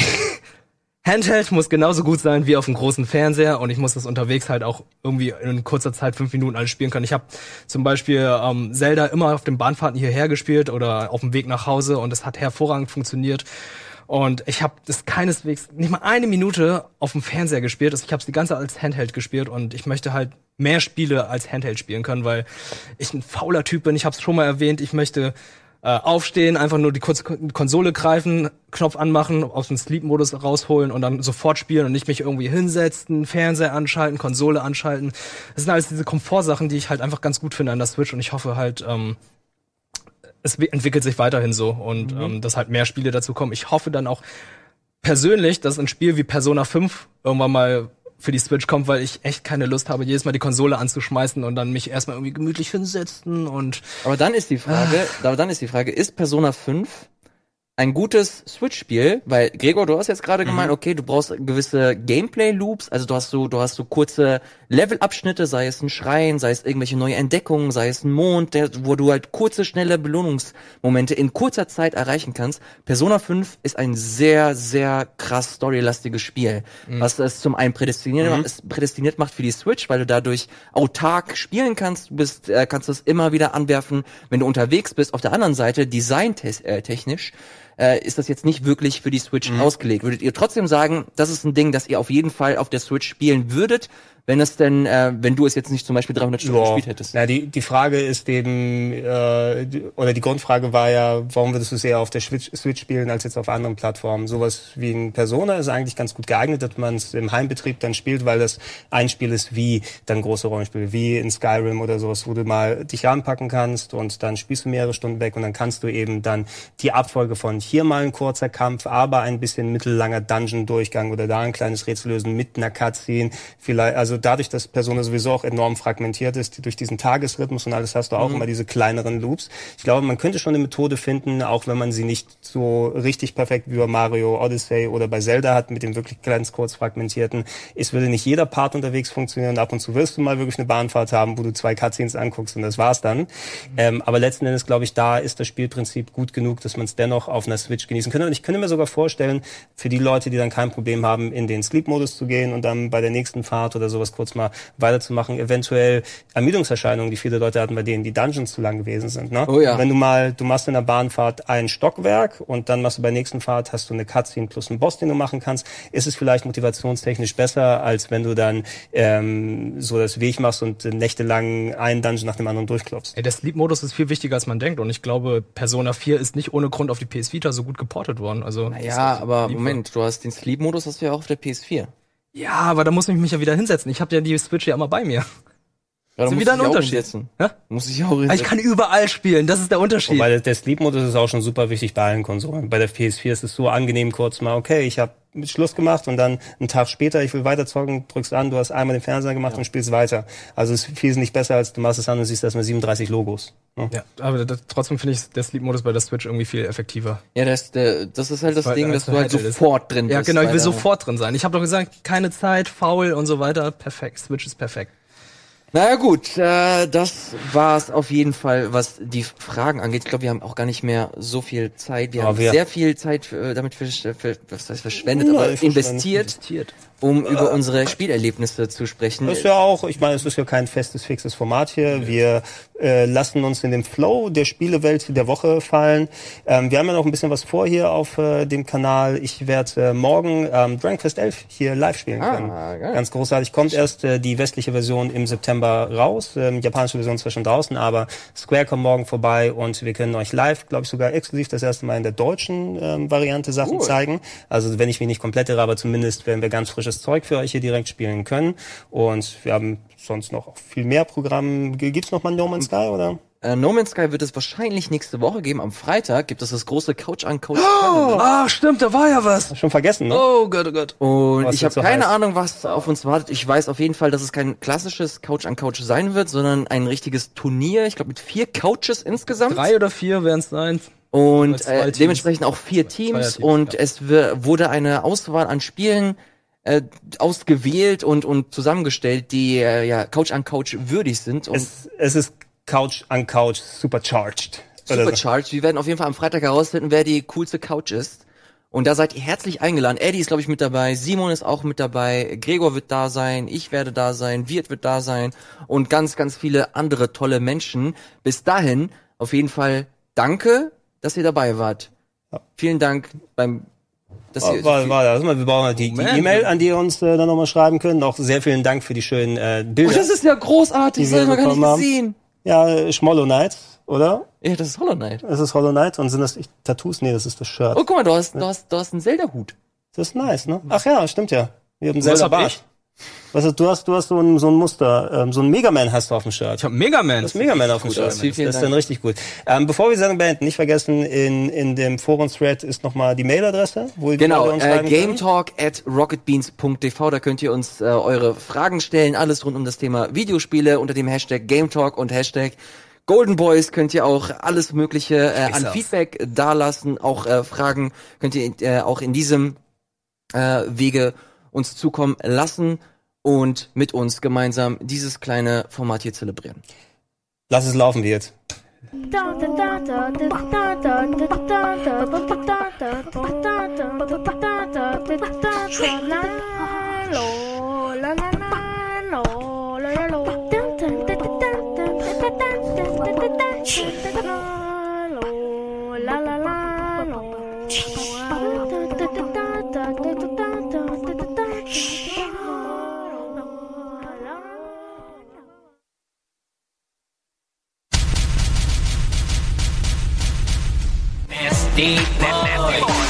Handheld muss genauso gut sein wie auf dem großen Fernseher und ich muss das unterwegs halt auch irgendwie in kurzer Zeit fünf Minuten alles spielen können. Ich habe zum Beispiel ähm, Zelda immer auf den Bahnfahrten hierher gespielt oder auf dem Weg nach Hause und es hat hervorragend funktioniert. Und ich habe das keineswegs nicht mal eine Minute auf dem Fernseher gespielt. Also ich habe es die ganze Zeit als Handheld gespielt und ich möchte halt mehr Spiele als Handheld spielen können, weil ich ein fauler Typ bin. Ich habe es schon mal erwähnt. Ich möchte Äh, aufstehen, einfach nur die kurze Kon- Konsole greifen, Knopf anmachen, aus dem Sleep-Modus rausholen und dann sofort spielen und nicht mich irgendwie hinsetzen, Fernseher anschalten, Konsole anschalten. Das sind alles diese Komfortsachen, die ich halt einfach ganz gut finde an der Switch und ich hoffe halt, ähm, es entwickelt sich weiterhin so und ähm, dass halt mehr Spiele dazu kommen. Ich hoffe dann auch persönlich, dass ein Spiel wie Persona 5 irgendwann mal für die Switch kommt, weil ich echt keine Lust habe, jedes Mal die Konsole anzuschmeißen und dann mich erstmal irgendwie gemütlich hinsetzen und Aber dann ist die Frage, Ah. aber dann ist die Frage, ist Persona 5 ein gutes Switch-Spiel? Weil Gregor, du hast jetzt gerade Mhm. gemeint, okay, du brauchst gewisse Gameplay-Loops, also du hast so, du hast so kurze Level-Abschnitte, sei es ein Schrein, sei es irgendwelche neue Entdeckungen, sei es ein Mond, der, wo du halt kurze, schnelle Belohnungsmomente in kurzer Zeit erreichen kannst. Persona 5 ist ein sehr, sehr krass storylastiges Spiel, Mhm. was es zum einen prädestiniert, es prädestiniert macht für die Switch, weil du dadurch autark spielen kannst, du bist, äh, kannst das immer wieder anwerfen, wenn du unterwegs bist. Auf der anderen Seite, designtechnisch, äh, ist das jetzt nicht wirklich für die Switch ausgelegt. Würdet ihr trotzdem sagen, das ist ein Ding, das ihr auf jeden Fall auf der Switch spielen würdet, wenn es denn, äh, wenn du es jetzt nicht zum Beispiel 300 Stunden Ja. gespielt hättest? Na, die, die Frage ist eben, äh, oder die Grundfrage war ja, warum würdest du es eher auf der Switch, Switch spielen als jetzt auf anderen Plattformen? Sowas wie ein Persona ist eigentlich ganz gut geeignet, dass man es im Heimbetrieb dann spielt, weil das ein Spiel ist wie dann große Rollenspiele, wie in Skyrim oder sowas, wo du mal dich ranpacken kannst und dann spielst du mehrere Stunden weg und dann kannst du eben dann die Abfolge von hier mal ein kurzer Kampf, aber ein bisschen mittellanger Dungeon-Durchgang oder da ein kleines Rätsel lösen mit einer Cutscene. Vielleicht, also dadurch, dass Persona sowieso auch enorm fragmentiert ist, durch diesen Tagesrhythmus und alles hast du auch immer diese kleineren Loops. Ich glaube, man könnte schon eine Methode finden, auch wenn man sie nicht so richtig perfekt wie bei Mario Odyssey oder bei Zelda hat, mit dem wirklich ganz kurz fragmentierten. Es würde nicht jeder Part unterwegs funktionieren. Ab und zu wirst du mal wirklich eine Bahnfahrt haben, wo du zwei Cutscenes anguckst und das war's dann. Ähm, aber letzten Endes, glaube ich, da ist das Spielprinzip gut genug, dass man es dennoch auf einer Switch genießen könnte. Und ich könnte mir sogar vorstellen, für die Leute, die dann kein Problem haben, in den Sleep-Modus zu gehen und dann bei der nächsten Fahrt oder sowas kurz mal weiterzumachen, eventuell Ermüdungserscheinungen, die viele Leute hatten, bei denen die Dungeons zu lang gewesen sind. Ne? Oh ja. Wenn du mal, du machst in der Bahnfahrt ein Stockwerk und dann machst du bei der nächsten Fahrt hast du eine Cutscene plus einen Boss, den du machen kannst, ist es vielleicht motivationstechnisch besser, als wenn du dann ähm, so das Weg machst und nächtelang einen Dungeon nach dem anderen durchklopfst. ey, der Sleep-Modus ist viel wichtiger, als man denkt und ich glaube, Persona 4 ist nicht ohne Grund auf die PS Vita so gut geportet worden. Also Ja, das- aber lieb- Moment, du hast den Sleep-Modus, hast du ja auch auf der PS4. Ja, aber da muss ich mich ja wieder hinsetzen. Ich habe ja die Switch ja immer bei mir. Ja, da Ist wieder ein Unterschied. hinsetzen. Hä? Muss ich auch Aber Ich hinsetzen. kann überall spielen, das ist der Unterschied. Weil der Sleep-Modus ist auch schon super wichtig bei allen Konsolen. Bei der PS4 ist es so angenehm kurz mal, okay, ich habe Schluss gemacht und dann einen Tag später, ich will weiter zocken, drückst an, du hast einmal den Fernseher gemacht und spielst weiter. Also es ist wesentlich besser, als du machst es an und siehst erstmal 37 Logos. Ne? ja, aber das, trotzdem finde ich der Sleep-Modus bei der Switch irgendwie viel effektiver. Ja, das, der, das ist halt das Weil- Ding, dass du halt ist- sofort drin Ja, bist. genau, ich will sofort drin sein. Ich habe doch gesagt, keine Zeit, faul und so weiter. Perfekt, Switch ist perfekt. Naja gut, äh, das war's auf jeden Fall, was die Fragen angeht. Ich glaube, wir haben auch gar nicht mehr so viel Zeit. Wir Aber haben wir- sehr viel Zeit äh, damit versch- ver, was heißt verschwendet, Ja, aber investiert, Investiert. Um über unsere Spielerlebnisse zu sprechen. Das ist ja auch, ich meine, es ist ja kein festes, fixes Format hier. Wir äh, lassen uns in den Flow der Spielewelt der Woche fallen. Ähm, wir haben ja noch ein bisschen was vor hier auf äh, dem Kanal. Ich werde äh, morgen ähm, Dragon Quest 11 hier live spielen Ah, können. geil. Ganz großartig. Kommt erst äh, die westliche Version im September raus. Ähm, japanische Version ist zwar schon draußen, aber Square kommt morgen vorbei und wir können euch live, glaube ich, sogar exklusiv das erste Mal in der deutschen ähm, Variante Sachen Cool. zeigen. Also wenn ich mich nicht komplett irre, aber zumindest werden wir ganz frisches Zeug für euch hier direkt spielen können. Und wir haben sonst noch viel mehr Programm. G- Gibt's noch mal No Man's Sky oder? Äh, no Man's Sky wird es wahrscheinlich nächste Woche geben. Am Freitag gibt es das große Couch an Couch Tournament. Ah, stimmt, da war ja was. Schon vergessen, ne? Oh Gott, oh Gott. Und Was ich habe so keine heiß? Ahnung, was auf uns wartet. Ich weiß auf jeden Fall, dass es kein klassisches Couch an Couch sein wird, sondern ein richtiges Turnier. Ich glaube mit vier Couches insgesamt. Drei oder vier werden es sein. und äh, dementsprechend auch vier Teams. Teams, und ja. es wurde eine Auswahl an Spielen äh, ausgewählt und und zusammengestellt, die äh, ja Couch an Couch würdig sind und Es, es ist Couch an Couch supercharged. Oder so. supercharged. Wir werden auf jeden Fall am Freitag herausfinden, wer die coolste Couch ist. Und da seid ihr herzlich eingeladen. Eddie ist, glaube ich, mit dabei. Simon ist auch mit dabei. Gregor wird da sein. Ich werde da sein. Wirt wird da sein. Und ganz, ganz viele andere tolle Menschen. Bis dahin, auf jeden Fall, danke, dass ihr dabei wart. Vielen Dank beim, ihr, War, war, war, wir brauchen halt die die Moment. E-Mail, an die ihr uns äh, dann nochmal schreiben könnt. Auch sehr vielen Dank für die schönen äh, oh, Bilder. das ist ja großartig. Das wir habe ich noch gar nicht haben. gesehen. Ja, äh, Schmollo Knights oder? Ja, das ist Hollow Knight. Ist es Hollow Knight? Und sind das nicht Tattoos? Nee, das ist das Shirt. Oh, guck mal, du hast, du hast, du hast einen Zelda-Hut. Das ist nice, ne? Ach ja, stimmt ja. Wir haben Was selber hab Bart. ich? Was ist, du hast, du hast so ein, so ein Muster, ähm, so ein Mega Man hast du auf dem Shirt. Ich hab Mega Man. Das Mega Man auf dem Shirt. aus. Vielen, vielen das ist Dank. dann richtig gut. Ähm, bevor wir Sendung beenden, nicht vergessen, in, in dem Forum-Thread ist nochmal die Mailadresse, wo Genau, uns äh, gametalk at rocketbeans.tv, da könnt ihr uns äh, eure Fragen stellen, alles rund um das Thema Videospiele unter dem Hashtag Gametalk und Hashtag Golden Boys könnt ihr auch alles mögliche äh, an. Feedback dalassen, auch äh, Fragen könnt ihr äh, auch in diesem äh, Wege uns zukommen lassen und mit uns gemeinsam dieses kleine Format hier zelebrieren. Lass es laufen, wie jetzt. SD Boy.